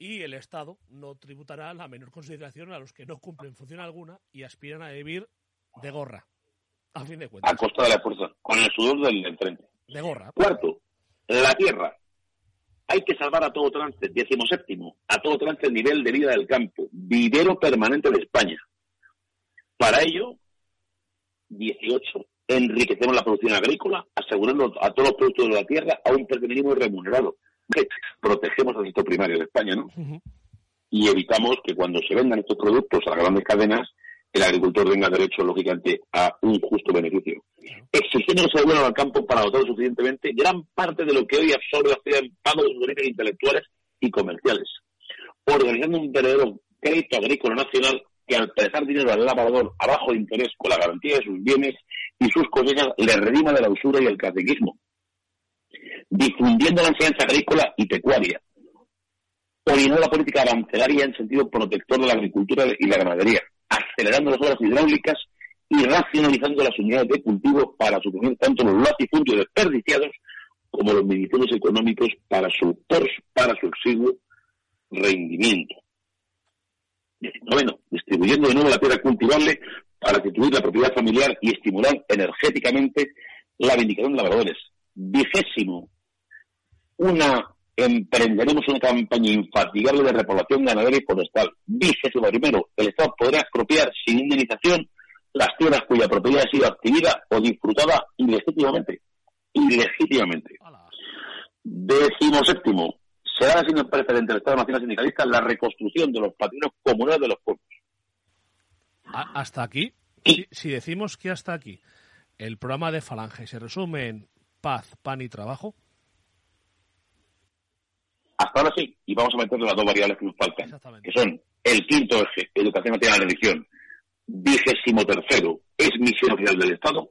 A: y el Estado no tributará la menor consideración a los que no cumplen función alguna y aspiran a vivir de gorra, a fin de cuentas.
B: A costa de la fuerza, con el sudor del enfrente.
A: De gorra.
B: Cuarto, la tierra. Hay que salvar a todo trance, décimo séptimo, a todo trance el nivel de vida del campo, vivero permanente de España. Para ello, 18, enriquecemos la producción agrícola, asegurando a todos los productos de la tierra a un precio mínimo remunerado. Protegemos al sector primario de España, ¿no? Y evitamos que cuando se vendan estos productos a las grandes cadenas, el agricultor tenga derecho, lógicamente, a un justo beneficio. Exigiendo que se al campo para dotar suficientemente gran parte de lo que hoy absorbe la ciudad en pago de sus derechos intelectuales y comerciales. Organizando un verdadero crédito agrícola nacional que al prestar dinero al labrador a bajo interés con la garantía de sus bienes y sus cosechas le redima de la usura y el catequismo. Difundiendo la enseñanza agrícola y pecuaria. Orientando la política arancelaria en sentido protector de la agricultura y la ganadería acelerando las obras hidráulicas y racionalizando las unidades de cultivo para suprimir tanto los latifundios desperdiciados como los ministerios económicos para su, para su exiguo rendimiento. Noveno, distribuyendo de nuevo la tierra cultivable para constituir la propiedad familiar y estimular energéticamente la vindicación de labradores. Vigésimo, una emprenderemos una campaña infatigable de repoblación ganadera y forestal. Vigésimo primero, el Estado podrá expropiar sin indemnización las tierras cuya propiedad ha sido adquirida o disfrutada ilegítimamente. Ilegítimamente. Décimo séptimo, será así el precedente del Estado Nacional Sindicalista la reconstrucción de los patrimonios comunales de los pueblos.
A: Hasta aquí, si, decimos que hasta aquí el programa de Falange se resume en paz, pan y trabajo.
B: Hasta ahora sí, y vamos a meter las dos variables que nos faltan, que son el quinto eje, educación nacional la religión, vigésimo tercero, es misión oficial del Estado,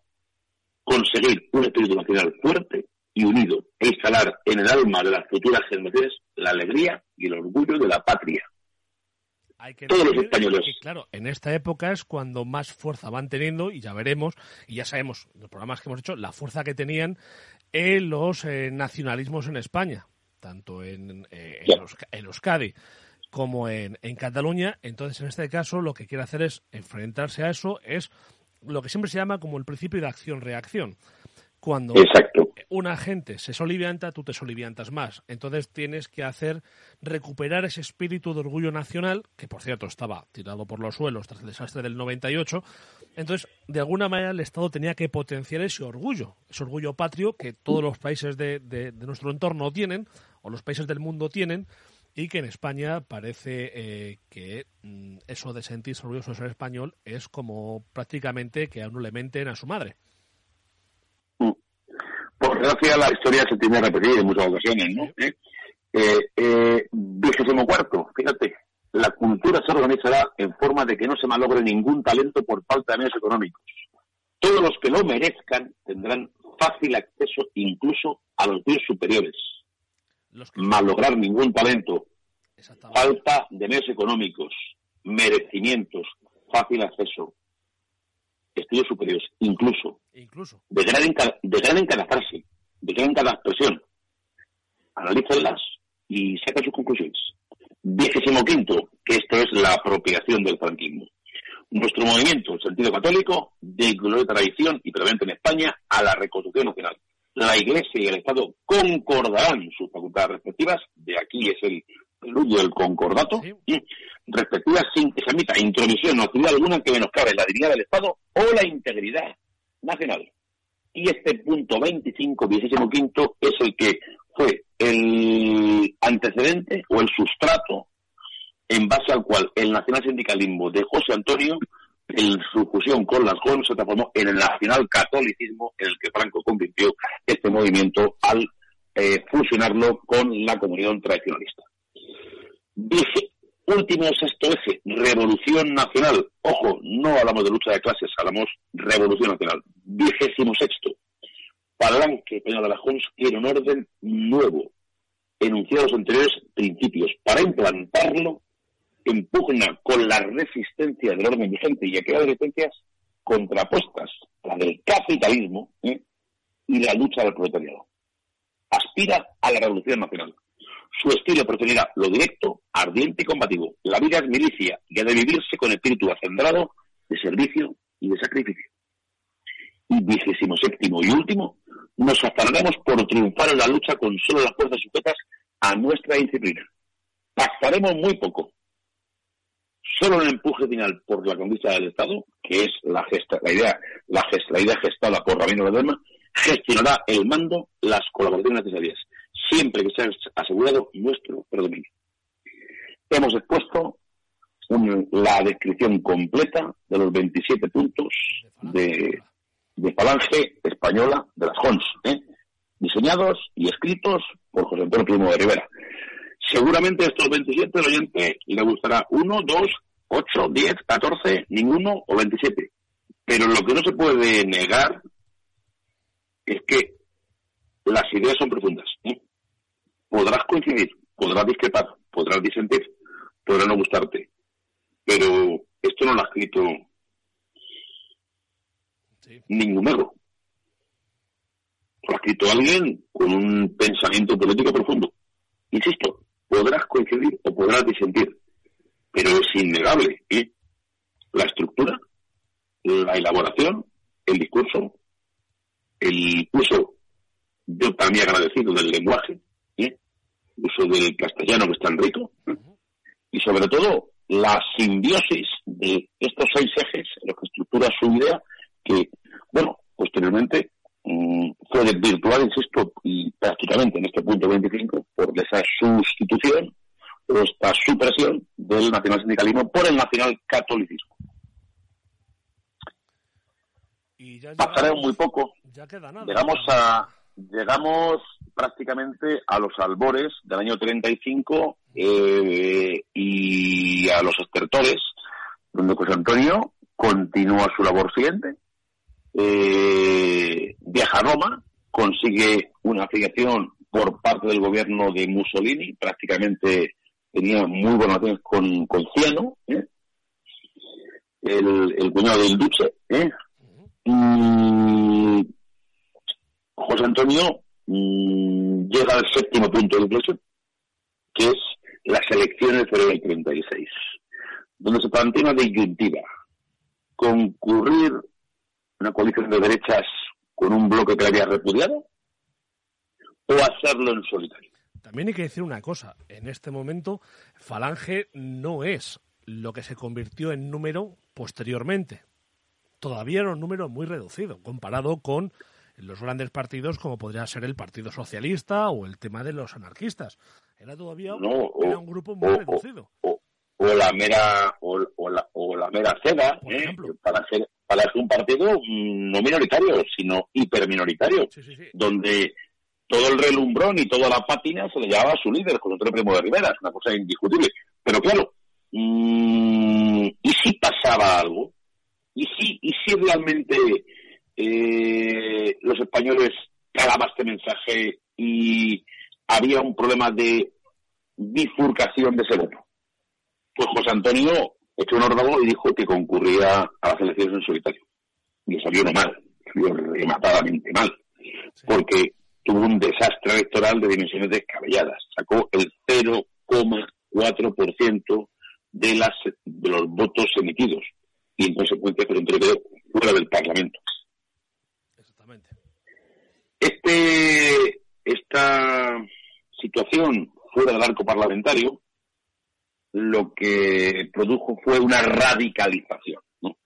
B: conseguir un espíritu nacional fuerte y unido e instalar en el alma de las futuras generaciones la alegría y el orgullo de la patria. Todos los españoles.
A: claro, en esta época es cuando más fuerza van teniendo, y ya veremos, y ya sabemos, los programas que hemos hecho, la fuerza que tenían en los eh, nacionalismos en España, tanto en, eh, en, Euskadi como en, en Cataluña. Entonces, en este caso, lo que quiere hacer es enfrentarse a eso, es lo que siempre se llama como el principio de acción-reacción. Cuando una gente se solivianta, tú te soliviantas más. Entonces tienes que hacer recuperar ese espíritu de orgullo nacional, que por cierto estaba tirado por los suelos tras el desastre del 98. Entonces, de alguna manera, el Estado tenía que potenciar ese orgullo, ese orgullo patrio que todos los países de, nuestro entorno tienen, o los países del mundo tienen, y que en España parece eh, que mm, eso de sentirse orgulloso de ser español es como prácticamente que a uno le menten a su madre.
B: Por gracia la historia se tiene repetida en muchas ocasiones, ¿no? ¿Eh? Eh, eh, vigésimo cuarto, fíjate, la cultura se organizará en forma de que no se malogre ningún talento por falta de medios económicos. Todos los que lo merezcan tendrán fácil acceso incluso a los bienes superiores. Malograr ningún talento, falta de medios económicos, merecimientos, fácil acceso estudios superiores, incluso, incluso. De, gran de gran encarazarse, de gran expresión. Analícenlas y sacan sus conclusiones. Vigésimo quinto, que esto es la apropiación del franquismo. Nuestro movimiento, el sentido católico, de gloria tradición y prevalente en España a la reconstrucción nacional. La Iglesia y el Estado concordarán sus facultades respectivas, de aquí es el preludio del concordato, respectivas sin que se admita intromisión o actividad alguna que menoscabe la dignidad del Estado o la integridad nacional. Y este punto 25, 15 quinto, es el que fue el antecedente o el sustrato en base al cual el nacional sindicalismo de José Antonio, en su fusión con las GON, se transformó en el nacional catolicismo en el que Franco convirtió este movimiento al eh, fusionarlo con la comunidad tradicionalista. Dije, último sexto eje, revolución nacional. Ojo, no hablamos de lucha de clases, hablamos revolución nacional. Vigésimo sexto, Palanque Peña de la Jons quiere un orden nuevo, enunciado los anteriores principios. Para implantarlo, impugna con la resistencia del orden vigente y aquellas resistencias contrapuestas, la del capitalismo ¿eh? y la lucha del proletariado. Aspira a la revolución nacional. Su estilo preferirá lo directo, ardiente y combativo. La vida es milicia y ha de vivirse con espíritu acendrado de servicio y de sacrificio. Y vigésimo séptimo y último, nos afanaremos por triunfar en la lucha con solo las fuerzas sujetas a nuestra disciplina. Pasaremos muy poco. Solo el empuje final por la conquista del Estado, que es la, gesta, la idea, gestada por Rabino Ledema, gestionará el mando, las colaboraciones necesarias siempre que sea asegurado nuestro predominio. Hemos expuesto la descripción completa de los 27 puntos de, de Falange Española de las JONS, ¿eh? diseñados y escritos por José Antonio Primo de Rivera. Seguramente estos 27 al oyente le gustará 1, 2, 8, 10, 14, ninguno o 27. Pero lo que no se puede negar es que las ideas son profundas. ¿eh? podrás coincidir, podrás discrepar, podrás disentir, podrá no gustarte, pero esto no lo ha escrito ningún ego. Lo ha escrito alguien con un pensamiento político profundo. Insisto, podrás coincidir o podrás disentir, pero es innegable ¿eh? la estructura, la elaboración, el discurso, el uso, yo también agradecido del lenguaje, uso del castellano que es tan rico, y sobre todo la simbiosis de estos seis ejes en los que estructura su idea, que, bueno, posteriormente mmm, fue virtual, insisto, y prácticamente en este punto 25, por esa sustitución esta supresión del nacional sindicalismo por el nacional catolicismo.
A: Y ya
B: Pasaremos muy poco.
A: Ya queda nada.
B: Llegamos a llegamos prácticamente a los albores del año 35 eh, y a los estertores, donde José Antonio continúa su labor siguiente, eh, viaja a Roma, consigue una afiliación por parte del gobierno de Mussolini, prácticamente tenía muy buenas relaciones con, con Ciano, ¿eh? el, el, cuñado del Duce, ¿eh? y José Antonio mmm, llega al séptimo punto de inflexión, que es las elecciones del 36, donde se plantea una disyuntiva, concurrir una coalición de derechas con un bloque que le había repudiado o hacerlo en solitario.
A: También hay que decir una cosa, en este momento Falange no es lo que se convirtió en número posteriormente. Todavía era un número muy reducido comparado con los grandes partidos como podría ser el Partido Socialista o el tema de los anarquistas. Era todavía
B: no,
A: era un grupo muy
B: o,
A: reducido.
B: O, o, la mera o, la, o la mera seda, ¿eh? para ser para ser un partido no minoritario, sino hiperminoritario,
A: sí, sí, sí.
B: donde todo el relumbrón y toda la pátina se le llevaba a su líder, José Antonio Primo de Rivera, es una cosa indiscutible. Pero claro, mmm, ¿y si pasaba algo? ¿Y si, y si realmente eh, los españoles calaban este mensaje y había un problema de bifurcación de ese voto? Pues José Antonio echó un órdago y dijo que concurría a las elecciones en solitario. Y salió no mal, salió rematadamente mal.
A: Sí.
B: Porque tuvo un desastre electoral de dimensiones descabelladas. Sacó el 0,4% de, las, de los votos emitidos. Y en consecuencia, Antonio quedó fuera del Parlamento.
A: Exactamente.
B: Este, esta situación fuera del arco parlamentario lo que produjo fue una radicalización. ¿no?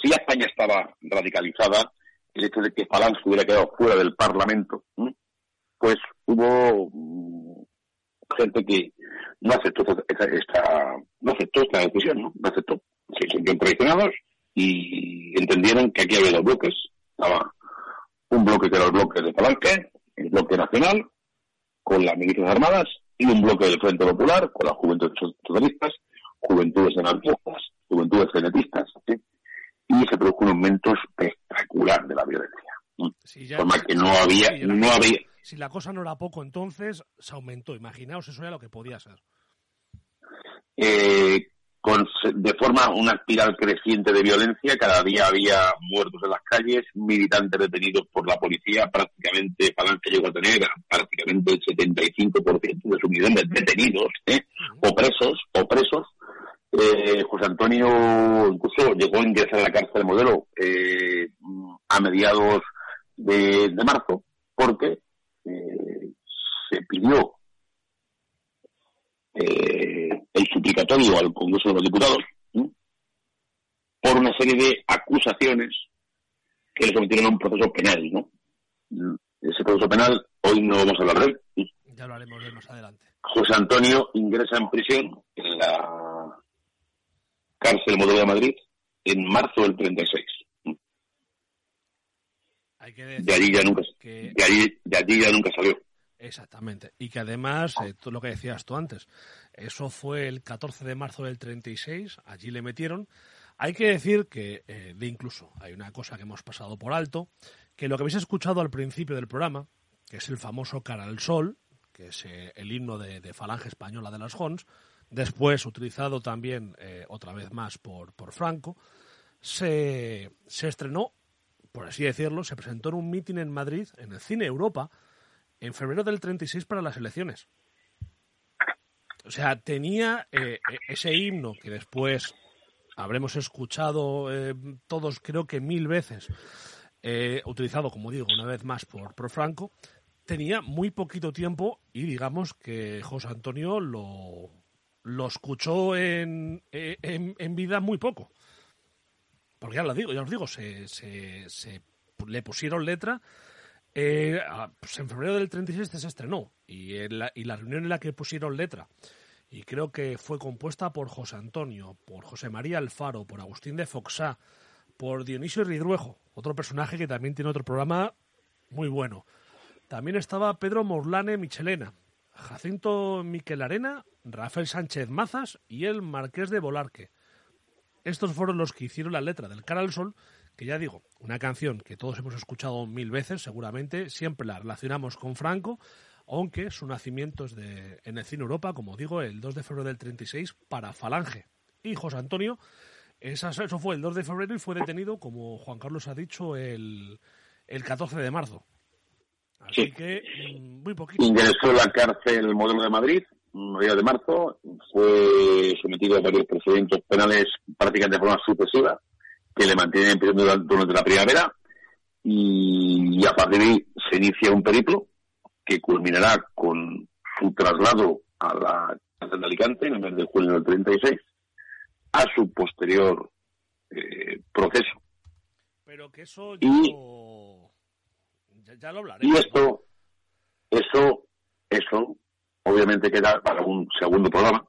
B: Si ya España estaba radicalizada, el hecho de que Falange hubiera quedado fuera del Parlamento, ¿no? Pues hubo mmm, gente que no aceptó esta, esta, no aceptó esta decisión, ¿no? no aceptó, se sintieron traicionados y entendieron que aquí había dos bloques, estaba un bloque que era el bloque de Palanque, el bloque nacional, con las milicias armadas, y un bloque del Frente Popular, con las juventudes socialistas, juventudes anarquistas, juventudes genetistas, ¿sí? y se produjo un aumento espectacular de la violencia.
A: Sí, ya,
B: forma que no había, no había,
A: si la cosa no era poco entonces, se aumentó. Imaginaos, eso era lo que podía ser.
B: Eh, con, de forma una espiral creciente de violencia, cada día había muertos en las calles, militantes detenidos por la policía, prácticamente Palanque llegó a tener prácticamente el 75% de sus militantes detenidos, ¿eh? o presos, o presos. Eh, José Antonio incluso llegó a ingresar a la cárcel de modelo eh, a mediados de, de marzo, porque eh, se pidió eh, el suplicatorio al Congreso de los Diputados ¿sí? por una serie de acusaciones que le sometieron a un proceso penal, ¿no? Ese proceso penal hoy no vamos a hablar de él. ¿sí?
A: Ya lo haremos de más adelante.
B: José Antonio ingresa en prisión en la cárcel modelo de Madrid en marzo del 36.
A: Hay que decir
B: De allí ya nunca,
A: que...
B: de allí, de allí ya nunca salió.
A: Exactamente. Y que además, eh, tú lo que decías tú antes, eso fue el 14 de marzo del 36, allí le metieron. Hay que decir que, eh, de incluso, hay una cosa que hemos pasado por alto, que lo que habéis escuchado al principio del programa, que es el famoso Cara al Sol, que es eh, el himno de, de, Falange Española de las Jons, después utilizado también otra vez más por, por Franco, se, se estrenó, por así decirlo, se presentó en un mitin en Madrid, en el Cine Europa, en febrero del 36 para las elecciones. O sea, tenía eh, ese himno que después habremos escuchado eh, todos, creo que mil veces, eh, utilizado, como digo, una vez más por, por, Franco, tenía muy poquito tiempo y digamos que José Antonio lo, lo escuchó en, en, vida muy poco. Porque ya lo digo, ya os digo, se, le pusieron letra Eh, pues en febrero del 36 se estrenó y, la, reunión en la que pusieron letra y creo que fue compuesta por José Antonio, por José María Alfaro, por Agustín de Foxá, por Dionisio Ridruejo, otro personaje que también tiene otro programa muy bueno. También estaba Pedro Morlane Michelena, Jacinto Miquel Arena, Rafael Sánchez Mazas y el Marqués de Volarque. Estos fueron los que hicieron la letra del Cara al Sol, que ya digo, una canción que todos hemos escuchado mil veces, seguramente, siempre la relacionamos con Franco, aunque su nacimiento es de, en el cine Europa, como digo, el 2 de febrero del 36 para Falange. Y José Antonio, eso fue el 2 de febrero y fue detenido, como Juan Carlos ha dicho, el, el 14 de marzo. Así que mm, muy poquito.
B: Ingresó a la cárcel modelo de Madrid, día de marzo, fue sometido a varios procedimientos penales prácticamente de forma sucesiva, que le mantienen en prisión durante la primavera, y a partir de ahí se inicia un periplo que culminará con su traslado a la cárcel de Alicante en el mes de julio del 36, a su posterior eh, proceso.
A: Pero que eso yo... ya, lo hablaré.
B: Y esto, eso, eso, obviamente queda para un segundo programa,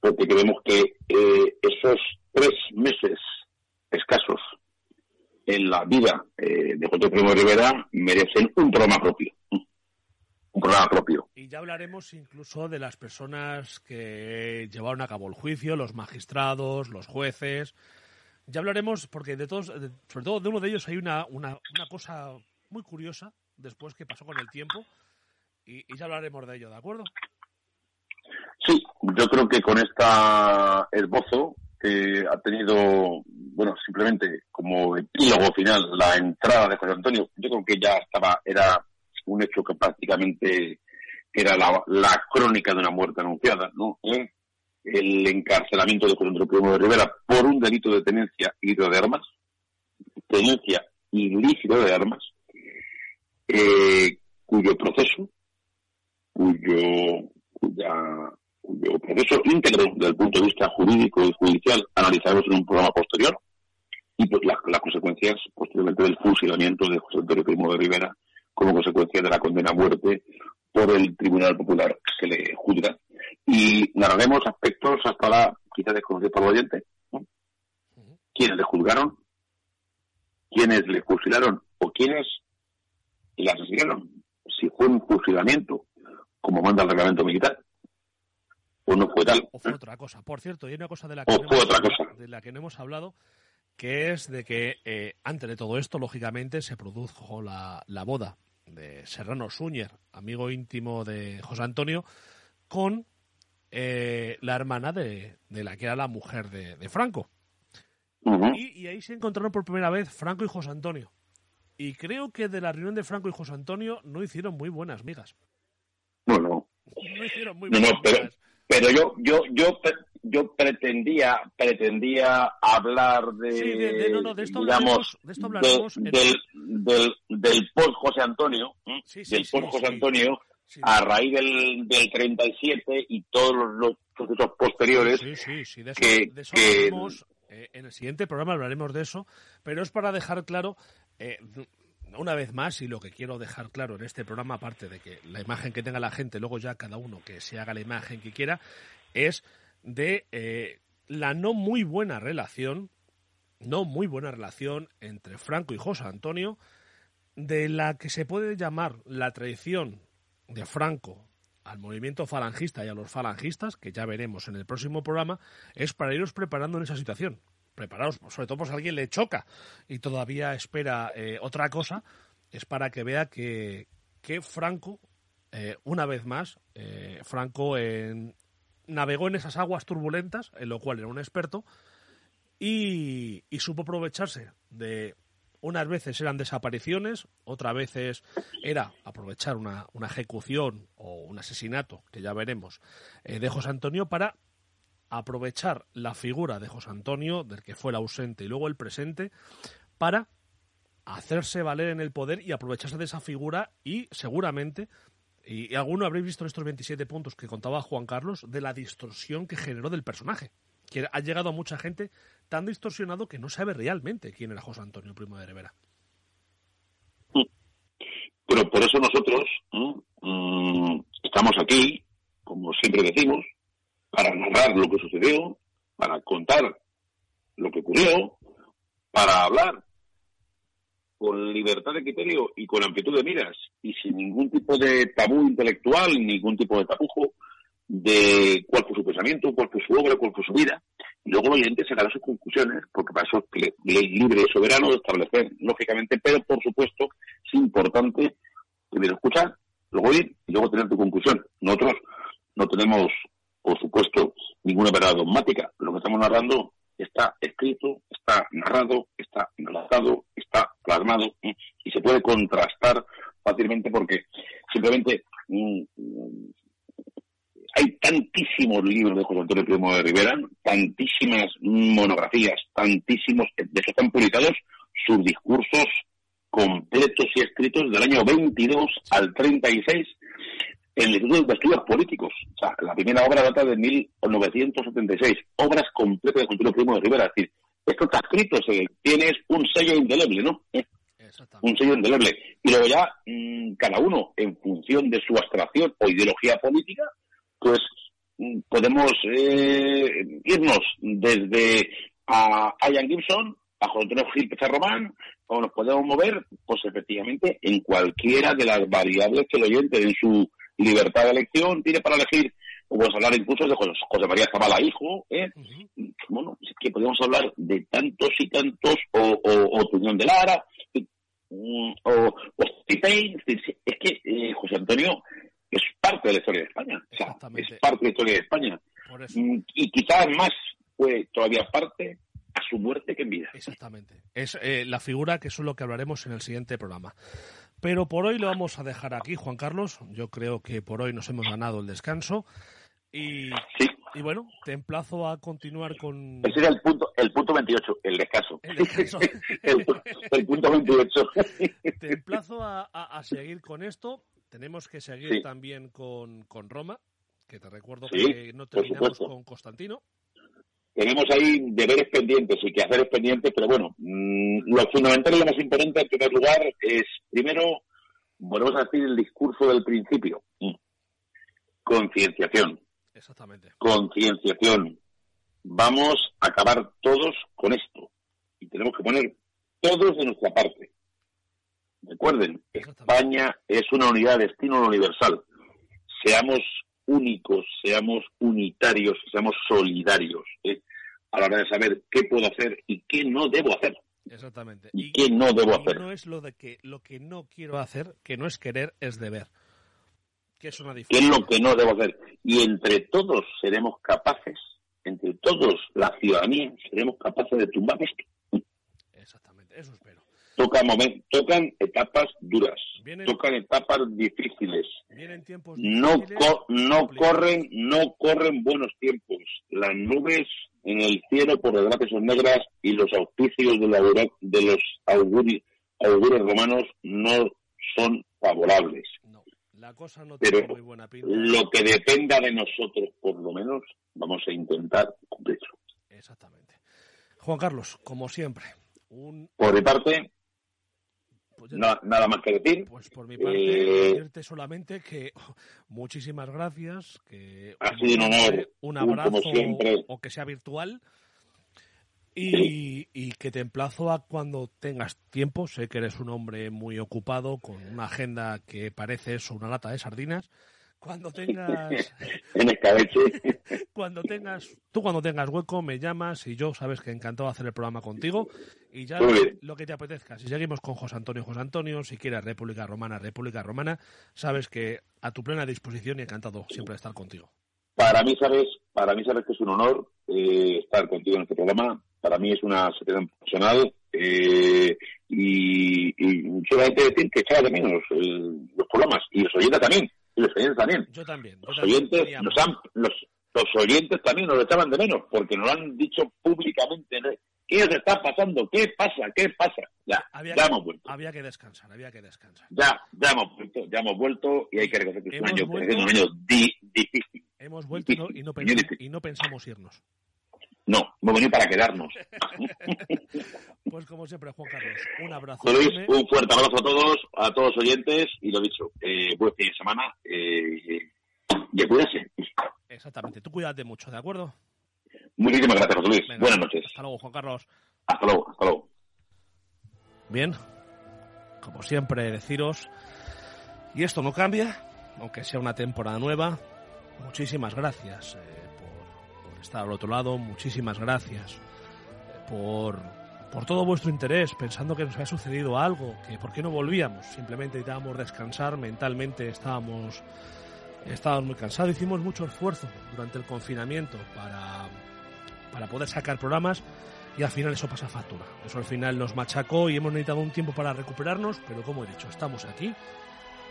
B: porque creemos que eh, esos tres meses escasos en la vida eh, de José Primo Rivera merecen un programa propio un programa propio.
A: Y ya hablaremos incluso de las personas que llevaron a cabo el juicio, los magistrados, los jueces. Ya hablaremos, porque de todos, sobre todo de uno de ellos hay una, una, una cosa muy curiosa después que pasó con el tiempo, y, ya hablaremos de ello, ¿de acuerdo?
B: Sí, yo creo que con esta esbozo que ha tenido, bueno, simplemente como epílogo final la entrada de José Antonio, yo creo que ya estaba, era un hecho que prácticamente era la, crónica de una muerte anunciada, ¿no? ¿Eh? El encarcelamiento de José Antonio de Rivera por un delito de tenencia ilícita de armas, tenencia ilícita de armas, eh, cuyo proceso, cuyo, cuya, cuyo proceso íntegro desde el punto de vista jurídico y judicial analizaremos en un programa posterior, y pues las consecuencias posteriormente del fusilamiento de José Antonio Primo de Rivera como consecuencia de la condena a muerte por el Tribunal Popular que le juzga. Y narraremos aspectos hasta la quizá desconocidos por el oyente. ¿Quiénes le juzgaron? ¿Quiénes le fusilaron? ¿O quiénes le asesinaron? Si fue un fusilamiento, como manda el reglamento militar, o no fue tal.
A: O fue otra cosa. Por cierto, hay una cosa de la que, no, hemos, De la que no hemos hablado, que es de que eh, antes de todo esto, lógicamente, se produjo la, la boda de Serrano Suñer, amigo íntimo de José Antonio, con eh, la hermana de, la que era la mujer de, Franco. y, ahí se encontraron por primera vez Franco y José Antonio. Y creo que de la reunión de Franco y José Antonio no hicieron muy buenas migas.
B: No, no.
A: No hicieron muy buenas
B: migas. Pero yo, yo, yo, yo pretendía, pretendía hablar de,
A: sí, de, no, no, de esto digamos, de esto hablaremos
B: del, del, del, post José Antonio, del post José Antonio, a raíz del, del 37 y todos los procesos posteriores.
A: Sí, sí, sí, de eso, que, de eso hablaremos, eh, en el siguiente programa hablaremos de eso, pero es para dejar claro eh, una vez más, y lo que quiero dejar claro en este programa, aparte de que la imagen que tenga la gente, luego ya cada uno que se haga la imagen que quiera, es de eh, la no muy buena relación, no muy buena relación entre Franco y José Antonio, de la que se puede llamar la traición de Franco al movimiento falangista y a los falangistas, que ya veremos en el próximo programa, es para iros preparando en esa situación preparados, sobre todo por si alguien le choca y todavía espera eh, otra cosa, es para que vea que, que Franco, eh, una vez más, eh, Franco navegó en esas aguas turbulentas, en lo cual era un experto, y, supo aprovecharse de unas veces eran desapariciones, otras veces era aprovechar una, una, ejecución o un asesinato, que ya veremos, de José Antonio para aprovechar la figura de José Antonio, del que fue el ausente y luego el presente, para hacerse valer en el poder y aprovecharse de esa figura y seguramente, y, alguno habréis visto en estos 27 puntos que contaba Juan Carlos, de la distorsión que generó del personaje, que ha llegado a mucha gente tan distorsionado que no sabe realmente quién era José Antonio Primo de Rivera.
B: por eso nosotros mm, estamos aquí, como siempre decimos, para narrar lo que sucedió, para contar lo que ocurrió, para hablar con libertad de criterio y con amplitud de miras y sin ningún tipo de tabú intelectual, ningún tipo de tapujo de cuál fue su pensamiento, cuál fue su obra, cuál fue su vida. Y luego el oyente sacará sus conclusiones, porque para eso es ley libre y soberano de establecer, lógicamente, pero por supuesto es importante primero escuchar, luego oír y luego tener tu conclusión. Nosotros no tenemos, por supuesto, ninguna verdad dogmática. Lo que estamos narrando está escrito, está narrado, está relatado, está plasmado y se puede contrastar fácilmente porque simplemente mm, hay tantísimos libros de José Antonio Primo de Rivera, tantísimas monografías, tantísimos, de hecho están publicados sus discursos completos y escritos del año 22 al 36 en el Instituto de Estudios Políticos. O sea, la primera obra data de 1976. Obras completas de José Primo de Rivera. Es decir, esto está escrito, tienes un sello indeleble, ¿no? Un sello indeleble. Y luego ya, mm, cada uno, en función de su abstracción o ideología política, pues mm, podemos eh, irnos desde a Ian Gibson, a José Gil Román, o nos podemos mover, pues efectivamente, en cualquiera de las variables que el oyente en su libertad de elección tiene para elegir. Podemos hablar incluso de José, María Zavala, hijo, ¿eh? Bueno, es que podemos hablar de tantos y tantos, o, o, o de Lara, mm, o, o Es que eh, José Antonio es parte de la historia de España. O sea, es parte de la historia de España. Mm, y quizás más fue todavía parte a su muerte que en vida.
A: Exactamente. Es eh, la figura que es lo que hablaremos en el siguiente programa. Pero por hoy lo vamos a dejar aquí, Juan Carlos. Yo creo que por hoy nos hemos ganado el descanso. Y, y bueno, te emplazo a continuar con.
B: Ese era el punto, el punto 28, el descanso. El, descanso. el, punto 28.
A: te emplazo a, a seguir con esto tenemos que seguir también con, con, Roma, que te recuerdo que no terminamos con Constantino.
B: Tenemos ahí deberes pendientes y que hacer pendientes, pero bueno, mm, lo fundamental y lo más importante en primer lugar es, primero, volvemos a decir el discurso del principio. Mm. Concienciación.
A: Exactamente.
B: Concienciación. Vamos a acabar todos con esto. Y tenemos que poner todos de nuestra parte. Recuerden, España es una unidad de destino universal. Seamos únicos, seamos unitarios, seamos solidarios ¿eh? a la hora de saber qué puedo hacer y qué no debo hacer.
A: Exactamente.
B: Y, qué no debo hacer.
A: No es lo de que lo que no quiero hacer, que no es querer, es deber. Que es una
B: diferencia. ¿Qué es lo que no debo hacer? Y entre todos seremos capaces, entre todos, la ciudadanía, seremos capaces de tumbar esto.
A: Exactamente, eso espero
B: tocan, tocan etapas duras, tocan etapas difíciles. no no corren no corren buenos tiempos. Las nubes en el cielo por desgracia son negras y los auspicios de, la, de los augurios, romanos no son favorables.
A: la cosa no
B: Pero
A: muy buena pinta.
B: lo que dependa de nosotros, por lo menos, vamos a intentar cumplirlo.
A: Exactamente. Juan Carlos, como siempre, un...
B: Por mi parte, pues nada más que decir.
A: Pues por mi parte, eh, decirte solamente que muchísimas gracias, que
B: ha sido un honor,
A: un abrazo o que sea virtual. Y, y, que te emplazo a cuando tengas tiempo, sé que eres un hombre muy ocupado, con una agenda que parece eso, una lata de sardinas, cuando tengas.
B: en escabeche.
A: cuando tengas. Tú, cuando tengas hueco, me llamas y yo, sabes que encantado hacer el programa contigo. Y ya lo que te apetezca. Si seguimos con José Antonio, José Antonio. Si quieres República Romana, República Romana. Sabes que a tu plena disposición y encantado siempre de estar contigo.
B: Para mí, sabes, para mí sabes que es un honor eh, estar contigo en este programa. Para mí es una secretaria profesional eh, y, y solamente decir que echaba de menos los programas y los oyentes también y los oyentes también.
A: Yo también.
B: los oyentes nos han, los, los oyentes también nos echaban de menos porque nos lo han dicho públicamente. ¿Qué os está pasando? ¿Qué pasa? ¿Qué pasa? Ya, ya hemos vuelto.
A: Había que descansar, había que descansar.
B: Ya, ya hemos vuelto, ya hemos vuelto y hay que reconocer que es un año, un año difícil.
A: Hemos vuelto y, no, y, no pensamos, y no pensamos irnos.
B: No, hemos venido para quedarnos.
A: pues como siempre, Juan Carlos, un abrazo.
B: un fuerte abrazo a todos, a todos los oyentes y lo dicho, eh, buen fin de semana eh, y cuídese.
A: Exactamente, tú cuídate mucho, ¿de acuerdo?
B: Muchísimas gracias, José Luis. Buenas noches.
A: Hasta luego, Juan Carlos.
B: Hasta luego, hasta luego.
A: Bien, como siempre, deciros, y esto no cambia, aunque sea una temporada nueva, muchísimas gracias eh, estar al otro lado, muchísimas gracias por, por todo vuestro interés, pensando que nos había sucedido algo, que por qué no volvíamos, simplemente necesitábamos descansar, mentalmente estábamos, estábamos muy cansados, hicimos mucho esfuerzo durante el confinamiento para, para poder sacar programas y al final eso pasa factura. Eso al final nos machacó y hemos necesitado un tiempo para recuperarnos, pero como he dicho, estamos aquí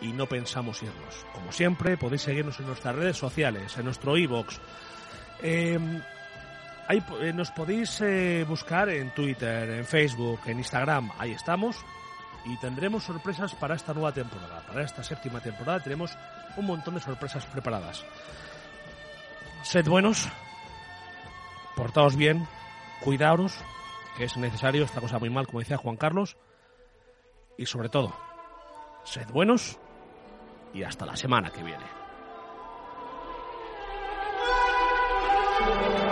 A: y no pensamos irnos. Como siempre, podéis seguirnos en nuestras redes sociales, en nuestro iBox. Em, ahí eh, nos podéis eh, buscar en Twitter, en Facebook, en Instagram, ahí estamos. Y tendremos sorpresas para esta nueva temporada. Para esta séptima temporada tenemos un montón de sorpresas preparadas. Sed buenos, portaos bien, cuidaos, que es necesario, esta cosa muy mal, como decía Juan Carlos. Y sobre todo, sed buenos y hasta la semana que viene. Música